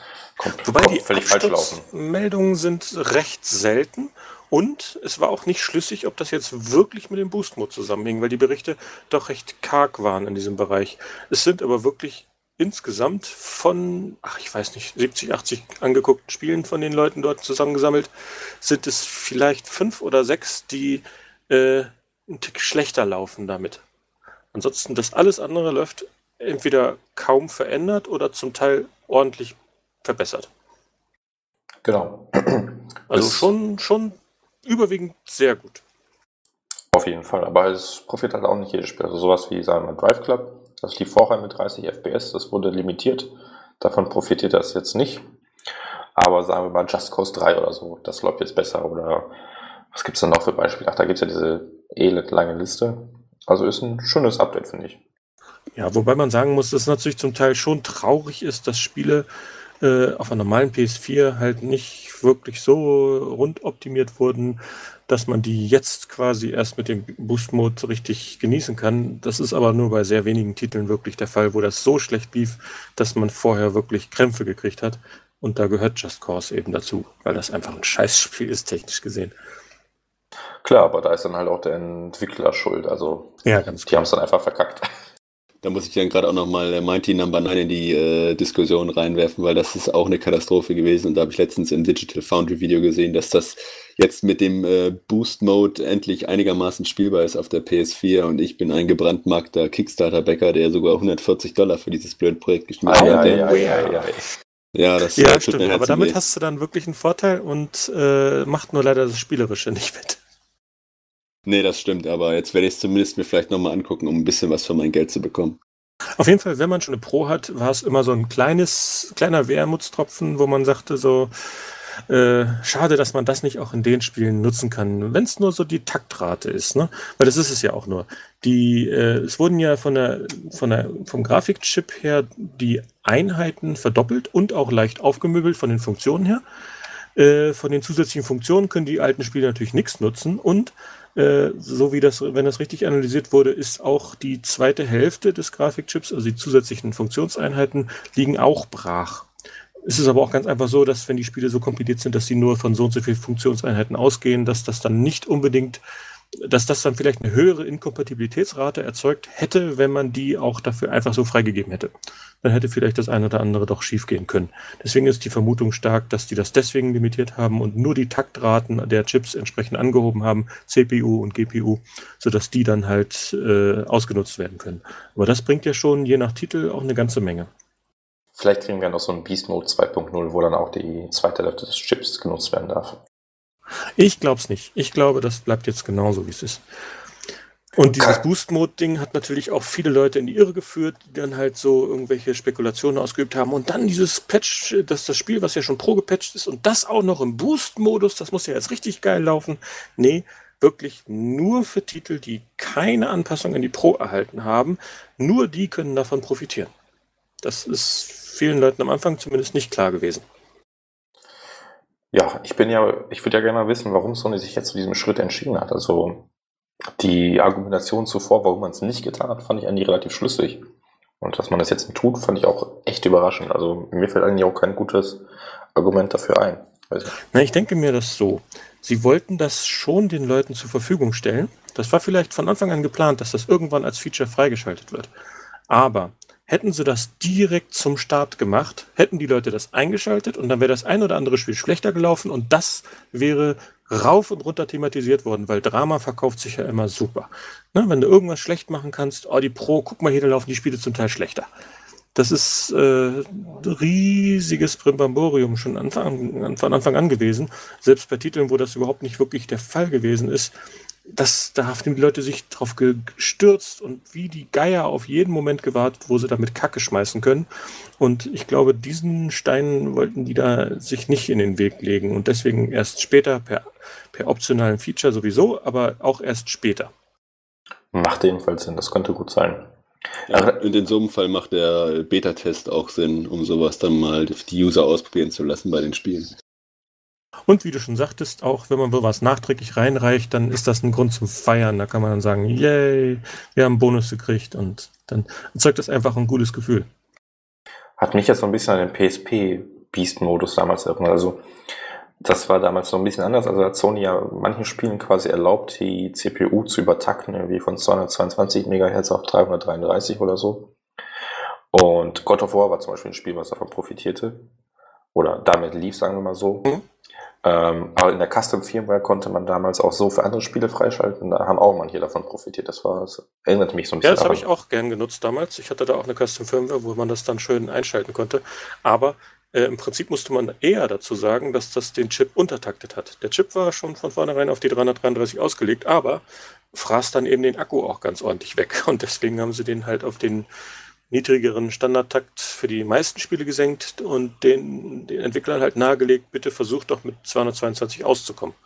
Wobei die völlig falsch laufen. Meldungen sind recht selten und es war auch nicht schlüssig, ob das jetzt wirklich mit dem Boost-Mode zusammenhing, weil die Berichte doch recht karg waren in diesem Bereich. Es sind aber wirklich insgesamt von, ach ich weiß nicht, 70, 80 angeguckten Spielen von den Leuten dort zusammengesammelt, sind es vielleicht fünf oder sechs, die äh, ein Tick schlechter laufen damit. Ansonsten, das alles andere läuft entweder kaum verändert oder zum Teil ordentlich verbessert. Genau. Also schon, schon überwiegend sehr gut. Auf jeden Fall, aber es profitiert halt auch nicht jedes Spiel. Also sowas wie, sagen wir mal, Drive Club, das lief vorher mit 30 FPS, das wurde limitiert. Davon profitiert das jetzt nicht. Aber sagen wir mal Just Cause 3 oder so, das läuft jetzt besser. Oder was gibt es da noch für Beispiele? Ach, da gibt es ja diese elend lange Liste. Also ist ein schönes Update, finde ich. Ja, wobei man sagen muss, dass es natürlich zum Teil schon traurig ist, dass Spiele äh, auf einer normalen PS4 halt nicht wirklich so rund optimiert wurden, dass man die jetzt quasi erst mit dem Boost-Mode richtig genießen kann. Das ist aber nur bei sehr wenigen Titeln wirklich der Fall, wo das so schlecht lief, dass man vorher wirklich Krämpfe gekriegt hat. Und da gehört Just Cause eben dazu, weil das einfach ein Scheißspiel ist, technisch gesehen. Klar, aber da ist dann halt auch der Entwickler schuld. Also ja, ganz die haben es dann einfach verkackt. Da muss ich dann gerade auch nochmal Mighty Number 9 in die äh, Diskussion reinwerfen, weil das ist auch eine Katastrophe gewesen. Und da habe ich letztens im Digital Foundry Video gesehen, dass das jetzt mit dem äh, Boost Mode endlich einigermaßen spielbar ist auf der PS4. Und ich bin ein gebrandmarkter Kickstarter-Bäcker, der sogar 140 Dollar für dieses blöde Projekt geschmissen hat. Ja, ja, ja, ja, das ja, stimmt. Aber damit weh. hast du dann wirklich einen Vorteil und äh, macht nur leider das Spielerische nicht mit. Nee, das stimmt, aber jetzt werde ich es zumindest mir vielleicht nochmal angucken, um ein bisschen was für mein Geld zu bekommen. Auf jeden Fall, wenn man schon eine Pro hat, war es immer so ein kleines, kleiner Wermutstropfen, wo man sagte so, äh, schade, dass man das nicht auch in den Spielen nutzen kann, wenn es nur so die Taktrate ist, ne? Weil das ist es ja auch nur. Die, äh, es wurden ja von der, von der, vom Grafikchip her die Einheiten verdoppelt und auch leicht aufgemöbelt von den Funktionen her. Äh, von den zusätzlichen Funktionen können die alten Spiele natürlich nichts nutzen und äh, so wie das, wenn das richtig analysiert wurde, ist auch die zweite Hälfte des Grafikchips, also die zusätzlichen Funktionseinheiten, liegen auch brach. Es ist aber auch ganz einfach so, dass wenn die Spiele so kompliziert sind, dass sie nur von so und so vielen Funktionseinheiten ausgehen, dass das dann nicht unbedingt dass das dann vielleicht eine höhere Inkompatibilitätsrate erzeugt hätte, wenn man die auch dafür einfach so freigegeben hätte. Dann hätte vielleicht das eine oder andere doch schiefgehen können. Deswegen ist die Vermutung stark, dass die das deswegen limitiert haben und nur die Taktraten der Chips entsprechend angehoben haben, CPU und GPU, sodass die dann halt äh, ausgenutzt werden können. Aber das bringt ja schon je nach Titel auch eine ganze Menge. Vielleicht kriegen wir noch so ein Beast Mode 2.0, wo dann auch die zweite Hälfte des Chips genutzt werden darf. Ich glaube es nicht. Ich glaube, das bleibt jetzt genauso, wie es ist. Und dieses Boost-Mode-Ding hat natürlich auch viele Leute in die Irre geführt, die dann halt so irgendwelche Spekulationen ausgeübt haben. Und dann dieses Patch, dass das Spiel, was ja schon pro gepatcht ist, und das auch noch im Boost-Modus, das muss ja jetzt richtig geil laufen. Nee, wirklich nur für Titel, die keine Anpassung in die Pro erhalten haben. Nur die können davon profitieren. Das ist vielen Leuten am Anfang zumindest nicht klar gewesen. Ja, ich bin ja, ich würde ja gerne mal wissen, warum Sony sich jetzt zu diesem Schritt entschieden hat. Also die Argumentation zuvor, warum man es nicht getan hat, fand ich eigentlich relativ schlüssig. Und dass man das jetzt tut, fand ich auch echt überraschend. Also mir fällt eigentlich auch kein gutes Argument dafür ein. Na, ich denke mir das so. Sie wollten das schon den Leuten zur Verfügung stellen. Das war vielleicht von Anfang an geplant, dass das irgendwann als Feature freigeschaltet wird. Aber Hätten sie das direkt zum Start gemacht, hätten die Leute das eingeschaltet und dann wäre das ein oder andere Spiel schlechter gelaufen und das wäre rauf und runter thematisiert worden, weil Drama verkauft sich ja immer super. Ne, wenn du irgendwas schlecht machen kannst, oh, die Pro, guck mal, hier da laufen die Spiele zum Teil schlechter. Das ist äh, riesiges Primbamborium schon Anfang, von Anfang an gewesen. Selbst bei Titeln, wo das überhaupt nicht wirklich der Fall gewesen ist, das, da haben die Leute sich drauf gestürzt und wie die Geier auf jeden Moment gewartet, wo sie damit Kacke schmeißen können. Und ich glaube, diesen Stein wollten die da sich nicht in den Weg legen und deswegen erst später per, per optionalen Feature sowieso, aber auch erst später. Macht jedenfalls Sinn, das könnte gut sein. Ja, und in so einem Fall macht der Beta-Test auch Sinn, um sowas dann mal die User ausprobieren zu lassen bei den Spielen. Und wie du schon sagtest, auch wenn man was nachträglich reinreicht, dann ist das ein Grund zum Feiern. Da kann man dann sagen, yay, wir haben einen Bonus gekriegt und dann erzeugt das einfach ein gutes Gefühl. Hat mich jetzt so ein bisschen an den PSP-Beast-Modus damals erinnert. Also das war damals so ein bisschen anders. Also hat Sony ja manchen Spielen quasi erlaubt, die CPU zu übertakten, irgendwie von 222 MHz auf 333 oder so. Und God of War war zum Beispiel ein Spiel, was davon profitierte. Oder damit lief, sagen wir mal so. Mhm. Ähm, aber in der Custom Firmware konnte man damals auch so für andere Spiele freischalten. Da haben auch manche davon profitiert. Das war, das erinnert mich so ein bisschen. Ja, das habe ich auch gern genutzt damals. Ich hatte da auch eine Custom Firmware, wo man das dann schön einschalten konnte. Aber äh, im Prinzip musste man eher dazu sagen, dass das den Chip untertaktet hat. Der Chip war schon von vornherein auf die 333 ausgelegt, aber fraß dann eben den Akku auch ganz ordentlich weg. Und deswegen haben sie den halt auf den niedrigeren Standardtakt für die meisten Spiele gesenkt und den, den Entwicklern halt nahegelegt, bitte versucht doch mit 222 auszukommen.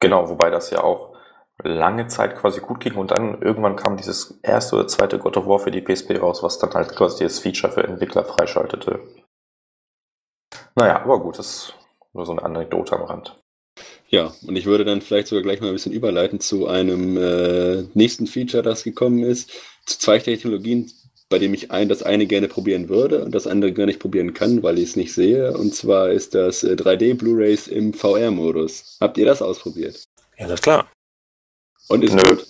Genau, wobei das ja auch lange Zeit quasi gut ging und dann irgendwann kam dieses erste oder zweite God of War für die PSP raus, was dann halt quasi das Feature für Entwickler freischaltete. Naja, aber gut, das ist nur so eine Anekdote am Rand. Ja, und ich würde dann vielleicht sogar gleich mal ein bisschen überleiten zu einem äh, nächsten Feature, das gekommen ist, zu zwei Technologien, bei dem ich ein, das eine gerne probieren würde und das andere gar nicht probieren kann, weil ich es nicht sehe. Und zwar ist das äh, 3D Blu-rays im VR-Modus. Habt ihr das ausprobiert? Ja, das ist klar. Und ist Nö. gut.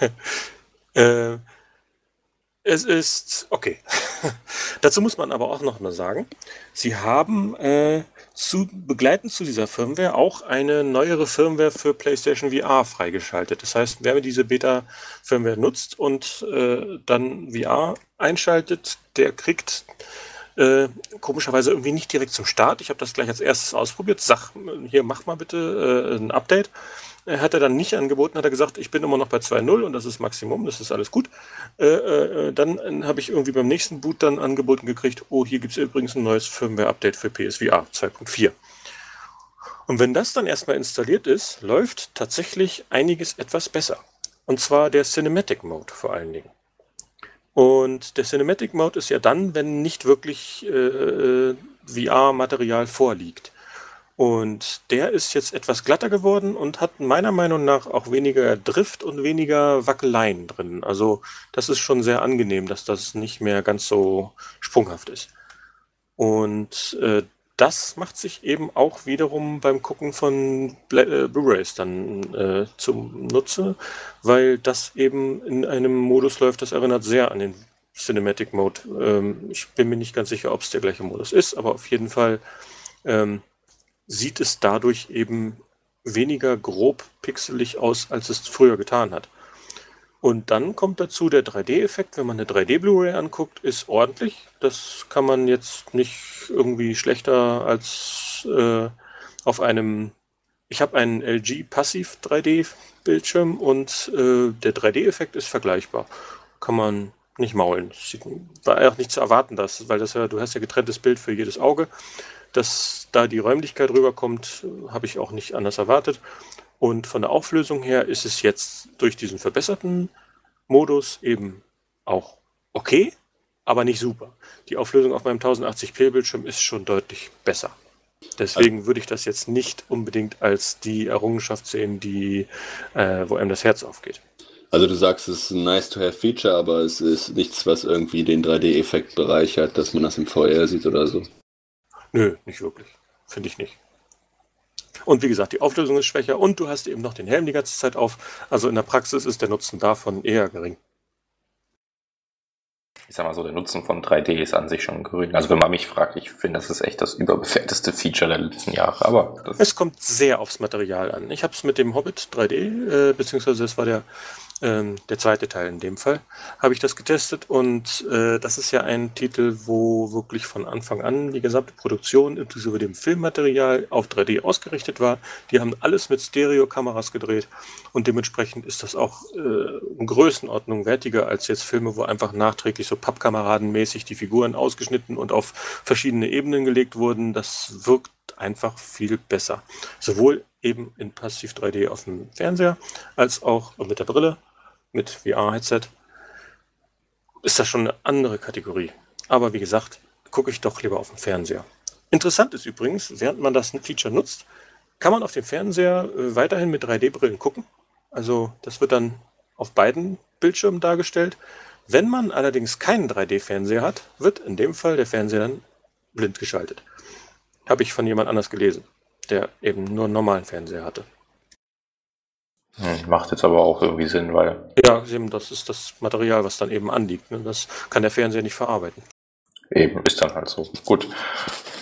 äh, es ist okay. Dazu muss man aber auch noch mal sagen, sie haben äh, zu, begleitend zu dieser Firmware auch eine neuere Firmware für PlayStation VR freigeschaltet. Das heißt, wer diese Beta-Firmware nutzt und äh, dann VR einschaltet, der kriegt äh, komischerweise irgendwie nicht direkt zum Start. Ich habe das gleich als erstes ausprobiert. Sag, hier mach mal bitte äh, ein Update. Hat er dann nicht angeboten, hat er gesagt, ich bin immer noch bei 2.0 und das ist Maximum, das ist alles gut. Äh, äh, dann habe ich irgendwie beim nächsten Boot dann angeboten gekriegt, oh, hier gibt es übrigens ein neues Firmware-Update für PSVR 2.4. Und wenn das dann erstmal installiert ist, läuft tatsächlich einiges etwas besser. Und zwar der Cinematic Mode vor allen Dingen. Und der Cinematic Mode ist ja dann, wenn nicht wirklich äh, äh VR-Material vorliegt. Und der ist jetzt etwas glatter geworden und hat meiner Meinung nach auch weniger Drift und weniger Wackeleien drin. Also das ist schon sehr angenehm, dass das nicht mehr ganz so sprunghaft ist. Und äh, das macht sich eben auch wiederum beim Gucken von äh, Blu-rays dann äh, zum Nutze, weil das eben in einem Modus läuft, das erinnert sehr an den Cinematic Mode. Ähm, ich bin mir nicht ganz sicher, ob es der gleiche Modus ist, aber auf jeden Fall ähm, sieht es dadurch eben weniger grob pixelig aus, als es früher getan hat. Und dann kommt dazu der 3D-Effekt, wenn man eine 3D-Blu-ray anguckt, ist ordentlich. Das kann man jetzt nicht irgendwie schlechter als äh, auf einem. Ich habe einen LG Passiv 3D-Bildschirm und äh, der 3D-Effekt ist vergleichbar. Kann man nicht maulen. War auch nicht zu erwarten, dass, weil das ja, du hast ja getrenntes Bild für jedes Auge. Dass da die Räumlichkeit rüberkommt, habe ich auch nicht anders erwartet. Und von der Auflösung her ist es jetzt durch diesen verbesserten Modus eben auch okay, aber nicht super. Die Auflösung auf meinem 1080p Bildschirm ist schon deutlich besser. Deswegen würde ich das jetzt nicht unbedingt als die Errungenschaft sehen, die, äh, wo einem das Herz aufgeht. Also du sagst, es ist ein nice-to-have-Feature, aber es ist nichts, was irgendwie den 3D-Effekt bereichert, dass man das im VR sieht oder so. Nö, nicht wirklich. Finde ich nicht. Und wie gesagt, die Auflösung ist schwächer und du hast eben noch den Helm die ganze Zeit auf. Also in der Praxis ist der Nutzen davon eher gering. Ich sag mal so, der Nutzen von 3D ist an sich schon gering. Also wenn man mich fragt, ich finde, das ist echt das überbewerteste Feature der letzten Jahre. Aber es kommt sehr aufs Material an. Ich habe es mit dem Hobbit 3D, äh, beziehungsweise es war der ähm, der zweite Teil in dem Fall, habe ich das getestet und äh, das ist ja ein Titel, wo wirklich von Anfang an die gesamte Produktion inklusive dem Filmmaterial auf 3D ausgerichtet war. Die haben alles mit Stereokameras gedreht und dementsprechend ist das auch äh, in Größenordnung wertiger als jetzt Filme, wo einfach nachträglich so pappkameradenmäßig die Figuren ausgeschnitten und auf verschiedene Ebenen gelegt wurden. Das wirkt einfach viel besser. Sowohl eben in Passiv 3D auf dem Fernseher als auch mit der Brille mit VR-Headset, ist das schon eine andere Kategorie. Aber wie gesagt, gucke ich doch lieber auf dem Fernseher. Interessant ist übrigens, während man das Feature nutzt, kann man auf dem Fernseher äh, weiterhin mit 3D-Brillen gucken. Also das wird dann auf beiden Bildschirmen dargestellt. Wenn man allerdings keinen 3D-Fernseher hat, wird in dem Fall der Fernseher dann blind geschaltet. Habe ich von jemand anders gelesen, der eben nur einen normalen Fernseher hatte. Hm, macht jetzt aber auch irgendwie Sinn, weil. Ja, eben, das ist das Material, was dann eben anliegt. Ne? Das kann der Fernseher nicht verarbeiten. Eben, ist dann halt so. Gut.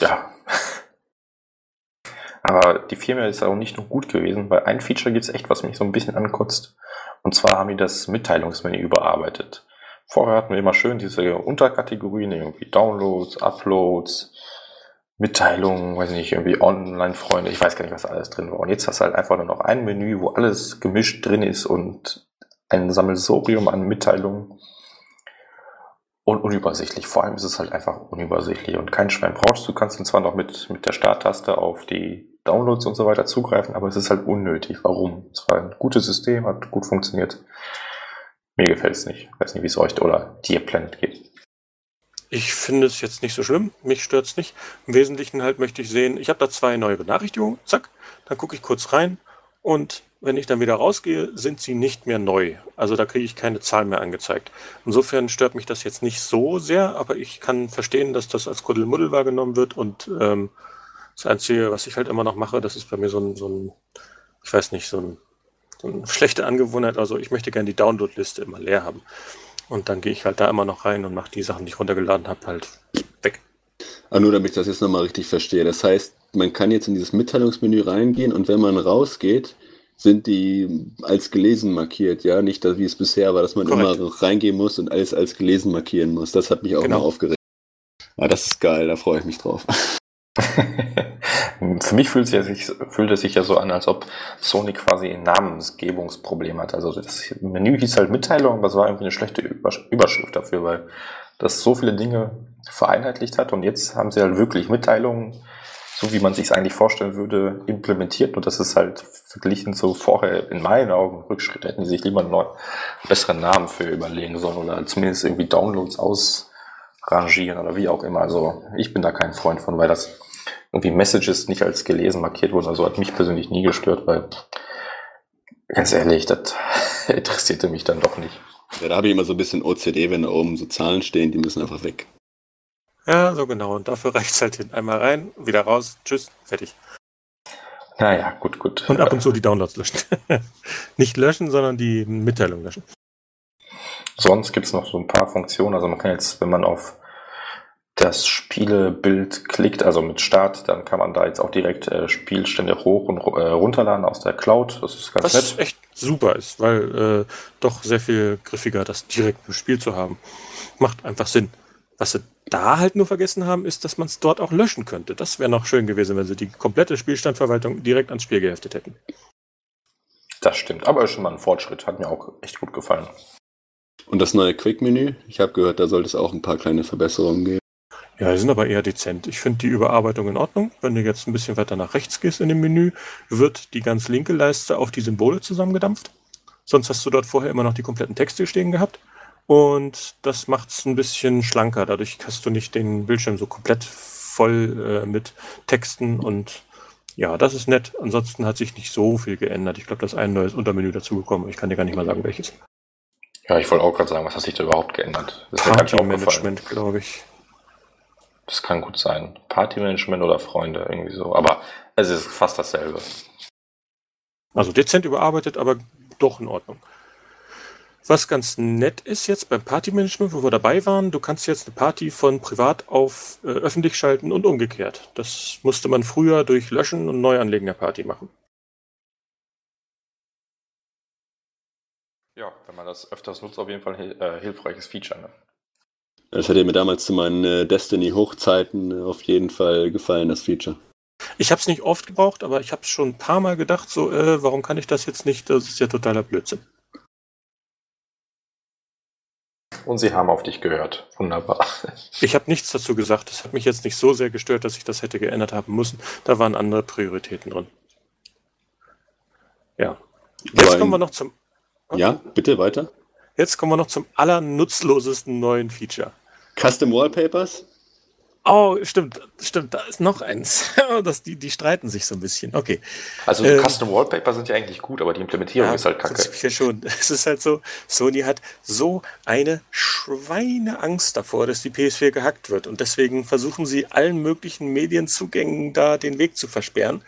Ja. Aber die Firma ist auch nicht nur gut gewesen, weil ein Feature gibt es echt, was mich so ein bisschen ankotzt. Und zwar haben die das Mitteilungsmenü überarbeitet. Vorher hatten wir immer schön diese Unterkategorien, irgendwie Downloads, Uploads, Mitteilungen, weiß nicht, irgendwie Online-Freunde, ich weiß gar nicht, was alles drin war. Und jetzt hast du halt einfach nur noch ein Menü, wo alles gemischt drin ist und ein Sammelsorium an Mitteilungen. Und unübersichtlich. Vor allem ist es halt einfach unübersichtlich und kein Schwein brauchst. Du kannst dann zwar noch mit, mit der Starttaste auf die Downloads und so weiter zugreifen, aber es ist halt unnötig. Warum? Es war ein gutes System, hat gut funktioniert. Mir gefällt es nicht. Ich weiß nicht, wie es euch oder dir Planet geht. Ich finde es jetzt nicht so schlimm, mich stört es nicht. Im Wesentlichen halt möchte ich sehen, ich habe da zwei neue Benachrichtigungen, zack, dann gucke ich kurz rein und wenn ich dann wieder rausgehe, sind sie nicht mehr neu. Also da kriege ich keine Zahl mehr angezeigt. Insofern stört mich das jetzt nicht so sehr, aber ich kann verstehen, dass das als Kuddelmuddel wahrgenommen wird und ähm, das Einzige, was ich halt immer noch mache, das ist bei mir so ein, so ein ich weiß nicht, so, ein, so eine schlechte Angewohnheit. Also ich möchte gerne die Download-Liste immer leer haben. Und dann gehe ich halt da immer noch rein und mache die Sachen, die ich runtergeladen habe, halt weg. Aber nur damit ich das jetzt nochmal richtig verstehe. Das heißt, man kann jetzt in dieses Mitteilungsmenü reingehen und wenn man rausgeht, sind die als gelesen markiert, ja? Nicht, wie es bisher war, dass man Korrekt. immer reingehen muss und alles als gelesen markieren muss. Das hat mich auch genau. mal aufgeregt. Ja, das ist geil, da freue ich mich drauf. Für mich fühlt es, sich, fühlt es sich ja so an, als ob Sony quasi ein Namensgebungsproblem hat. Also das Menü hieß halt Mitteilung, aber es war irgendwie eine schlechte Überschrift dafür, weil das so viele Dinge vereinheitlicht hat und jetzt haben sie halt wirklich Mitteilungen, so wie man sich es eigentlich vorstellen würde, implementiert und das ist halt verglichen zu vorher in meinen Augen Rückschritt. Hätten sie sich lieber einen besseren Namen für überlegen sollen oder zumindest irgendwie Downloads ausrangieren oder wie auch immer. Also ich bin da kein Freund von, weil das irgendwie Messages nicht als gelesen markiert wurden. Also hat mich persönlich nie gestört, weil ganz ehrlich, das interessierte mich dann doch nicht. Ja, da habe ich immer so ein bisschen OCD, wenn da oben so Zahlen stehen, die müssen einfach weg. Ja, so genau. Und dafür reicht es halt hin. Einmal rein, wieder raus, tschüss, fertig. Naja, gut, gut. Und ab und zu die Downloads löschen. Nicht löschen, sondern die Mitteilung löschen. Sonst gibt es noch so ein paar Funktionen. Also man kann jetzt, wenn man auf das Spielebild klickt, also mit Start, dann kann man da jetzt auch direkt äh, Spielstände hoch und äh, runterladen aus der Cloud. Das ist ganz Was nett. echt super ist, weil äh, doch sehr viel griffiger, das direkt im Spiel zu haben. Macht einfach Sinn. Was sie da halt nur vergessen haben, ist, dass man es dort auch löschen könnte. Das wäre noch schön gewesen, wenn sie die komplette Spielstandverwaltung direkt ans Spiel geheftet hätten. Das stimmt, aber ist schon mal ein Fortschritt. Hat mir auch echt gut gefallen. Und das neue Quick-Menü? Ich habe gehört, da sollte es auch ein paar kleine Verbesserungen geben. Ja, die sind aber eher dezent. Ich finde die Überarbeitung in Ordnung. Wenn du jetzt ein bisschen weiter nach rechts gehst in dem Menü, wird die ganz linke Leiste auf die Symbole zusammengedampft. Sonst hast du dort vorher immer noch die kompletten Texte stehen gehabt. Und das macht es ein bisschen schlanker. Dadurch hast du nicht den Bildschirm so komplett voll äh, mit Texten und ja, das ist nett. Ansonsten hat sich nicht so viel geändert. Ich glaube, da ist ein neues Untermenü dazugekommen. Ich kann dir gar nicht mal sagen, welches. Ja, ich wollte auch gerade sagen, was hat sich da überhaupt geändert? Das Party Management, glaube ich. Das kann gut sein. Partymanagement oder Freunde, irgendwie so. Aber es ist fast dasselbe. Also dezent überarbeitet, aber doch in Ordnung. Was ganz nett ist jetzt beim Partymanagement, wo wir dabei waren, du kannst jetzt eine Party von privat auf äh, öffentlich schalten und umgekehrt. Das musste man früher durch Löschen und Neuanlegen der Party machen. Ja, wenn man das öfters nutzt, auf jeden Fall äh, hilfreiches Feature. Ne? Das hätte mir damals zu meinen äh, Destiny-Hochzeiten äh, auf jeden Fall gefallen, das Feature. Ich habe es nicht oft gebraucht, aber ich habe es schon ein paar Mal gedacht, so, äh, warum kann ich das jetzt nicht? Das ist ja totaler Blödsinn. Und sie haben auf dich gehört. Wunderbar. Ich habe nichts dazu gesagt. Das hat mich jetzt nicht so sehr gestört, dass ich das hätte geändert haben müssen. Da waren andere Prioritäten drin. Ja. Jetzt kommen wir noch zum. Okay. Ja, bitte weiter. Jetzt kommen wir noch zum allernutzlosesten neuen Feature. Custom Wallpapers? Oh, stimmt, stimmt, da ist noch eins. das, die, die streiten sich so ein bisschen. Okay. Also ähm, Custom Wallpaper sind ja eigentlich gut, aber die Implementierung ja, ist halt kacke. Ja schon. Es ist halt so, Sony hat so eine Schweineangst davor, dass die PS4 gehackt wird. Und deswegen versuchen sie allen möglichen Medienzugängen da den Weg zu versperren.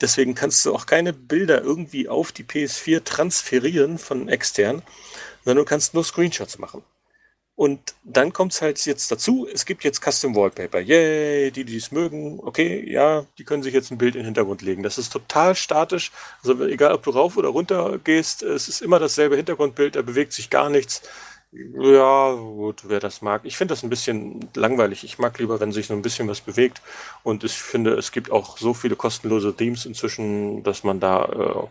deswegen kannst du auch keine Bilder irgendwie auf die PS4 transferieren von extern, sondern du kannst nur Screenshots machen. Und dann kommt es halt jetzt dazu, es gibt jetzt Custom Wallpaper. Yay, die, die es mögen, okay, ja, die können sich jetzt ein Bild in den Hintergrund legen. Das ist total statisch. Also egal, ob du rauf oder runter gehst, es ist immer dasselbe Hintergrundbild, da bewegt sich gar nichts. Ja, gut, wer das mag. Ich finde das ein bisschen langweilig. Ich mag lieber, wenn sich so ein bisschen was bewegt. Und ich finde, es gibt auch so viele kostenlose Themes inzwischen, dass man da äh,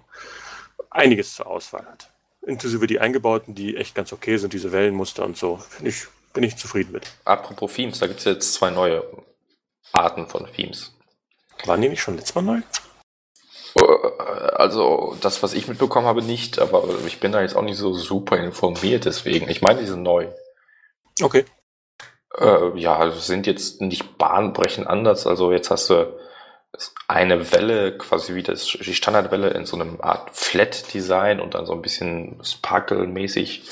einiges zur Auswahl hat. Inklusive die eingebauten, die echt ganz okay sind, diese Wellenmuster und so. Finde ich, bin ich zufrieden mit. Apropos Themes, da gibt es jetzt zwei neue Arten von Themes. Waren die nicht schon letztes Mal neu? Also das, was ich mitbekommen habe, nicht, aber ich bin da jetzt auch nicht so super informiert, deswegen. Ich meine, die sind neu. Okay. Äh, ja, sind jetzt nicht bahnbrechend anders. Also jetzt hast du eine Welle, quasi wie das, die Standardwelle in so einem Art Flat-Design und dann so ein bisschen Sparkle-mäßig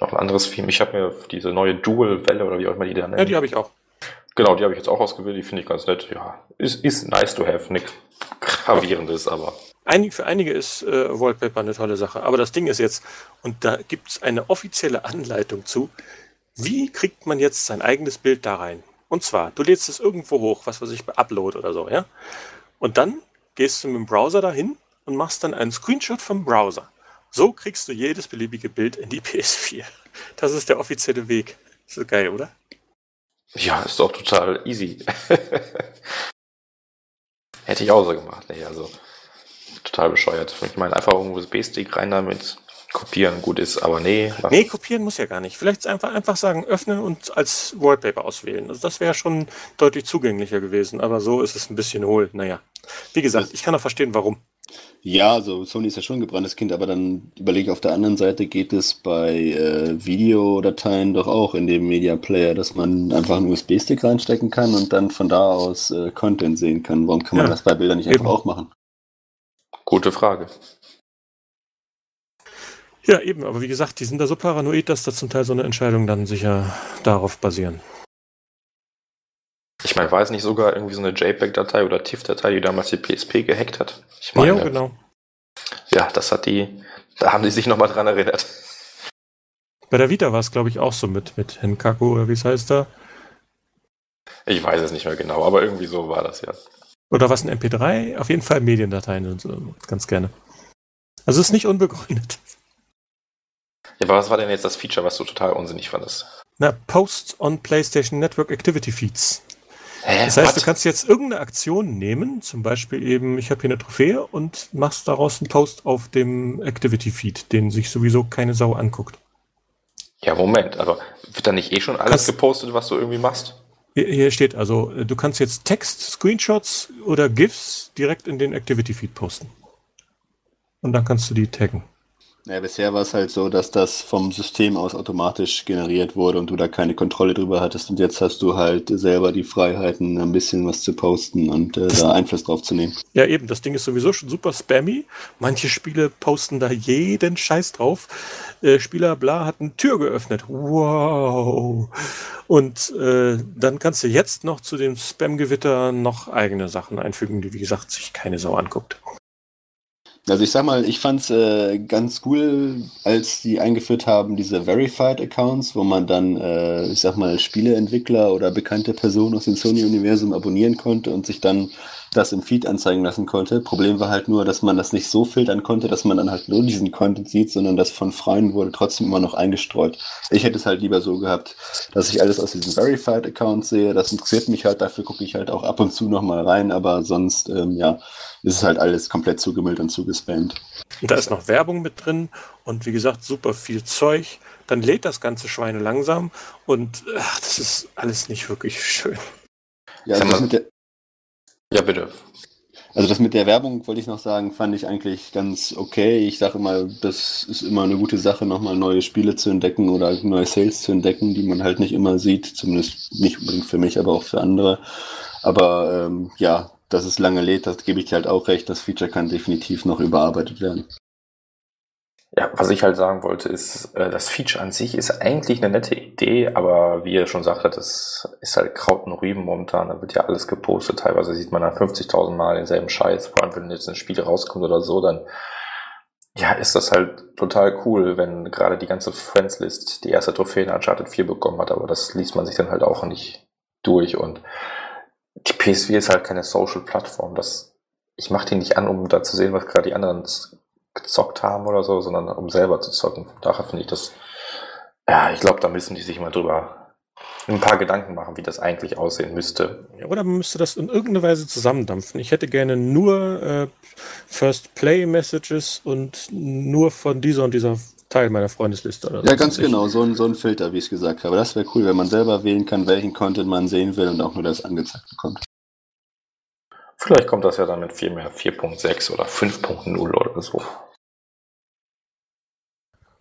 noch ein anderes Theme. Ich habe mir diese neue Dual-Welle oder wie auch immer die da nennen. Ja, die habe ich auch. Genau, die habe ich jetzt auch ausgewählt. Die finde ich ganz nett. Ja, ist, ist nice to have. Nichts gravierendes, aber. Einig, für einige ist äh, Wallpaper eine tolle Sache. Aber das Ding ist jetzt, und da gibt es eine offizielle Anleitung zu, wie kriegt man jetzt sein eigenes Bild da rein? Und zwar, du lädst es irgendwo hoch, was weiß ich, Upload oder so, ja? Und dann gehst du mit dem Browser dahin und machst dann einen Screenshot vom Browser. So kriegst du jedes beliebige Bild in die PS4. Das ist der offizielle Weg. Ist so geil, oder? Ja, ist doch total easy. Hätte ich auch so gemacht. Nee, also total bescheuert. Ich meine, einfach einen USB-Stick rein damit, kopieren gut ist, aber nee. Nee, kopieren muss ja gar nicht. Vielleicht einfach, einfach sagen, öffnen und als Wallpaper auswählen. Also das wäre schon deutlich zugänglicher gewesen, aber so ist es ein bisschen hohl. Naja, wie gesagt, ich kann auch verstehen, warum. Ja, also Sony ist ja schon ein gebranntes Kind, aber dann überlege ich auf der anderen Seite, geht es bei äh, Videodateien doch auch in dem Media Player, dass man einfach einen USB-Stick reinstecken kann und dann von da aus äh, Content sehen kann. Warum kann man ja, das bei Bildern nicht eben. einfach auch machen? Gute Frage. Ja, eben, aber wie gesagt, die sind da so paranoid, dass da zum Teil so eine Entscheidung dann sicher darauf basieren. Ich meine, war es nicht sogar irgendwie so eine JPEG-Datei oder TIFF-Datei, die damals die PSP gehackt hat? Ich meine, ja, genau. Ja, das hat die, da haben die sich nochmal dran erinnert. Bei der Vita war es, glaube ich, auch so mit, mit Henkaku oder wie es heißt da. Ich weiß es nicht mehr genau, aber irgendwie so war das ja. Oder was ein MP3? Auf jeden Fall Mediendateien und so, ganz gerne. Also es ist nicht unbegründet. Ja, aber was war denn jetzt das Feature, was du total unsinnig fandest? Na, Posts on PlayStation Network Activity Feeds. Hä, das heißt, what? du kannst jetzt irgendeine Aktion nehmen, zum Beispiel eben, ich habe hier eine Trophäe und machst daraus einen Post auf dem Activity Feed, den sich sowieso keine Sau anguckt. Ja, Moment, aber wird da nicht eh schon alles kannst, gepostet, was du irgendwie machst? Hier steht also, du kannst jetzt Text, Screenshots oder GIFs direkt in den Activity Feed posten. Und dann kannst du die taggen. Ja, bisher war es halt so, dass das vom System aus automatisch generiert wurde und du da keine Kontrolle drüber hattest. Und jetzt hast du halt selber die Freiheiten, ein bisschen was zu posten und äh, da Einfluss drauf zu nehmen. Ja, eben, das Ding ist sowieso schon super spammy. Manche Spiele posten da jeden Scheiß drauf. Äh, Spieler bla hat eine Tür geöffnet. Wow. Und äh, dann kannst du jetzt noch zu dem Spam-Gewitter noch eigene Sachen einfügen, die, wie gesagt, sich keine Sau anguckt. Also ich sag mal, ich fand's äh, ganz cool, als die eingeführt haben, diese Verified Accounts, wo man dann, äh, ich sag mal, Spieleentwickler oder bekannte Personen aus dem Sony-Universum abonnieren konnte und sich dann das im Feed anzeigen lassen konnte. Problem war halt nur, dass man das nicht so filtern konnte, dass man dann halt nur diesen Content sieht, sondern das von Freien wurde trotzdem immer noch eingestreut. Ich hätte es halt lieber so gehabt, dass ich alles aus diesen Verified Accounts sehe. Das interessiert mich halt, dafür gucke ich halt auch ab und zu nochmal rein, aber sonst, ähm, ja, ist es halt alles komplett zugemüllt und zugespammt. Und da ist noch Werbung mit drin und wie gesagt, super viel Zeug. Dann lädt das ganze Schweine langsam und ach, das ist alles nicht wirklich schön. Ja, also das mit der, ja, bitte. Also das mit der Werbung wollte ich noch sagen, fand ich eigentlich ganz okay. Ich sage mal, das ist immer eine gute Sache, nochmal neue Spiele zu entdecken oder neue Sales zu entdecken, die man halt nicht immer sieht. Zumindest nicht unbedingt für mich, aber auch für andere. Aber ähm, ja, dass es lange lädt, das gebe ich dir halt auch recht. Das Feature kann definitiv noch überarbeitet werden. Ja, was ich halt sagen wollte, ist, äh, das Feature an sich ist eigentlich eine nette Idee, aber wie ihr schon sagte, das ist halt Kraut und Rüben momentan. Da wird ja alles gepostet. Teilweise sieht man dann 50.000 Mal denselben Scheiß. Vor allem, wenn jetzt ein Spiel rauskommt oder so, dann ja, ist das halt total cool, wenn gerade die ganze Friends-List die erste Trophäe in Uncharted 4 bekommen hat, aber das liest man sich dann halt auch nicht durch und die PS4 ist halt keine Social-Plattform. Das, ich mache die nicht an, um da zu sehen, was gerade die anderen gezockt haben oder so, sondern um selber zu zocken. Von daher finde ich das, ja, ich glaube, da müssen die sich mal drüber ein paar Gedanken machen, wie das eigentlich aussehen müsste. Ja, oder man müsste das in irgendeiner Weise zusammendampfen. Ich hätte gerne nur äh, First Play Messages und nur von dieser und dieser Teil meiner Freundesliste. Oder ja, ganz genau, so ein, so ein Filter, wie ich es gesagt habe. Das wäre cool, wenn man selber wählen kann, welchen Content man sehen will und auch nur das angezeigt bekommt. Vielleicht kommt das ja dann mit viel mehr 4.6 oder 5.0 oder so.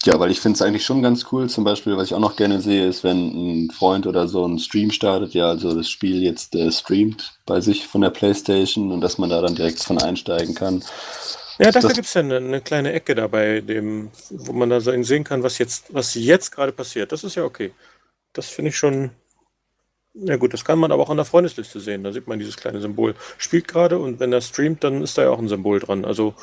Ja, weil ich finde es eigentlich schon ganz cool. Zum Beispiel, was ich auch noch gerne sehe, ist, wenn ein Freund oder so einen Stream startet, ja, also das Spiel jetzt äh, streamt bei sich von der Playstation und dass man da dann direkt von einsteigen kann. Ja, dafür gibt es ja eine, eine, kleine Ecke dabei, dem, wo man da sehen kann, was jetzt, was jetzt gerade passiert. Das ist ja okay. Das finde ich schon. Ja gut, das kann man aber auch an der Freundesliste sehen. Da sieht man dieses kleine Symbol. Spielt gerade und wenn er streamt, dann ist da ja auch ein Symbol dran. Also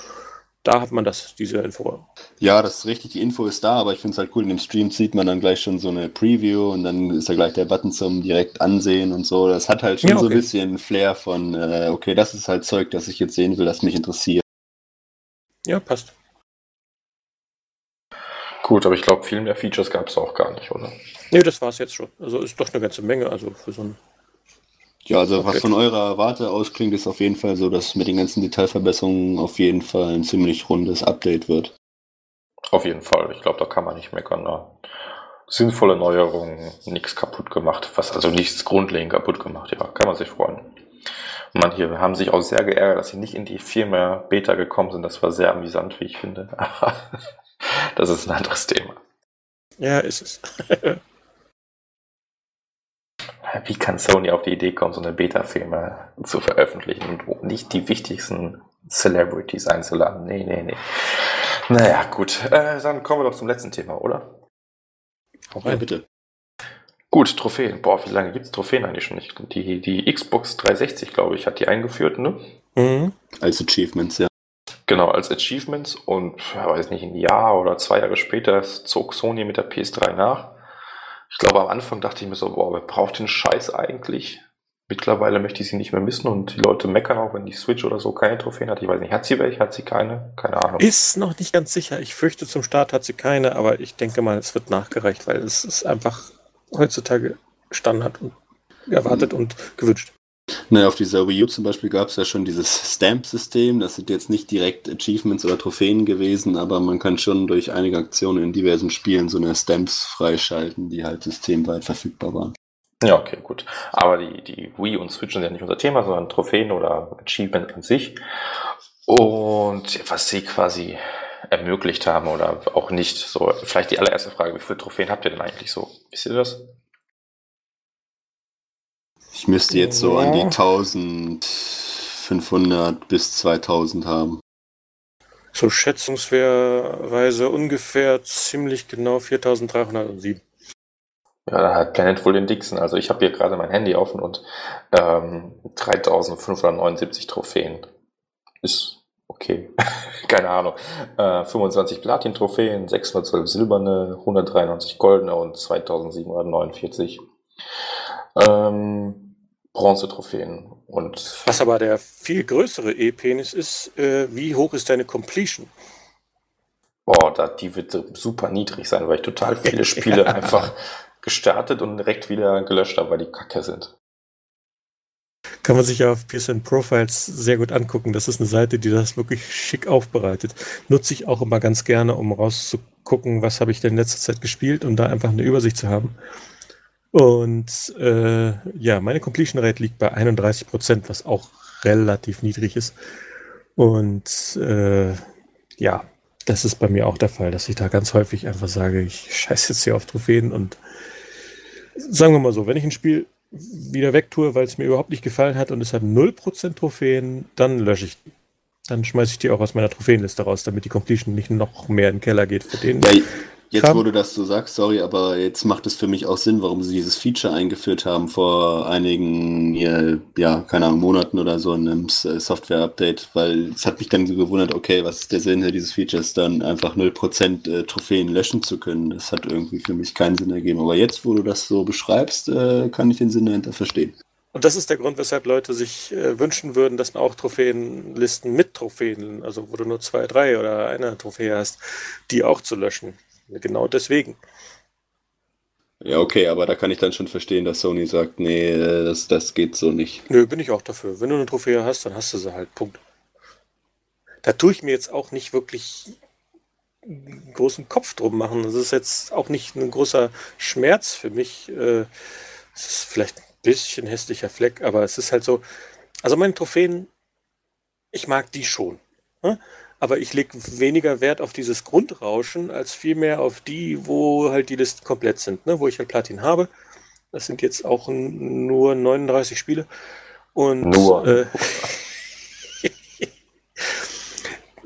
da hat man das, diese Info. Ja, das ist richtig, die Info ist da, aber ich finde es halt cool, in dem Stream sieht man dann gleich schon so eine Preview und dann ist da gleich der Button zum direkt ansehen und so. Das hat halt schon ja, okay. so ein bisschen Flair von, äh, okay, das ist halt Zeug, das ich jetzt sehen will, das mich interessiert. Ja, passt. Gut, aber ich glaube, viel mehr Features gab es auch gar nicht, oder? Nee, das war es jetzt schon. Also ist doch eine ganze Menge, also für so ein ja, also was von eurer Warte aus klingt, ist auf jeden Fall so, dass mit den ganzen Detailverbesserungen auf jeden Fall ein ziemlich rundes Update wird. Auf jeden Fall. Ich glaube, da kann man nicht meckern. Ne? Sinnvolle Neuerungen, nichts kaputt gemacht, was also nichts grundlegend kaputt gemacht. Ja, kann man sich freuen. Man hier haben sich auch sehr geärgert, dass sie nicht in die Firma Beta gekommen sind. Das war sehr amüsant, wie ich finde. Das ist ein anderes Thema. Ja, ist es. wie kann Sony auf die Idee kommen, so eine Beta-Filme zu veröffentlichen und nicht die wichtigsten Celebrities einzuladen? Nee, nee, nee. Naja, gut. Äh, dann kommen wir doch zum letzten Thema, oder? Auch ja, bitte. Gut, Trophäen. Boah, wie lange gibt es Trophäen eigentlich schon nicht? Die, die Xbox 360, glaube ich, hat die eingeführt, ne? Mhm. Als Achievements, ja. Genau, als Achievements und, weiß nicht, ein Jahr oder zwei Jahre später zog Sony mit der PS3 nach. Ich glaube, am Anfang dachte ich mir so, boah, wer braucht den Scheiß eigentlich? Mittlerweile möchte ich sie nicht mehr missen und die Leute meckern auch, wenn die Switch oder so keine Trophäen hat. Ich weiß nicht, hat sie welche? Hat sie keine? Keine Ahnung. Ist noch nicht ganz sicher. Ich fürchte, zum Start hat sie keine, aber ich denke mal, es wird nachgereicht, weil es ist einfach heutzutage Standard und erwartet und gewünscht. Naja, auf dieser Wii U zum Beispiel gab es ja schon dieses Stamp-System. Das sind jetzt nicht direkt Achievements oder Trophäen gewesen, aber man kann schon durch einige Aktionen in diversen Spielen so eine Stamps freischalten, die halt systemweit verfügbar waren. Ja, okay, gut. Aber die, die Wii und Switch sind ja nicht unser Thema, sondern Trophäen oder Achievement an sich. Und was sie quasi ermöglicht haben oder auch nicht. So, vielleicht die allererste Frage, wie viele Trophäen habt ihr denn eigentlich so? Wisst ihr das? Ich müsste jetzt so an die 1500 bis 2000 haben. So schätzungsweise ungefähr ziemlich genau 4307. Ja, da hat Planet wohl den dicksten. Also ich habe hier gerade mein Handy offen und ähm, 3579 Trophäen. Ist okay. Keine Ahnung. Äh, 25 Platin-Trophäen, 612 silberne, 193 goldene und 2749 ähm, Bronze-Trophäen. Und Was aber der viel größere E-Penis ist, äh, wie hoch ist deine Completion? Boah, da, die wird super niedrig sein, weil ich total viele Spiele einfach gestartet und direkt wieder gelöscht habe, weil die kacke sind. Kann man sich ja auf PSN Profiles sehr gut angucken. Das ist eine Seite, die das wirklich schick aufbereitet. Nutze ich auch immer ganz gerne, um rauszugucken, was habe ich denn in letzter Zeit gespielt und um da einfach eine Übersicht zu haben. Und äh, ja, meine Completion Rate liegt bei 31 Prozent, was auch relativ niedrig ist. Und äh, ja, das ist bei mir auch der Fall, dass ich da ganz häufig einfach sage, ich scheiße jetzt hier auf Trophäen und sagen wir mal so, wenn ich ein Spiel wieder wegtue, weil es mir überhaupt nicht gefallen hat und es hat 0% Trophäen, dann lösche ich. dann schmeiße ich die auch aus meiner Trophäenliste raus, damit die Completion nicht noch mehr in den Keller geht für den. Ja, Jetzt, kam. wo du das so sagst, sorry, aber jetzt macht es für mich auch Sinn, warum sie dieses Feature eingeführt haben vor einigen, ja, keine Ahnung, Monaten oder so in einem Software-Update, weil es hat mich dann so gewundert, okay, was ist der Sinn dieses Features, dann einfach 0% äh, Trophäen löschen zu können. Das hat irgendwie für mich keinen Sinn ergeben. Aber jetzt, wo du das so beschreibst, äh, kann ich den Sinn dahinter verstehen. Und das ist der Grund, weshalb Leute sich äh, wünschen würden, dass man auch Trophäenlisten mit Trophäen, also wo du nur zwei, drei oder eine Trophäe hast, die auch zu löschen. Genau deswegen. Ja, okay, aber da kann ich dann schon verstehen, dass Sony sagt, nee, das, das geht so nicht. Nö, bin ich auch dafür. Wenn du eine Trophäe hast, dann hast du sie halt. Punkt. Da tue ich mir jetzt auch nicht wirklich einen großen Kopf drum machen. Das ist jetzt auch nicht ein großer Schmerz für mich. Äh, es ist vielleicht ein bisschen hässlicher Fleck, aber es ist halt so. Also meine Trophäen, ich mag die schon. Aber ich lege weniger Wert auf dieses Grundrauschen als vielmehr auf die, wo halt die Listen komplett sind, ne? wo ich halt Platin habe. Das sind jetzt auch nur 39 Spiele. Und nur. Äh,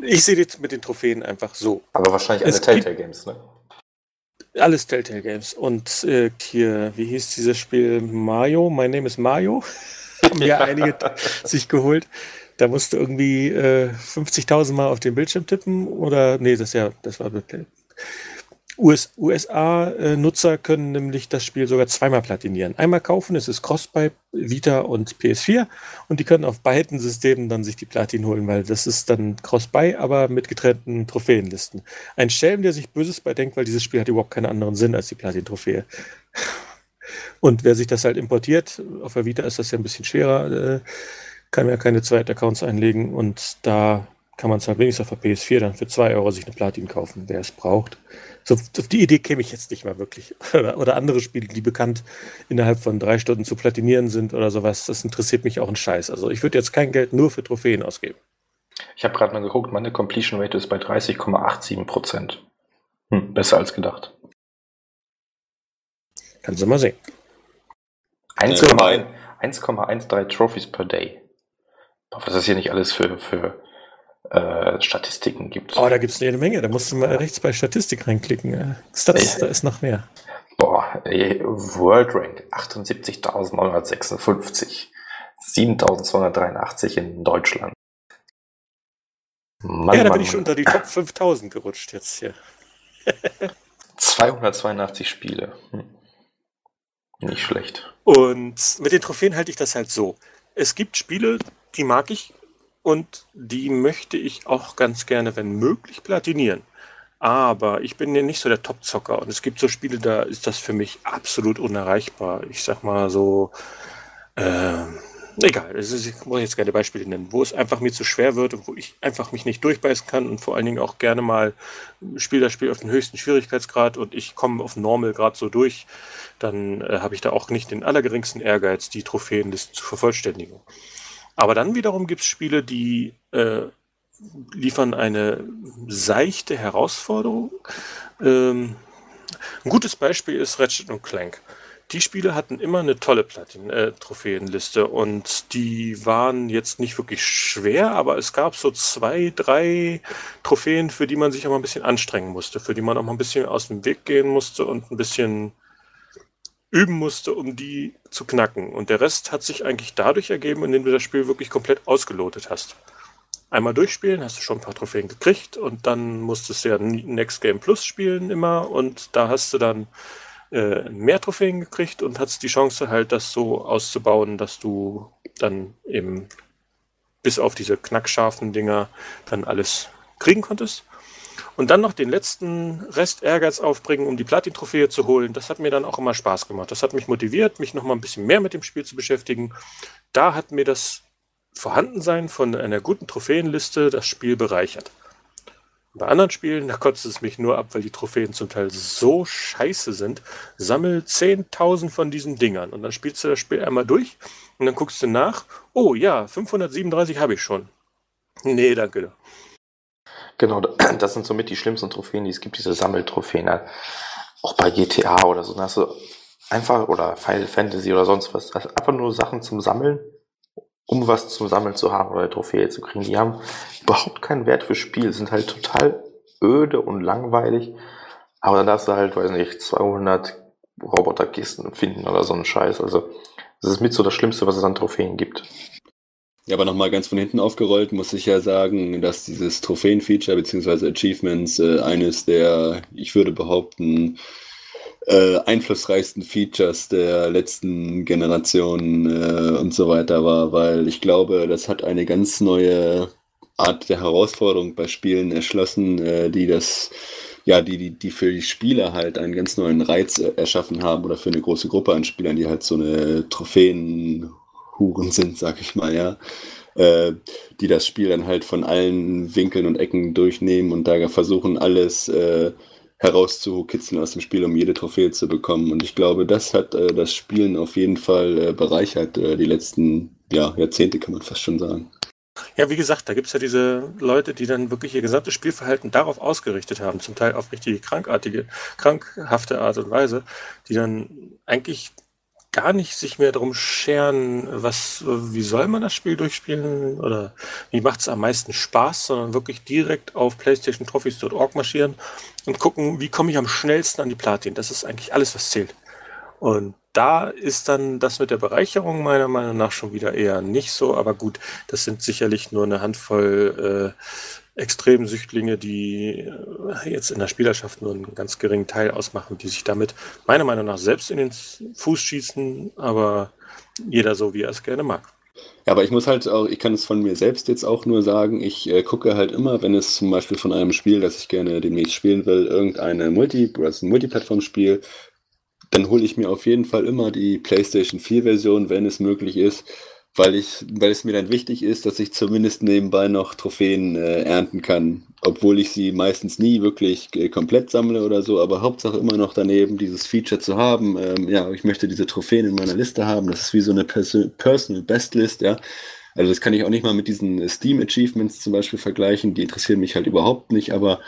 ich sehe jetzt mit den Trophäen einfach so. Aber wahrscheinlich alle Telltale Games, ne? Alles Telltale Games. Und äh, hier, wie hieß dieses Spiel? Mario? My Name is Mario. Haben ja einige sich geholt. Da musst du irgendwie äh, 50.000 Mal auf den Bildschirm tippen oder, nee, das ja, das war US, USA-Nutzer können nämlich das Spiel sogar zweimal platinieren. Einmal kaufen, es ist Cross bei Vita und PS4 und die können auf beiden Systemen dann sich die Platin holen, weil das ist dann Cross-Buy, aber mit getrennten Trophäenlisten. Ein Schelm, der sich Böses bei denkt, weil dieses Spiel hat überhaupt keinen anderen Sinn als die Platin-Trophäe. Und wer sich das halt importiert, auf der Vita ist das ja ein bisschen schwerer, kann ja keine zweiten Accounts einlegen und da kann man es halt wenigstens auf der PS4 dann für 2 Euro sich eine Platin kaufen, wer es braucht. So, auf die Idee käme ich jetzt nicht mal wirklich. Oder, oder, andere Spiele, die bekannt innerhalb von drei Stunden zu platinieren sind oder sowas, das interessiert mich auch ein Scheiß. Also ich würde jetzt kein Geld nur für Trophäen ausgeben. Ich habe gerade mal geguckt, meine Completion Rate ist bei 30,87 Prozent. Hm, besser als gedacht. Kannst du mal sehen. 1,13 Trophies per Day was es hier nicht alles für, für äh, Statistiken gibt. Oh, da gibt es eine Menge. Da musst du mal rechts bei Statistik reinklicken. Stats, da ist noch mehr. Boah, ey, World Rank 78.956. 7.283 in Deutschland. Mann, ja, da Mann, bin ich schon unter die Top 5000 gerutscht jetzt hier. 282 Spiele. Hm. Nicht schlecht. Und mit den Trophäen halte ich das halt so. Es gibt Spiele, die mag ich und die möchte ich auch ganz gerne, wenn möglich, platinieren. Aber ich bin ja nicht so der Top-Zocker und es gibt so Spiele, da ist das für mich absolut unerreichbar. Ich sag mal so, äh, egal, ist, ich muss jetzt keine Beispiele nennen, wo es einfach mir zu schwer wird und wo ich einfach mich nicht durchbeißen kann und vor allen Dingen auch gerne mal spiele das Spiel auf den höchsten Schwierigkeitsgrad und ich komme auf Normal gerade so durch, dann äh, habe ich da auch nicht den allergeringsten Ehrgeiz, die Trophäenliste zu vervollständigen. Aber dann wiederum gibt es Spiele, die äh, liefern eine seichte Herausforderung. Ähm, ein gutes Beispiel ist Ratchet Clank. Die Spiele hatten immer eine tolle Platin-Trophäenliste äh, und die waren jetzt nicht wirklich schwer, aber es gab so zwei, drei Trophäen, für die man sich auch mal ein bisschen anstrengen musste, für die man auch mal ein bisschen aus dem Weg gehen musste und ein bisschen üben musste, um die zu knacken. Und der Rest hat sich eigentlich dadurch ergeben, indem du das Spiel wirklich komplett ausgelotet hast. Einmal durchspielen, hast du schon ein paar Trophäen gekriegt und dann musstest du ja Next Game Plus spielen immer und da hast du dann äh, mehr Trophäen gekriegt und hattest die Chance halt, das so auszubauen, dass du dann eben bis auf diese knackscharfen Dinger dann alles kriegen konntest. Und dann noch den letzten Rest Ehrgeiz aufbringen, um die Platin-Trophäe zu holen. Das hat mir dann auch immer Spaß gemacht. Das hat mich motiviert, mich noch mal ein bisschen mehr mit dem Spiel zu beschäftigen. Da hat mir das Vorhandensein von einer guten Trophäenliste das Spiel bereichert. Bei anderen Spielen, da kotzt es mich nur ab, weil die Trophäen zum Teil so scheiße sind. Sammel 10.000 von diesen Dingern und dann spielst du das Spiel einmal durch und dann guckst du nach. Oh ja, 537 habe ich schon. Nee, danke. Genau, das sind somit die schlimmsten Trophäen, die es gibt, diese Sammeltrophäen. Auch bei GTA oder so. Da hast du einfach, oder Final Fantasy oder sonst was, einfach nur Sachen zum Sammeln. um was zu sammeln zu haben oder eine Trophäe zu kriegen. Die haben überhaupt keinen Wert fürs Spiel, sind halt total öde und langweilig. Aber dann darfst du halt, weiß nicht, 200 Roboterkisten finden oder so einen Scheiß. Also, das ist mit so das Schlimmste, was es an Trophäen gibt. Ja, aber nochmal ganz von hinten aufgerollt, muss ich ja sagen, dass dieses Trophäen-Feature bzw. Achievements äh, eines der, ich würde behaupten, äh, einflussreichsten Features der letzten Generation äh, und so weiter war, weil ich glaube, das hat eine ganz neue Art der Herausforderung bei Spielen erschlossen, äh, die das ja, die, die, die für die Spieler halt einen ganz neuen Reiz erschaffen haben oder für eine große Gruppe an Spielern, die halt so eine Trophäenhuren sind, sag ich mal, ja. Äh, die das Spiel dann halt von allen Winkeln und Ecken durchnehmen und da versuchen, alles äh, herauszukitzeln aus dem Spiel, um jede Trophäe zu bekommen. Und ich glaube, das hat äh, das Spielen auf jeden Fall äh, bereichert, äh, die letzten ja, Jahrzehnte, kann man fast schon sagen. Ja, wie gesagt, da gibt es ja diese Leute, die dann wirklich ihr gesamtes Spielverhalten darauf ausgerichtet haben, zum Teil auf richtig krankartige, krankhafte Art und Weise, die dann eigentlich gar nicht sich mehr darum scheren, was, wie soll man das Spiel durchspielen oder wie macht es am meisten Spaß, sondern wirklich direkt auf PlayStationTrophies.org marschieren und gucken, wie komme ich am schnellsten an die Platin. Das ist eigentlich alles, was zählt. Und da ist dann das mit der Bereicherung meiner Meinung nach schon wieder eher nicht so. Aber gut, das sind sicherlich nur eine Handvoll äh, Extremsüchtlinge, die äh, jetzt in der Spielerschaft nur einen ganz geringen Teil ausmachen, die sich damit meiner Meinung nach selbst in den Fuß schießen, aber jeder so, wie er es gerne mag. Ja, aber ich muss halt auch, ich kann es von mir selbst jetzt auch nur sagen, ich äh, gucke halt immer, wenn es zum Beispiel von einem Spiel, das ich gerne demnächst spielen will, irgendeine Multi, oder ein Multiplattform-Spiel, dann hole ich mir auf jeden Fall immer die PlayStation 4-Version, wenn es möglich ist, weil ich, weil es mir dann wichtig ist, dass ich zumindest nebenbei noch Trophäen äh, ernten kann, obwohl ich sie meistens nie wirklich äh, komplett sammle oder so, aber Hauptsache immer noch daneben dieses Feature zu haben. Ähm, ja, ich möchte diese Trophäen in meiner Liste haben. Das ist wie so eine Perso Personal Best List, ja. Also das kann ich auch nicht mal mit diesen Steam Achievements zum Beispiel vergleichen. Die interessieren mich halt überhaupt nicht, aber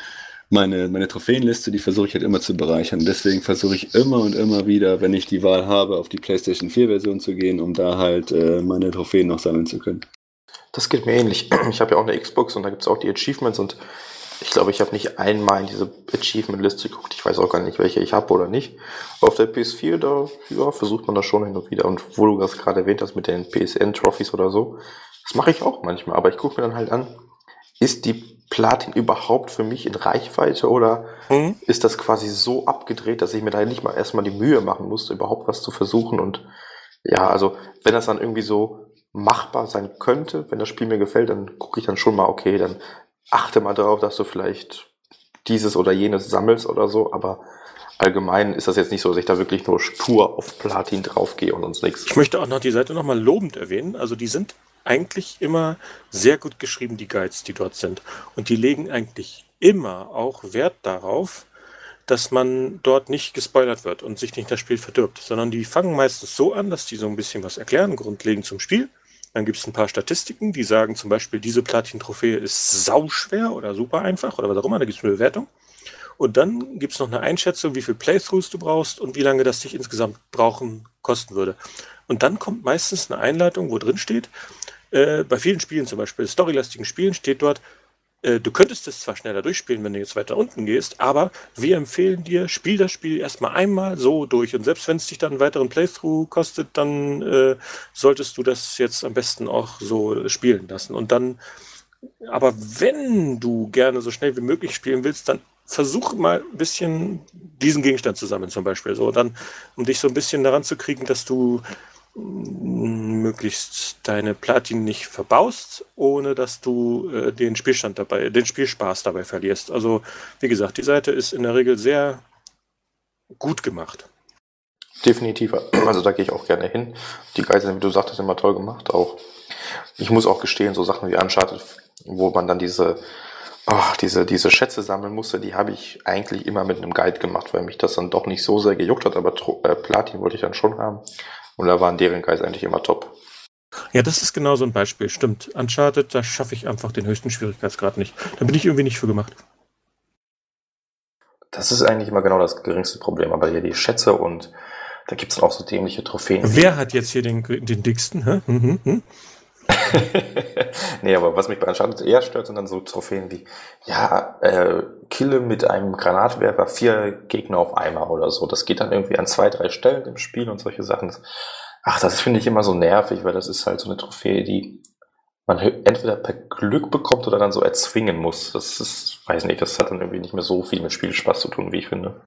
meine, meine Trophäenliste, die versuche ich halt immer zu bereichern. Deswegen versuche ich immer und immer wieder, wenn ich die Wahl habe, auf die PlayStation 4-Version zu gehen, um da halt äh, meine Trophäen noch sammeln zu können. Das geht mir ähnlich. Ich habe ja auch eine Xbox und da gibt es auch die Achievements und ich glaube, ich habe nicht einmal in diese Achievement-Liste geguckt. Ich weiß auch gar nicht, welche ich habe oder nicht. auf der PS4, da ja, versucht man das schon hin und wieder. Und wo du das gerade erwähnt hast mit den PSN-Trophies oder so, das mache ich auch manchmal. Aber ich gucke mir dann halt an, ist die Platin überhaupt für mich in Reichweite oder mhm. ist das quasi so abgedreht, dass ich mir da nicht mal erstmal die Mühe machen muss, überhaupt was zu versuchen? Und ja, also wenn das dann irgendwie so machbar sein könnte, wenn das Spiel mir gefällt, dann gucke ich dann schon mal, okay, dann achte mal darauf, dass du vielleicht dieses oder jenes sammelst oder so, aber allgemein ist das jetzt nicht so, dass ich da wirklich nur pur auf Platin draufgehe und sonst nichts. Ich möchte auch noch die Seite nochmal lobend erwähnen. Also die sind eigentlich immer sehr gut geschrieben, die Guides, die dort sind. Und die legen eigentlich immer auch Wert darauf, dass man dort nicht gespoilert wird und sich nicht das Spiel verdirbt, sondern die fangen meistens so an, dass die so ein bisschen was erklären, grundlegend zum Spiel. Dann gibt es ein paar Statistiken, die sagen zum Beispiel, diese Platin-Trophäe ist sauschwer oder super einfach oder was auch immer, da gibt es eine Bewertung. Und dann gibt es noch eine Einschätzung, wie viele Playthroughs du brauchst und wie lange das dich insgesamt brauchen kosten würde. Und dann kommt meistens eine Einleitung, wo drin steht, äh, bei vielen Spielen, zum Beispiel storylastigen Spielen, steht dort, äh, du könntest es zwar schneller durchspielen, wenn du jetzt weiter unten gehst, aber wir empfehlen dir, spiel das Spiel erstmal einmal so durch. Und selbst wenn es dich dann einen weiteren Playthrough kostet, dann äh, solltest du das jetzt am besten auch so spielen lassen. Und dann, aber wenn du gerne so schnell wie möglich spielen willst, dann versuch mal ein bisschen diesen Gegenstand zu sammeln, zum Beispiel. So, dann, um dich so ein bisschen daran zu kriegen, dass du möglichst deine Platin nicht verbaust, ohne dass du äh, den Spielstand dabei, den Spielspaß dabei verlierst. Also, wie gesagt, die Seite ist in der Regel sehr gut gemacht. Definitiv. Also da gehe ich auch gerne hin. Die Geiseln, wie du sagtest, immer toll gemacht. Auch ich muss auch gestehen, so Sachen wie Uncharted, wo man dann diese, oh, diese, diese Schätze sammeln musste, die habe ich eigentlich immer mit einem Guide gemacht, weil mich das dann doch nicht so sehr gejuckt hat, aber äh, Platin wollte ich dann schon haben. Und da waren deren Guys eigentlich immer top. Ja, das ist genau so ein Beispiel. Stimmt. Uncharted, da schaffe ich einfach den höchsten Schwierigkeitsgrad nicht. Da bin ich irgendwie nicht für gemacht. Das ist eigentlich immer genau das geringste Problem. Aber hier die Schätze und da gibt es auch so dämliche Trophäen. Wer hat jetzt hier den, den dicksten? Hm, hm, hm. nee, aber was mich bei Uncharted eher stört, sind dann so Trophäen wie, ja, äh, kille mit einem Granatwerfer vier Gegner auf einmal oder so. Das geht dann irgendwie an zwei, drei Stellen im Spiel und solche Sachen. Ach, das finde ich immer so nervig, weil das ist halt so eine Trophäe, die man entweder per Glück bekommt oder dann so erzwingen muss. Das ist, weiß nicht, das hat dann irgendwie nicht mehr so viel mit Spielspaß zu tun, wie ich finde.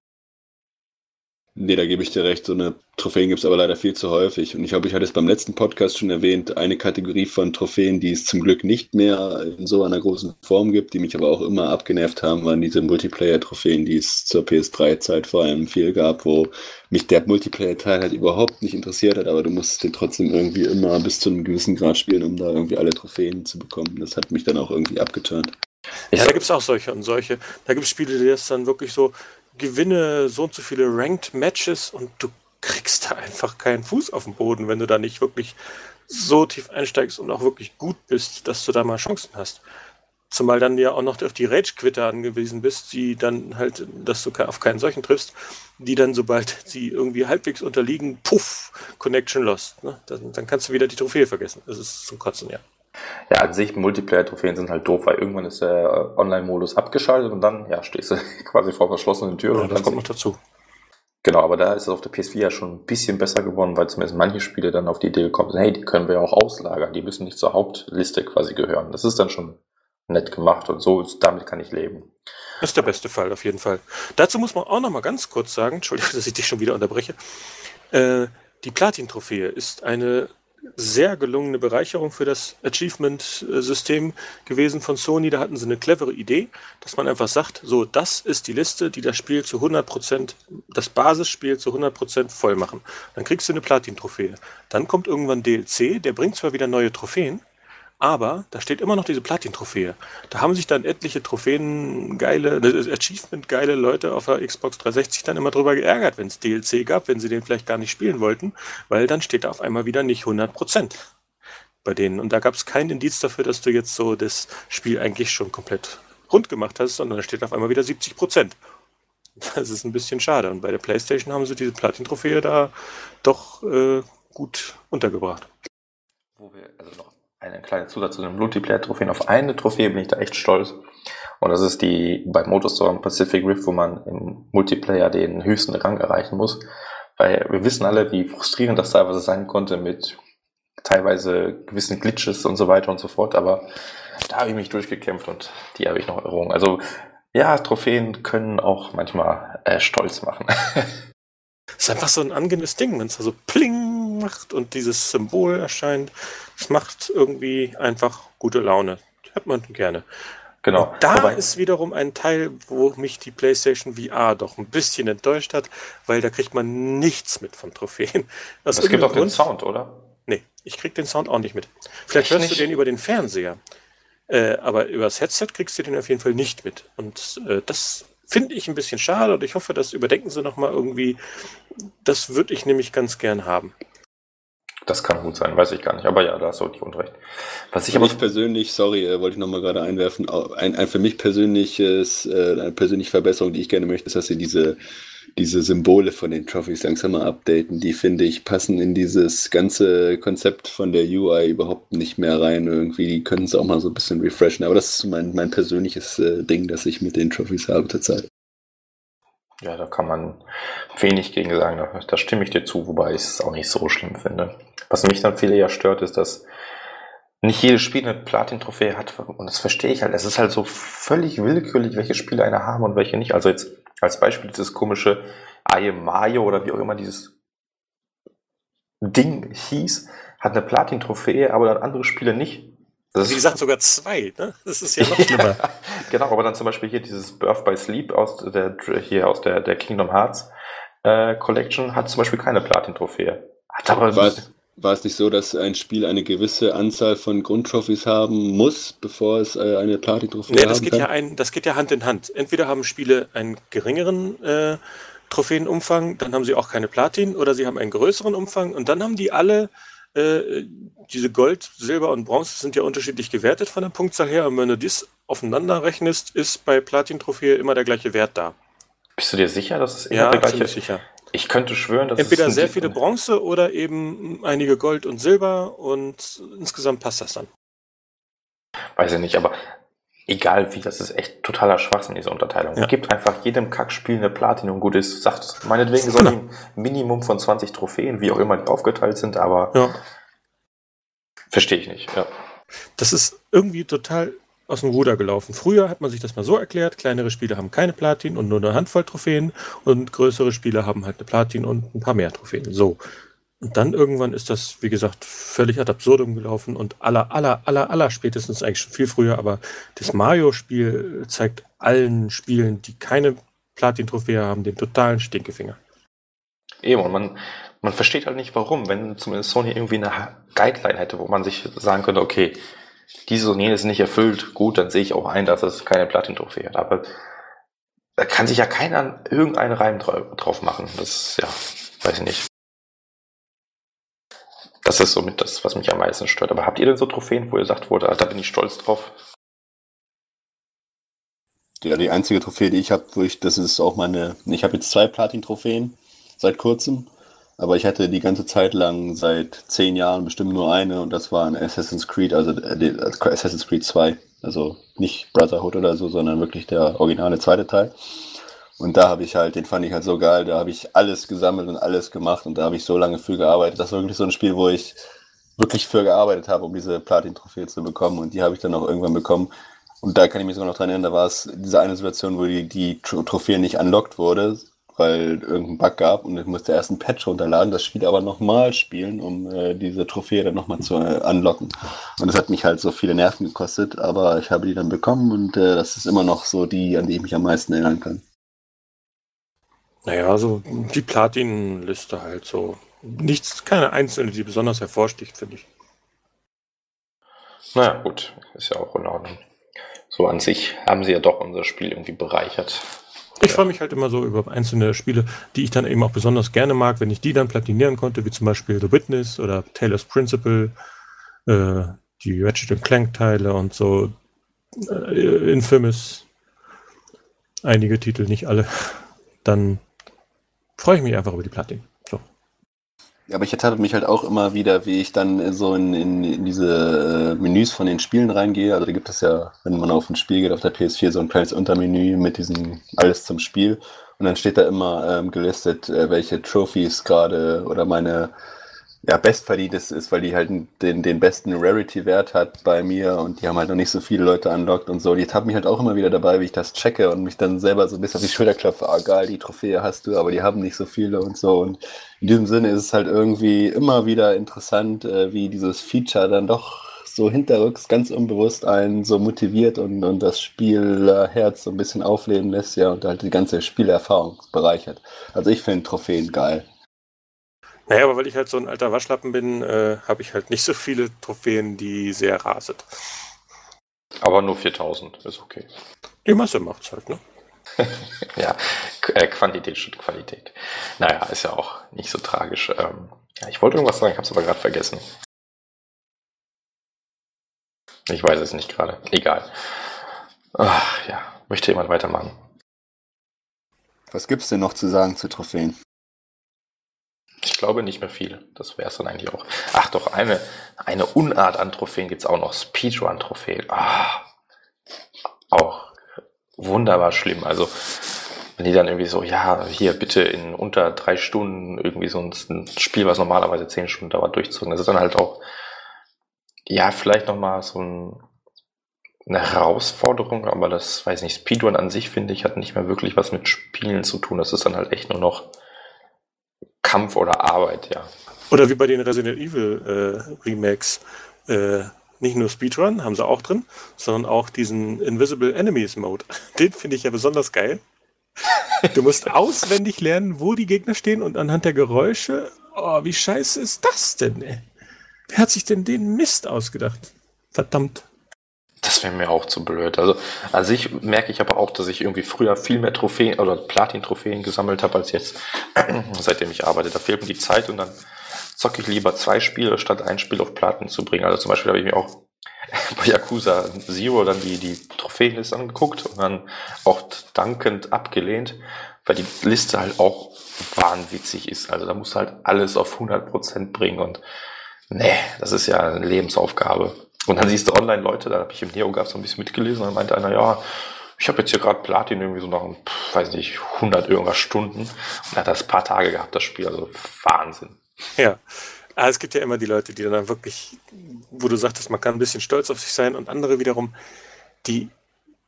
Nee, da gebe ich dir recht. So eine Trophäen gibt es aber leider viel zu häufig. Und ich glaube, ich hatte es beim letzten Podcast schon erwähnt, eine Kategorie von Trophäen, die es zum Glück nicht mehr in so einer großen Form gibt, die mich aber auch immer abgenervt haben, waren diese Multiplayer-Trophäen, die es zur PS3-Zeit vor allem viel gab, wo mich der Multiplayer-Teil halt überhaupt nicht interessiert hat, aber du musstest den trotzdem irgendwie immer bis zu einem gewissen Grad spielen, um da irgendwie alle Trophäen zu bekommen. Das hat mich dann auch irgendwie abgeturnt. Ja, da gibt es auch solche und solche. Da gibt es Spiele, die das dann wirklich so, gewinne so und so viele Ranked Matches und du kriegst da einfach keinen Fuß auf den Boden, wenn du da nicht wirklich so tief einsteigst und auch wirklich gut bist, dass du da mal Chancen hast. Zumal dann ja auch noch auf die Rage-Quitter angewiesen bist, die dann halt, dass du auf keinen solchen triffst, die dann, sobald sie irgendwie halbwegs unterliegen, puff, Connection lost. Ne? Dann, dann kannst du wieder die Trophäe vergessen. Das ist zum Kotzen, ja. Ja, an sich Multiplayer-Trophäen sind halt doof, weil irgendwann ist der Online-Modus abgeschaltet und dann ja, stehst du quasi vor verschlossenen Türen. Ja, und das kommt noch dazu. Genau, aber da ist es auf der PS4 ja schon ein bisschen besser geworden, weil zumindest manche Spiele dann auf die Idee gekommen sind, hey, die können wir ja auch auslagern, die müssen nicht zur Hauptliste quasi gehören. Das ist dann schon nett gemacht und so, damit kann ich leben. Das ist der beste Fall, auf jeden Fall. Dazu muss man auch noch mal ganz kurz sagen, Entschuldigung, dass ich dich schon wieder unterbreche, äh, die Platin-Trophäe ist eine sehr gelungene Bereicherung für das Achievement-System gewesen von Sony. Da hatten sie eine clevere Idee, dass man einfach sagt, so, das ist die Liste, die das Spiel zu 100%, das Basisspiel zu 100% voll machen. Dann kriegst du eine Platin-Trophäe. Dann kommt irgendwann DLC, der bringt zwar wieder neue Trophäen, aber da steht immer noch diese Platin-Trophäe. Da haben sich dann etliche Trophäen geile, äh, Achievement geile Leute auf der Xbox 360 dann immer drüber geärgert, wenn es DLC gab, wenn sie den vielleicht gar nicht spielen wollten, weil dann steht da auf einmal wieder nicht 100% bei denen. Und da gab es keinen Indiz dafür, dass du jetzt so das Spiel eigentlich schon komplett rund gemacht hast, sondern da steht auf einmal wieder 70% Das ist ein bisschen schade. Und bei der PlayStation haben sie diese Platin-Trophäe da doch äh, gut untergebracht. Wo wir also noch eine kleine Zusatz zu den Multiplayer-Trophäen. Auf eine Trophäe bin ich da echt stolz. Und das ist die bei Motorstorm Pacific Rift, wo man im Multiplayer den höchsten Rang erreichen muss. Weil wir wissen alle, wie frustrierend das teilweise sein konnte mit teilweise gewissen Glitches und so weiter und so fort. Aber da habe ich mich durchgekämpft und die habe ich noch errungen. Also ja, Trophäen können auch manchmal äh, stolz machen. Ist einfach so ein angenehmes Ding, wenn es da so pling macht und dieses Symbol erscheint. Es macht irgendwie einfach gute Laune. Hat man gerne. Genau. Und da Wobei, ist wiederum ein Teil, wo mich die PlayStation VR doch ein bisschen enttäuscht hat, weil da kriegt man nichts mit von Trophäen. Aus es gibt auch Grund, den Sound, oder? Nee, ich krieg den Sound auch nicht mit. Vielleicht Echt hörst nicht? du den über den Fernseher. Äh, aber über das Headset kriegst du den auf jeden Fall nicht mit. Und äh, das finde ich ein bisschen schade und ich hoffe, das überdenken sie nochmal irgendwie. Das würde ich nämlich ganz gern haben. Das kann gut sein, weiß ich gar nicht. Aber ja, da hast du nicht unrecht. Was ich für aber mich persönlich, sorry, äh, wollte ich nochmal gerade einwerfen, ein, ein für mich persönliches, äh, eine persönliche Verbesserung, die ich gerne möchte, ist, dass sie diese, diese Symbole von den Trophies langsam mal updaten. Die finde ich passen in dieses ganze Konzept von der UI überhaupt nicht mehr rein. Irgendwie, die können es auch mal so ein bisschen refreshen. Aber das ist mein, mein persönliches äh, Ding, das ich mit den Trophies habe zurzeit. Ja, da kann man wenig gegen sagen. Da, da stimme ich dir zu, wobei ich es auch nicht so schlimm finde. Was mich dann viel eher stört, ist, dass nicht jedes Spiel eine Platin-Trophäe hat. Und das verstehe ich halt. Es ist halt so völlig willkürlich, welche Spiele eine haben und welche nicht. Also jetzt als Beispiel dieses komische am Mario oder wie auch immer dieses Ding hieß, hat eine Platin-Trophäe, aber dann andere Spiele nicht. Das wie gesagt, sogar zwei, ne? Das ist ja noch schlimmer. genau, aber dann zum Beispiel hier dieses Birth by Sleep aus der, hier aus der, der Kingdom Hearts äh, Collection hat zum Beispiel keine Platin-Trophäe. Hat aber war, es, war es nicht so, dass ein Spiel eine gewisse Anzahl von Grundtrophys haben muss, bevor es äh, eine Platin-Trophäe nee, das geht kann? Ja ein, das geht ja Hand in Hand. Entweder haben Spiele einen geringeren äh, Trophäenumfang, dann haben sie auch keine Platin, oder sie haben einen größeren Umfang und dann haben die alle äh, diese Gold, Silber und Bronze sind ja unterschiedlich gewertet von der Punktzahl her. Und wenn du das aufeinander rechnest, ist bei Platin-Trophäe immer der gleiche Wert da. Bist du dir sicher, dass es immer ja, der gleiche ist? sicher. Ich könnte schwören, dass Entweder es sehr viele Bronze oder eben einige Gold und Silber und insgesamt passt das dann. Weiß ich nicht, aber egal wie, das ist echt totaler Schwachsinn, diese Unterteilung. Ja. Gibt einfach jedem Kackspiel eine Platin und gut ist. Sagt, meinetwegen soll ein Minimum von 20 Trophäen, wie auch immer die aufgeteilt sind, aber Ja. verstehe ich nicht. Ja. Das ist irgendwie total aus dem Ruder gelaufen. Früher hat man sich das mal so erklärt, kleinere Spiele haben keine Platin und nur eine Handvoll Trophäen und größere Spiele haben halt eine Platin und ein paar mehr Trophäen. So. Und dann irgendwann ist das, wie gesagt, völlig ad absurdum gelaufen und aller, aller, aller, aller spätestens eigentlich schon viel früher, aber das Mario-Spiel zeigt allen Spielen, die keine Platin-Trophäe haben, den totalen Stinkefinger. Eben, und man, man versteht halt nicht warum, wenn zumindest Sony irgendwie eine Guideline hätte, wo man sich sagen könnte, okay, diese und jenes ist nicht erfüllt, gut, dann sehe ich auch ein, dass es keine Platin-Trophäe hat. Aber da kann sich ja keiner irgendeinen Reim dra- drauf machen. Das, ja, weiß ich nicht. Das ist somit das, was mich am meisten stört. Aber habt ihr denn so Trophäen, wo ihr sagt, wo, da, da bin ich stolz drauf? Ja, die einzige Trophäe, die ich habe, wo ich, das ist auch meine, ich habe jetzt zwei Platin-Trophäen seit kurzem, aber ich hatte die ganze Zeit lang seit zehn Jahren bestimmt nur eine und das war ein Assassin's Creed, also äh, äh, Assassin's Creed 2. Also nicht Brotherhood oder so, sondern wirklich der originale zweite Teil. Und da habe ich halt, den fand ich halt so geil, da habe ich alles gesammelt und alles gemacht und da habe ich so lange für gearbeitet. Das war wirklich so ein Spiel, wo ich wirklich für gearbeitet habe, um diese Platin-Trophäe zu bekommen und die habe ich dann auch irgendwann bekommen. Und da kann ich mich sogar noch dran erinnern, da war es diese eine Situation, wo die, die Tro- Trophäe nicht unlocked wurde, weil irgendein Bug gab und ich musste erst ein Patch runterladen, das Spiel aber nochmal spielen, um äh, diese Trophäe dann nochmal zu äh, unlocken. Und das hat mich halt so viele Nerven gekostet, aber ich habe die dann bekommen und äh, das ist immer noch so die, an die ich mich am meisten erinnern kann. Naja, so die Platin-Liste halt so. Nichts, keine einzelne, die besonders hervorsticht, finde ich. Naja, gut, ist ja auch in Ordnung. So an sich haben sie ja doch unser Spiel irgendwie bereichert. Ich Ja. freue mich halt immer so über einzelne Spiele, die ich dann eben auch besonders gerne mag, wenn ich die dann platinieren konnte, wie zum Beispiel The Witness oder Taylor's Principle, äh, die Ratchet Clank Teile und so, äh, Infamous, einige Titel, nicht alle. Dann freue ich mich einfach über die Platin. So. Ja, aber ich ertappe mich halt auch immer wieder, wie ich dann so in, in, in diese äh, Menüs von den Spielen reingehe. Also da gibt es ja, wenn man auf ein Spiel geht, auf der PS4 so ein kleines Untermenü mit diesem alles zum Spiel. Und dann steht da immer ähm, gelistet, äh, welche Trophies gerade oder meine ja, bestverdientes ist, weil die halt den, den besten Rarity-Wert hat bei mir und die haben halt noch nicht so viele Leute unlocked und so. Die haben mich halt auch immer wieder dabei, wie ich das checke und mich dann selber so ein bisschen auf die Schulter klopfe, ah geil, die Trophäe hast du, aber die haben nicht so viele und so. Und in diesem Sinne ist es halt irgendwie immer wieder interessant, äh, wie dieses Feature dann doch so hinterrücks ganz unbewusst einen so motiviert und, und das Spielherz so ein bisschen aufleben lässt, ja, und halt die ganze Spielerfahrung bereichert. Also ich finde Trophäen geil. Naja, aber weil ich halt so ein alter Waschlappen bin, äh, habe ich halt nicht so viele Trophäen, die sehr sind. Aber nur 4000 ist okay. Die Masse macht's halt, ne? Ja, Qu- äh, Quantität statt Qualität. Naja, ist ja auch nicht so tragisch. Ähm, ja, ich wollte irgendwas sagen, ich habe es aber gerade vergessen. Ich weiß es nicht gerade. Egal. Ach, ja, möchte jemand weitermachen? Was gibt's denn noch zu sagen zu Trophäen? Ich glaube nicht mehr viel. Das wäre es dann eigentlich auch. Ach doch, eine, eine Unart an Trophäen gibt es auch noch. Speedrun-Trophäen. Ah, auch wunderbar schlimm. Also, wenn die dann irgendwie so, ja, hier bitte in unter drei Stunden irgendwie so ein, Spiel, was normalerweise zehn Stunden dauert, durchzogen. Das ist dann halt auch, ja, vielleicht nochmal so ein, eine Herausforderung, aber das, weiß nicht, Speedrun an sich, finde ich, hat nicht mehr wirklich was mit Spielen zu tun. Das ist dann halt echt nur noch Kampf oder Arbeit, ja. Oder wie bei den Resident Evil äh, Remakes. Äh, nicht nur Speedrun haben sie auch drin, sondern auch diesen Invisible Enemies Mode. Den finde ich ja besonders geil. Du musst auswendig lernen, wo die Gegner stehen und anhand der Geräusche. Oh, wie scheiße ist das denn? Ey? Wer hat sich denn den Mist ausgedacht? Verdammt. Das wäre mir auch zu blöd. Also, also ich merke ich aber auch, dass ich irgendwie früher viel mehr Trophäen oder Platin-Trophäen gesammelt habe als jetzt, seitdem ich arbeite. Da fehlt mir die Zeit und dann zocke ich lieber zwei Spiele, statt ein Spiel auf Platin zu bringen. Also zum Beispiel habe ich mir auch bei Yakuza Zero dann die, die Trophäenliste angeguckt und dann auch dankend abgelehnt, weil die Liste halt auch wahnwitzig ist. Also da musst du halt alles auf 100% bringen und nee, das ist ja eine Lebensaufgabe. Und dann siehst du online Leute, da habe ich im Neo gab so ein bisschen mitgelesen, dann meinte einer, ja, ich habe jetzt hier gerade Platin irgendwie so nach, weiß nicht, 100 irgendwas Stunden und hat das paar Tage gehabt, das Spiel. Also Wahnsinn. Ja. Aber ah, es gibt ja immer die Leute, die dann wirklich, wo du sagtest, man kann ein bisschen stolz auf sich sein und andere wiederum, die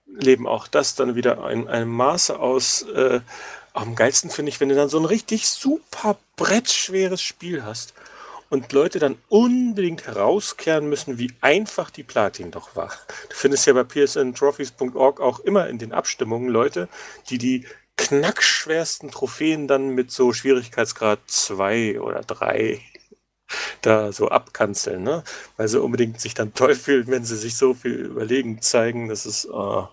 leben auch das dann wieder in einem Maße aus. Äh, am geilsten finde ich, wenn du dann so ein richtig super brettschweres Spiel hast und Leute dann unbedingt herauskehren müssen, wie einfach die Platin doch war. Du findest ja bei psntrophies.org auch immer in den Abstimmungen Leute, die die knackschwersten Trophäen dann mit so Schwierigkeitsgrad 2 oder 3 da so abkanzeln, ne? weil sie unbedingt sich dann toll fühlen, wenn sie sich so viel überlegen zeigen. Das ist oh,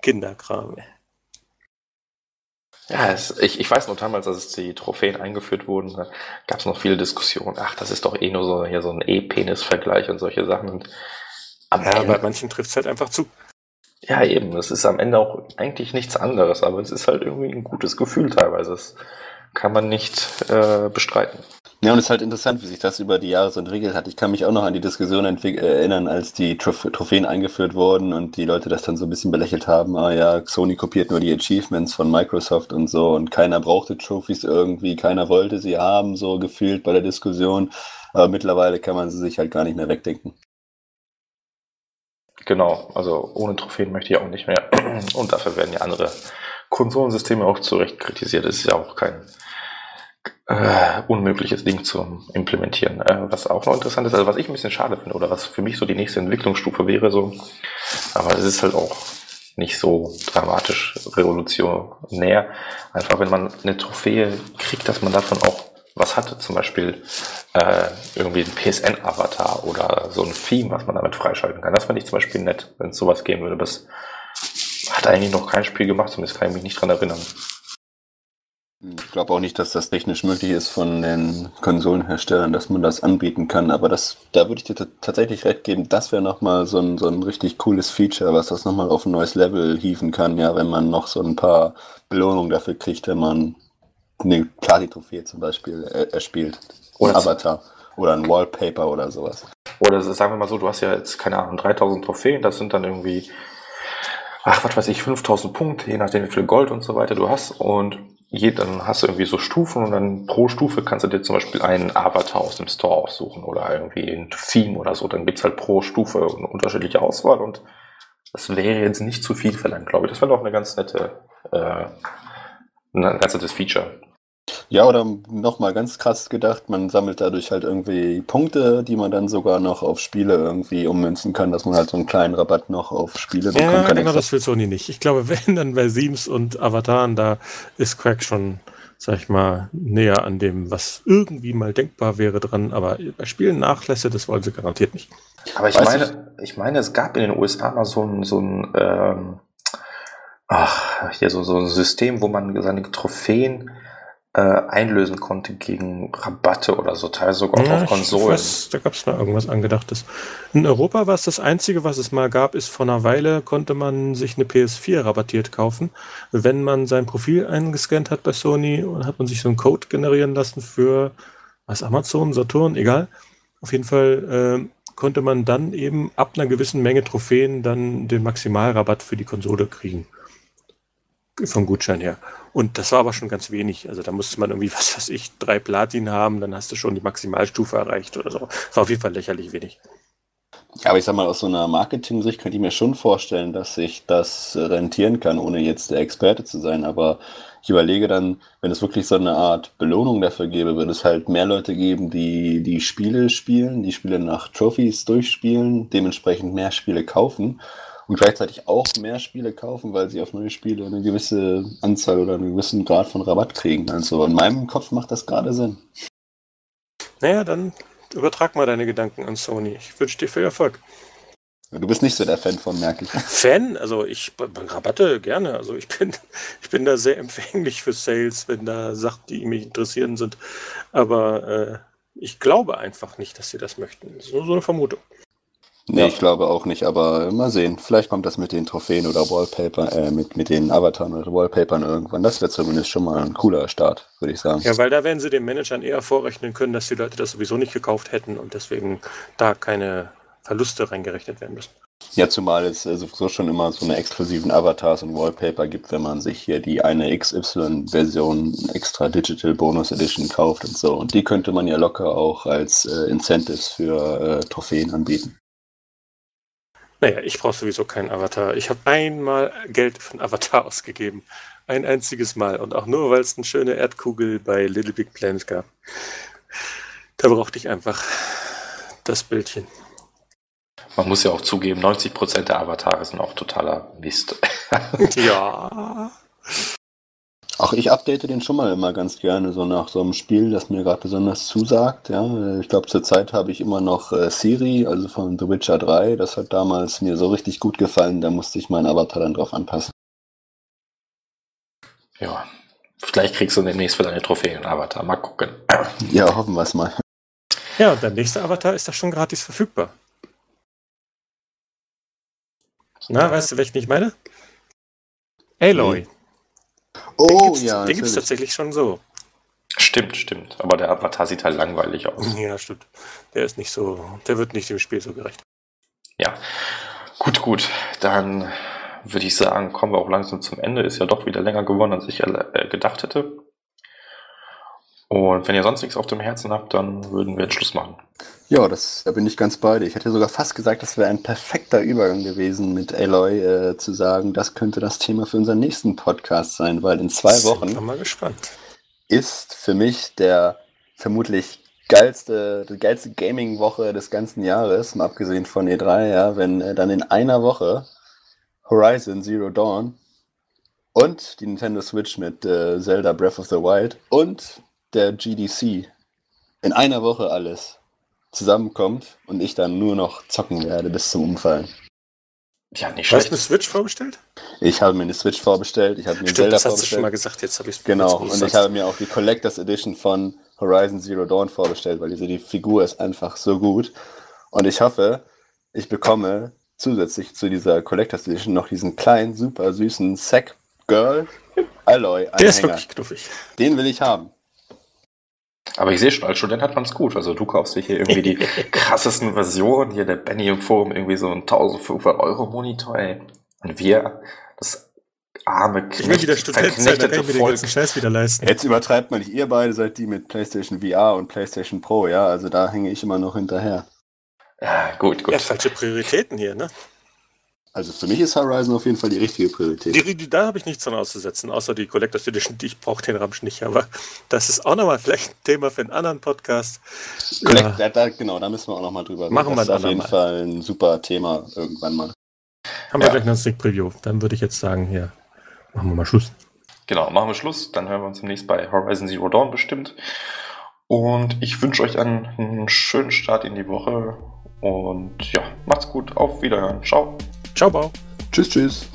Kinderkram. Ja, es, ich, ich weiß noch damals, als die Trophäen eingeführt wurden, da gab es noch viele Diskussionen. Ach, das ist doch eh nur so hier so ein E-Penis-Vergleich und solche Sachen. Und am ja, Ende, bei manchen trifft es halt einfach zu. Ja, eben. Es ist am Ende auch eigentlich nichts anderes, aber es ist halt irgendwie ein gutes Gefühl teilweise. Das kann man nicht äh, bestreiten. Ja, und es ist halt interessant, wie sich das über die Jahre so entwickelt hat. Ich kann mich auch noch an die Diskussion erinnern, als die Trof Trophäen eingeführt wurden und die Leute das dann so ein bisschen belächelt haben. Ah ja, Sony kopiert nur die Achievements von Microsoft und so und keiner brauchte Trophies irgendwie, keiner wollte sie haben, so gefühlt bei der Diskussion. Aber mittlerweile kann man sie sich halt gar nicht mehr wegdenken. Genau, also ohne Trophäen möchte ich auch nicht mehr. Und dafür werden ja andere Konsolensysteme auch zu Recht kritisiert. Das ist ja auch kein äh, unmögliches Ding zu implementieren. Äh, was auch noch interessant ist, also was ich ein bisschen schade finde oder was für mich so die nächste Entwicklungsstufe wäre, so, aber es ist halt auch nicht so dramatisch revolutionär. Einfach wenn man eine Trophäe kriegt, dass man davon auch was hatte, zum Beispiel äh, irgendwie ein PSN-Avatar oder so ein Theme, was man damit freischalten kann. Das fand ich zum Beispiel nett, wenn es sowas geben würde. Das hat eigentlich noch kein Spiel gemacht, zumindest kann ich mich nicht dran erinnern. Ich glaube auch nicht, dass das technisch möglich ist von den Konsolenherstellern, dass man das anbieten kann. Aber das, da würde ich dir tatsächlich recht geben, das wäre nochmal so ein, so ein richtig cooles Feature, was das nochmal auf ein neues Level hieven kann, ja, wenn man noch so ein paar Belohnungen dafür kriegt, wenn man eine Platin-Trophäe zum Beispiel erspielt. Oder ein Avatar. Oder ein Wallpaper oder sowas. Oder sagen wir mal so, du hast ja jetzt, keine Ahnung, 3000 Trophäen, das sind dann irgendwie, ach, was weiß ich, 5000 Punkte, je nachdem, wie viel Gold und so weiter du hast. Und je, dann hast du irgendwie so Stufen und dann pro Stufe kannst du dir zum Beispiel einen Avatar aus dem Store aussuchen oder irgendwie ein Theme oder so. Dann gibt's halt pro Stufe eine unterschiedliche Auswahl und das wäre jetzt nicht zu viel verlangt, glaube ich. Das wäre doch eine ganz nette, äh, ein ganz nettes Feature. Ja, oder nochmal ganz krass gedacht, man sammelt dadurch halt irgendwie Punkte, die man dann sogar noch auf Spiele irgendwie ummünzen kann, dass man halt so einen kleinen Rabatt noch auf Spiele bekommt. Ja, genau, das will Sony nicht. Ich glaube, wenn dann bei Sims und Avataren, da ist Crack schon, sag ich mal, näher an dem, was irgendwie mal denkbar wäre dran, aber bei Spielen Nachlässe, das wollen sie garantiert nicht. Aber ich meine, ich? ich meine, es gab in den USA mal so ein, so ein ähm, ach, hier so, so ein System, wo man seine Trophäen äh, einlösen konnte gegen Rabatte oder so, teilweise sogar ja, auf Konsolen. Weiß, da gab es mal irgendwas Angedachtes. In Europa war es das Einzige, was es mal gab, ist vor einer Weile konnte man sich eine PS4 rabattiert kaufen. Wenn man sein Profil eingescannt hat bei Sony und hat man sich so einen Code generieren lassen für was Amazon, Saturn, egal. Auf jeden Fall äh, konnte man dann eben ab einer gewissen Menge Trophäen dann den Maximalrabatt für die Konsole kriegen vom Gutschein her. Und das war aber schon ganz wenig. Also da musste man irgendwie, was weiß ich, drei Platin haben, dann hast du schon die Maximalstufe erreicht oder so. War auf jeden Fall lächerlich wenig. Aber ich sag mal, aus so einer Marketing-Sicht könnte ich mir schon vorstellen, dass sich das rentieren kann, ohne jetzt der Experte zu sein. Aber ich überlege dann, wenn es wirklich so eine Art Belohnung dafür gäbe, würde es halt mehr Leute geben, die die Spiele spielen, die Spiele nach Trophies durchspielen, dementsprechend mehr Spiele kaufen und gleichzeitig auch mehr Spiele kaufen, weil sie auf neue Spiele eine gewisse Anzahl oder einen gewissen Grad von Rabatt kriegen. Also in meinem Kopf macht das gerade Sinn. Naja, dann übertrag mal deine Gedanken an Sony. Ich wünsche dir viel Erfolg. Du bist nicht so der Fan von, merke ich. Fan? Also ich Rabatte gerne. Also ich bin, ich bin da sehr empfänglich für Sales, wenn da Sachen, die mich interessieren, sind. Aber äh, ich glaube einfach nicht, dass sie das möchten. Das ist nur so eine Vermutung. Nee, Ja. ich glaube auch nicht, aber mal sehen. Vielleicht kommt das mit den Trophäen oder Wallpaper, äh, mit, mit den Avataren oder Wallpapern irgendwann. Das wäre zumindest schon mal ein cooler Start, würde ich sagen. Ja, weil da werden sie den Managern eher vorrechnen können, dass die Leute das sowieso nicht gekauft hätten und deswegen da keine Verluste reingerechnet werden müssen. Ja, zumal es äh, sowieso schon immer so eine exklusiven Avatars und Wallpaper gibt, wenn man sich hier die eine XY-Version extra Digital Bonus Edition kauft und so. Und die könnte man ja locker auch als äh, Incentives für äh, Trophäen anbieten. Naja, ich brauche sowieso keinen Avatar. Ich habe einmal Geld für einen Avatar ausgegeben. Ein einziges Mal. Und auch nur, weil es eine schöne Erdkugel bei Little Big Planet gab. Da brauchte ich einfach das Bildchen. Man muss ja auch zugeben, 90% der Avatare sind auch totaler Mist. Ja. Auch ich update den schon mal immer ganz gerne, so nach so einem Spiel, das mir gerade besonders zusagt. Ja, ich glaube, zurzeit habe ich immer noch äh, Siri, also von The Witcher 3. Das hat damals mir so richtig gut gefallen, da musste ich meinen Avatar dann drauf anpassen. ja. Vielleicht kriegst du demnächst für deine Trophäen einen Avatar. Mal gucken. Ja, hoffen wir es mal. Ja, und der nächste Avatar ist da schon gratis verfügbar. Na, weißt du, welchen ich meine? Aloy. Oh, den gibt's, ja, den gibt's natürlich. tatsächlich schon so. Stimmt, stimmt. Aber der Avatar sieht halt langweilig aus. Ja, stimmt. Der ist nicht so, der wird nicht dem Spiel so gerecht. Ja. Gut, gut. Dann würde ich sagen, kommen wir auch langsam zum Ende. Ist ja doch wieder länger geworden, als ich äh, gedacht hätte. Und wenn ihr sonst nichts auf dem Herzen habt, dann würden wir jetzt Schluss machen. Ja, das, da bin ich ganz bei dir. Ich hätte sogar fast gesagt, das wäre ein perfekter Übergang gewesen, mit Aloy äh, zu sagen, das könnte das Thema für unseren nächsten Podcast sein, weil in zwei Wochen mal gespannt. ist für mich der vermutlich geilste, die geilste Gaming-Woche des ganzen Jahres, mal abgesehen von E3, ja, wenn äh, dann in einer Woche Horizon Zero Dawn und die Nintendo Switch mit äh, Zelda Breath of the Wild und der GDC in einer Woche alles zusammenkommt und ich dann nur noch zocken werde bis zum Umfallen. Ja, nicht Du hast schlecht. eine Switch vorbestellt? Ich habe mir eine Switch vorbestellt, ich habe mir Stimmt, Zelda das hast du schon vorbestellt. mal gesagt, jetzt habe ich es Genau, und ich habe mir auch die Collectors Edition von Horizon Zero Dawn vorbestellt, weil diese die Figur ist einfach so gut. Und ich hoffe, ich bekomme zusätzlich zu dieser Collectors Edition noch diesen kleinen, super süßen Sack Girl Alloy Der ist wirklich knuffig. Den will ich haben. Aber ich sehe schon, als Student hat man es gut. Also du kaufst dir hier irgendwie die krassesten Versionen. Hier der Benny im Forum irgendwie so ein 1500 Euro Monitor, ey. Und wir, das arme, Ich will wieder Student sein, da kann ich mir den Volk. ganzen Scheiß wieder leisten. Jetzt übertreibt man nicht, ihr beide seid die mit PlayStation VR und PlayStation Pro, ja, also da hänge ich immer noch hinterher. Ja, gut, gut. Ja, falsche Prioritäten hier, ne? Also für mich ist Horizon auf jeden Fall die richtige Priorität. Die, die, da habe ich nichts dran auszusetzen, außer die Collectors Edition. Die- Ich brauche den Ramsch nicht, aber das ist auch nochmal vielleicht ein Thema für einen anderen Podcast. Collect, Ja. da, da, genau, da müssen wir auch nochmal drüber reden. Machen wir das ist ein auf jeden andermal. Fall ein super Thema irgendwann mal. Haben wir Ja. gleich noch ein Sneak Preview. Dann würde ich jetzt sagen, hier, machen wir mal Schluss. Genau, machen wir Schluss. Dann hören wir uns demnächst bei Horizon Zero Dawn bestimmt. Und ich wünsche euch einen, einen schönen Start in die Woche. Und ja, macht's gut. Auf Wiederhören. Ciao. Ciao, Bau. Tschüss, tschüss.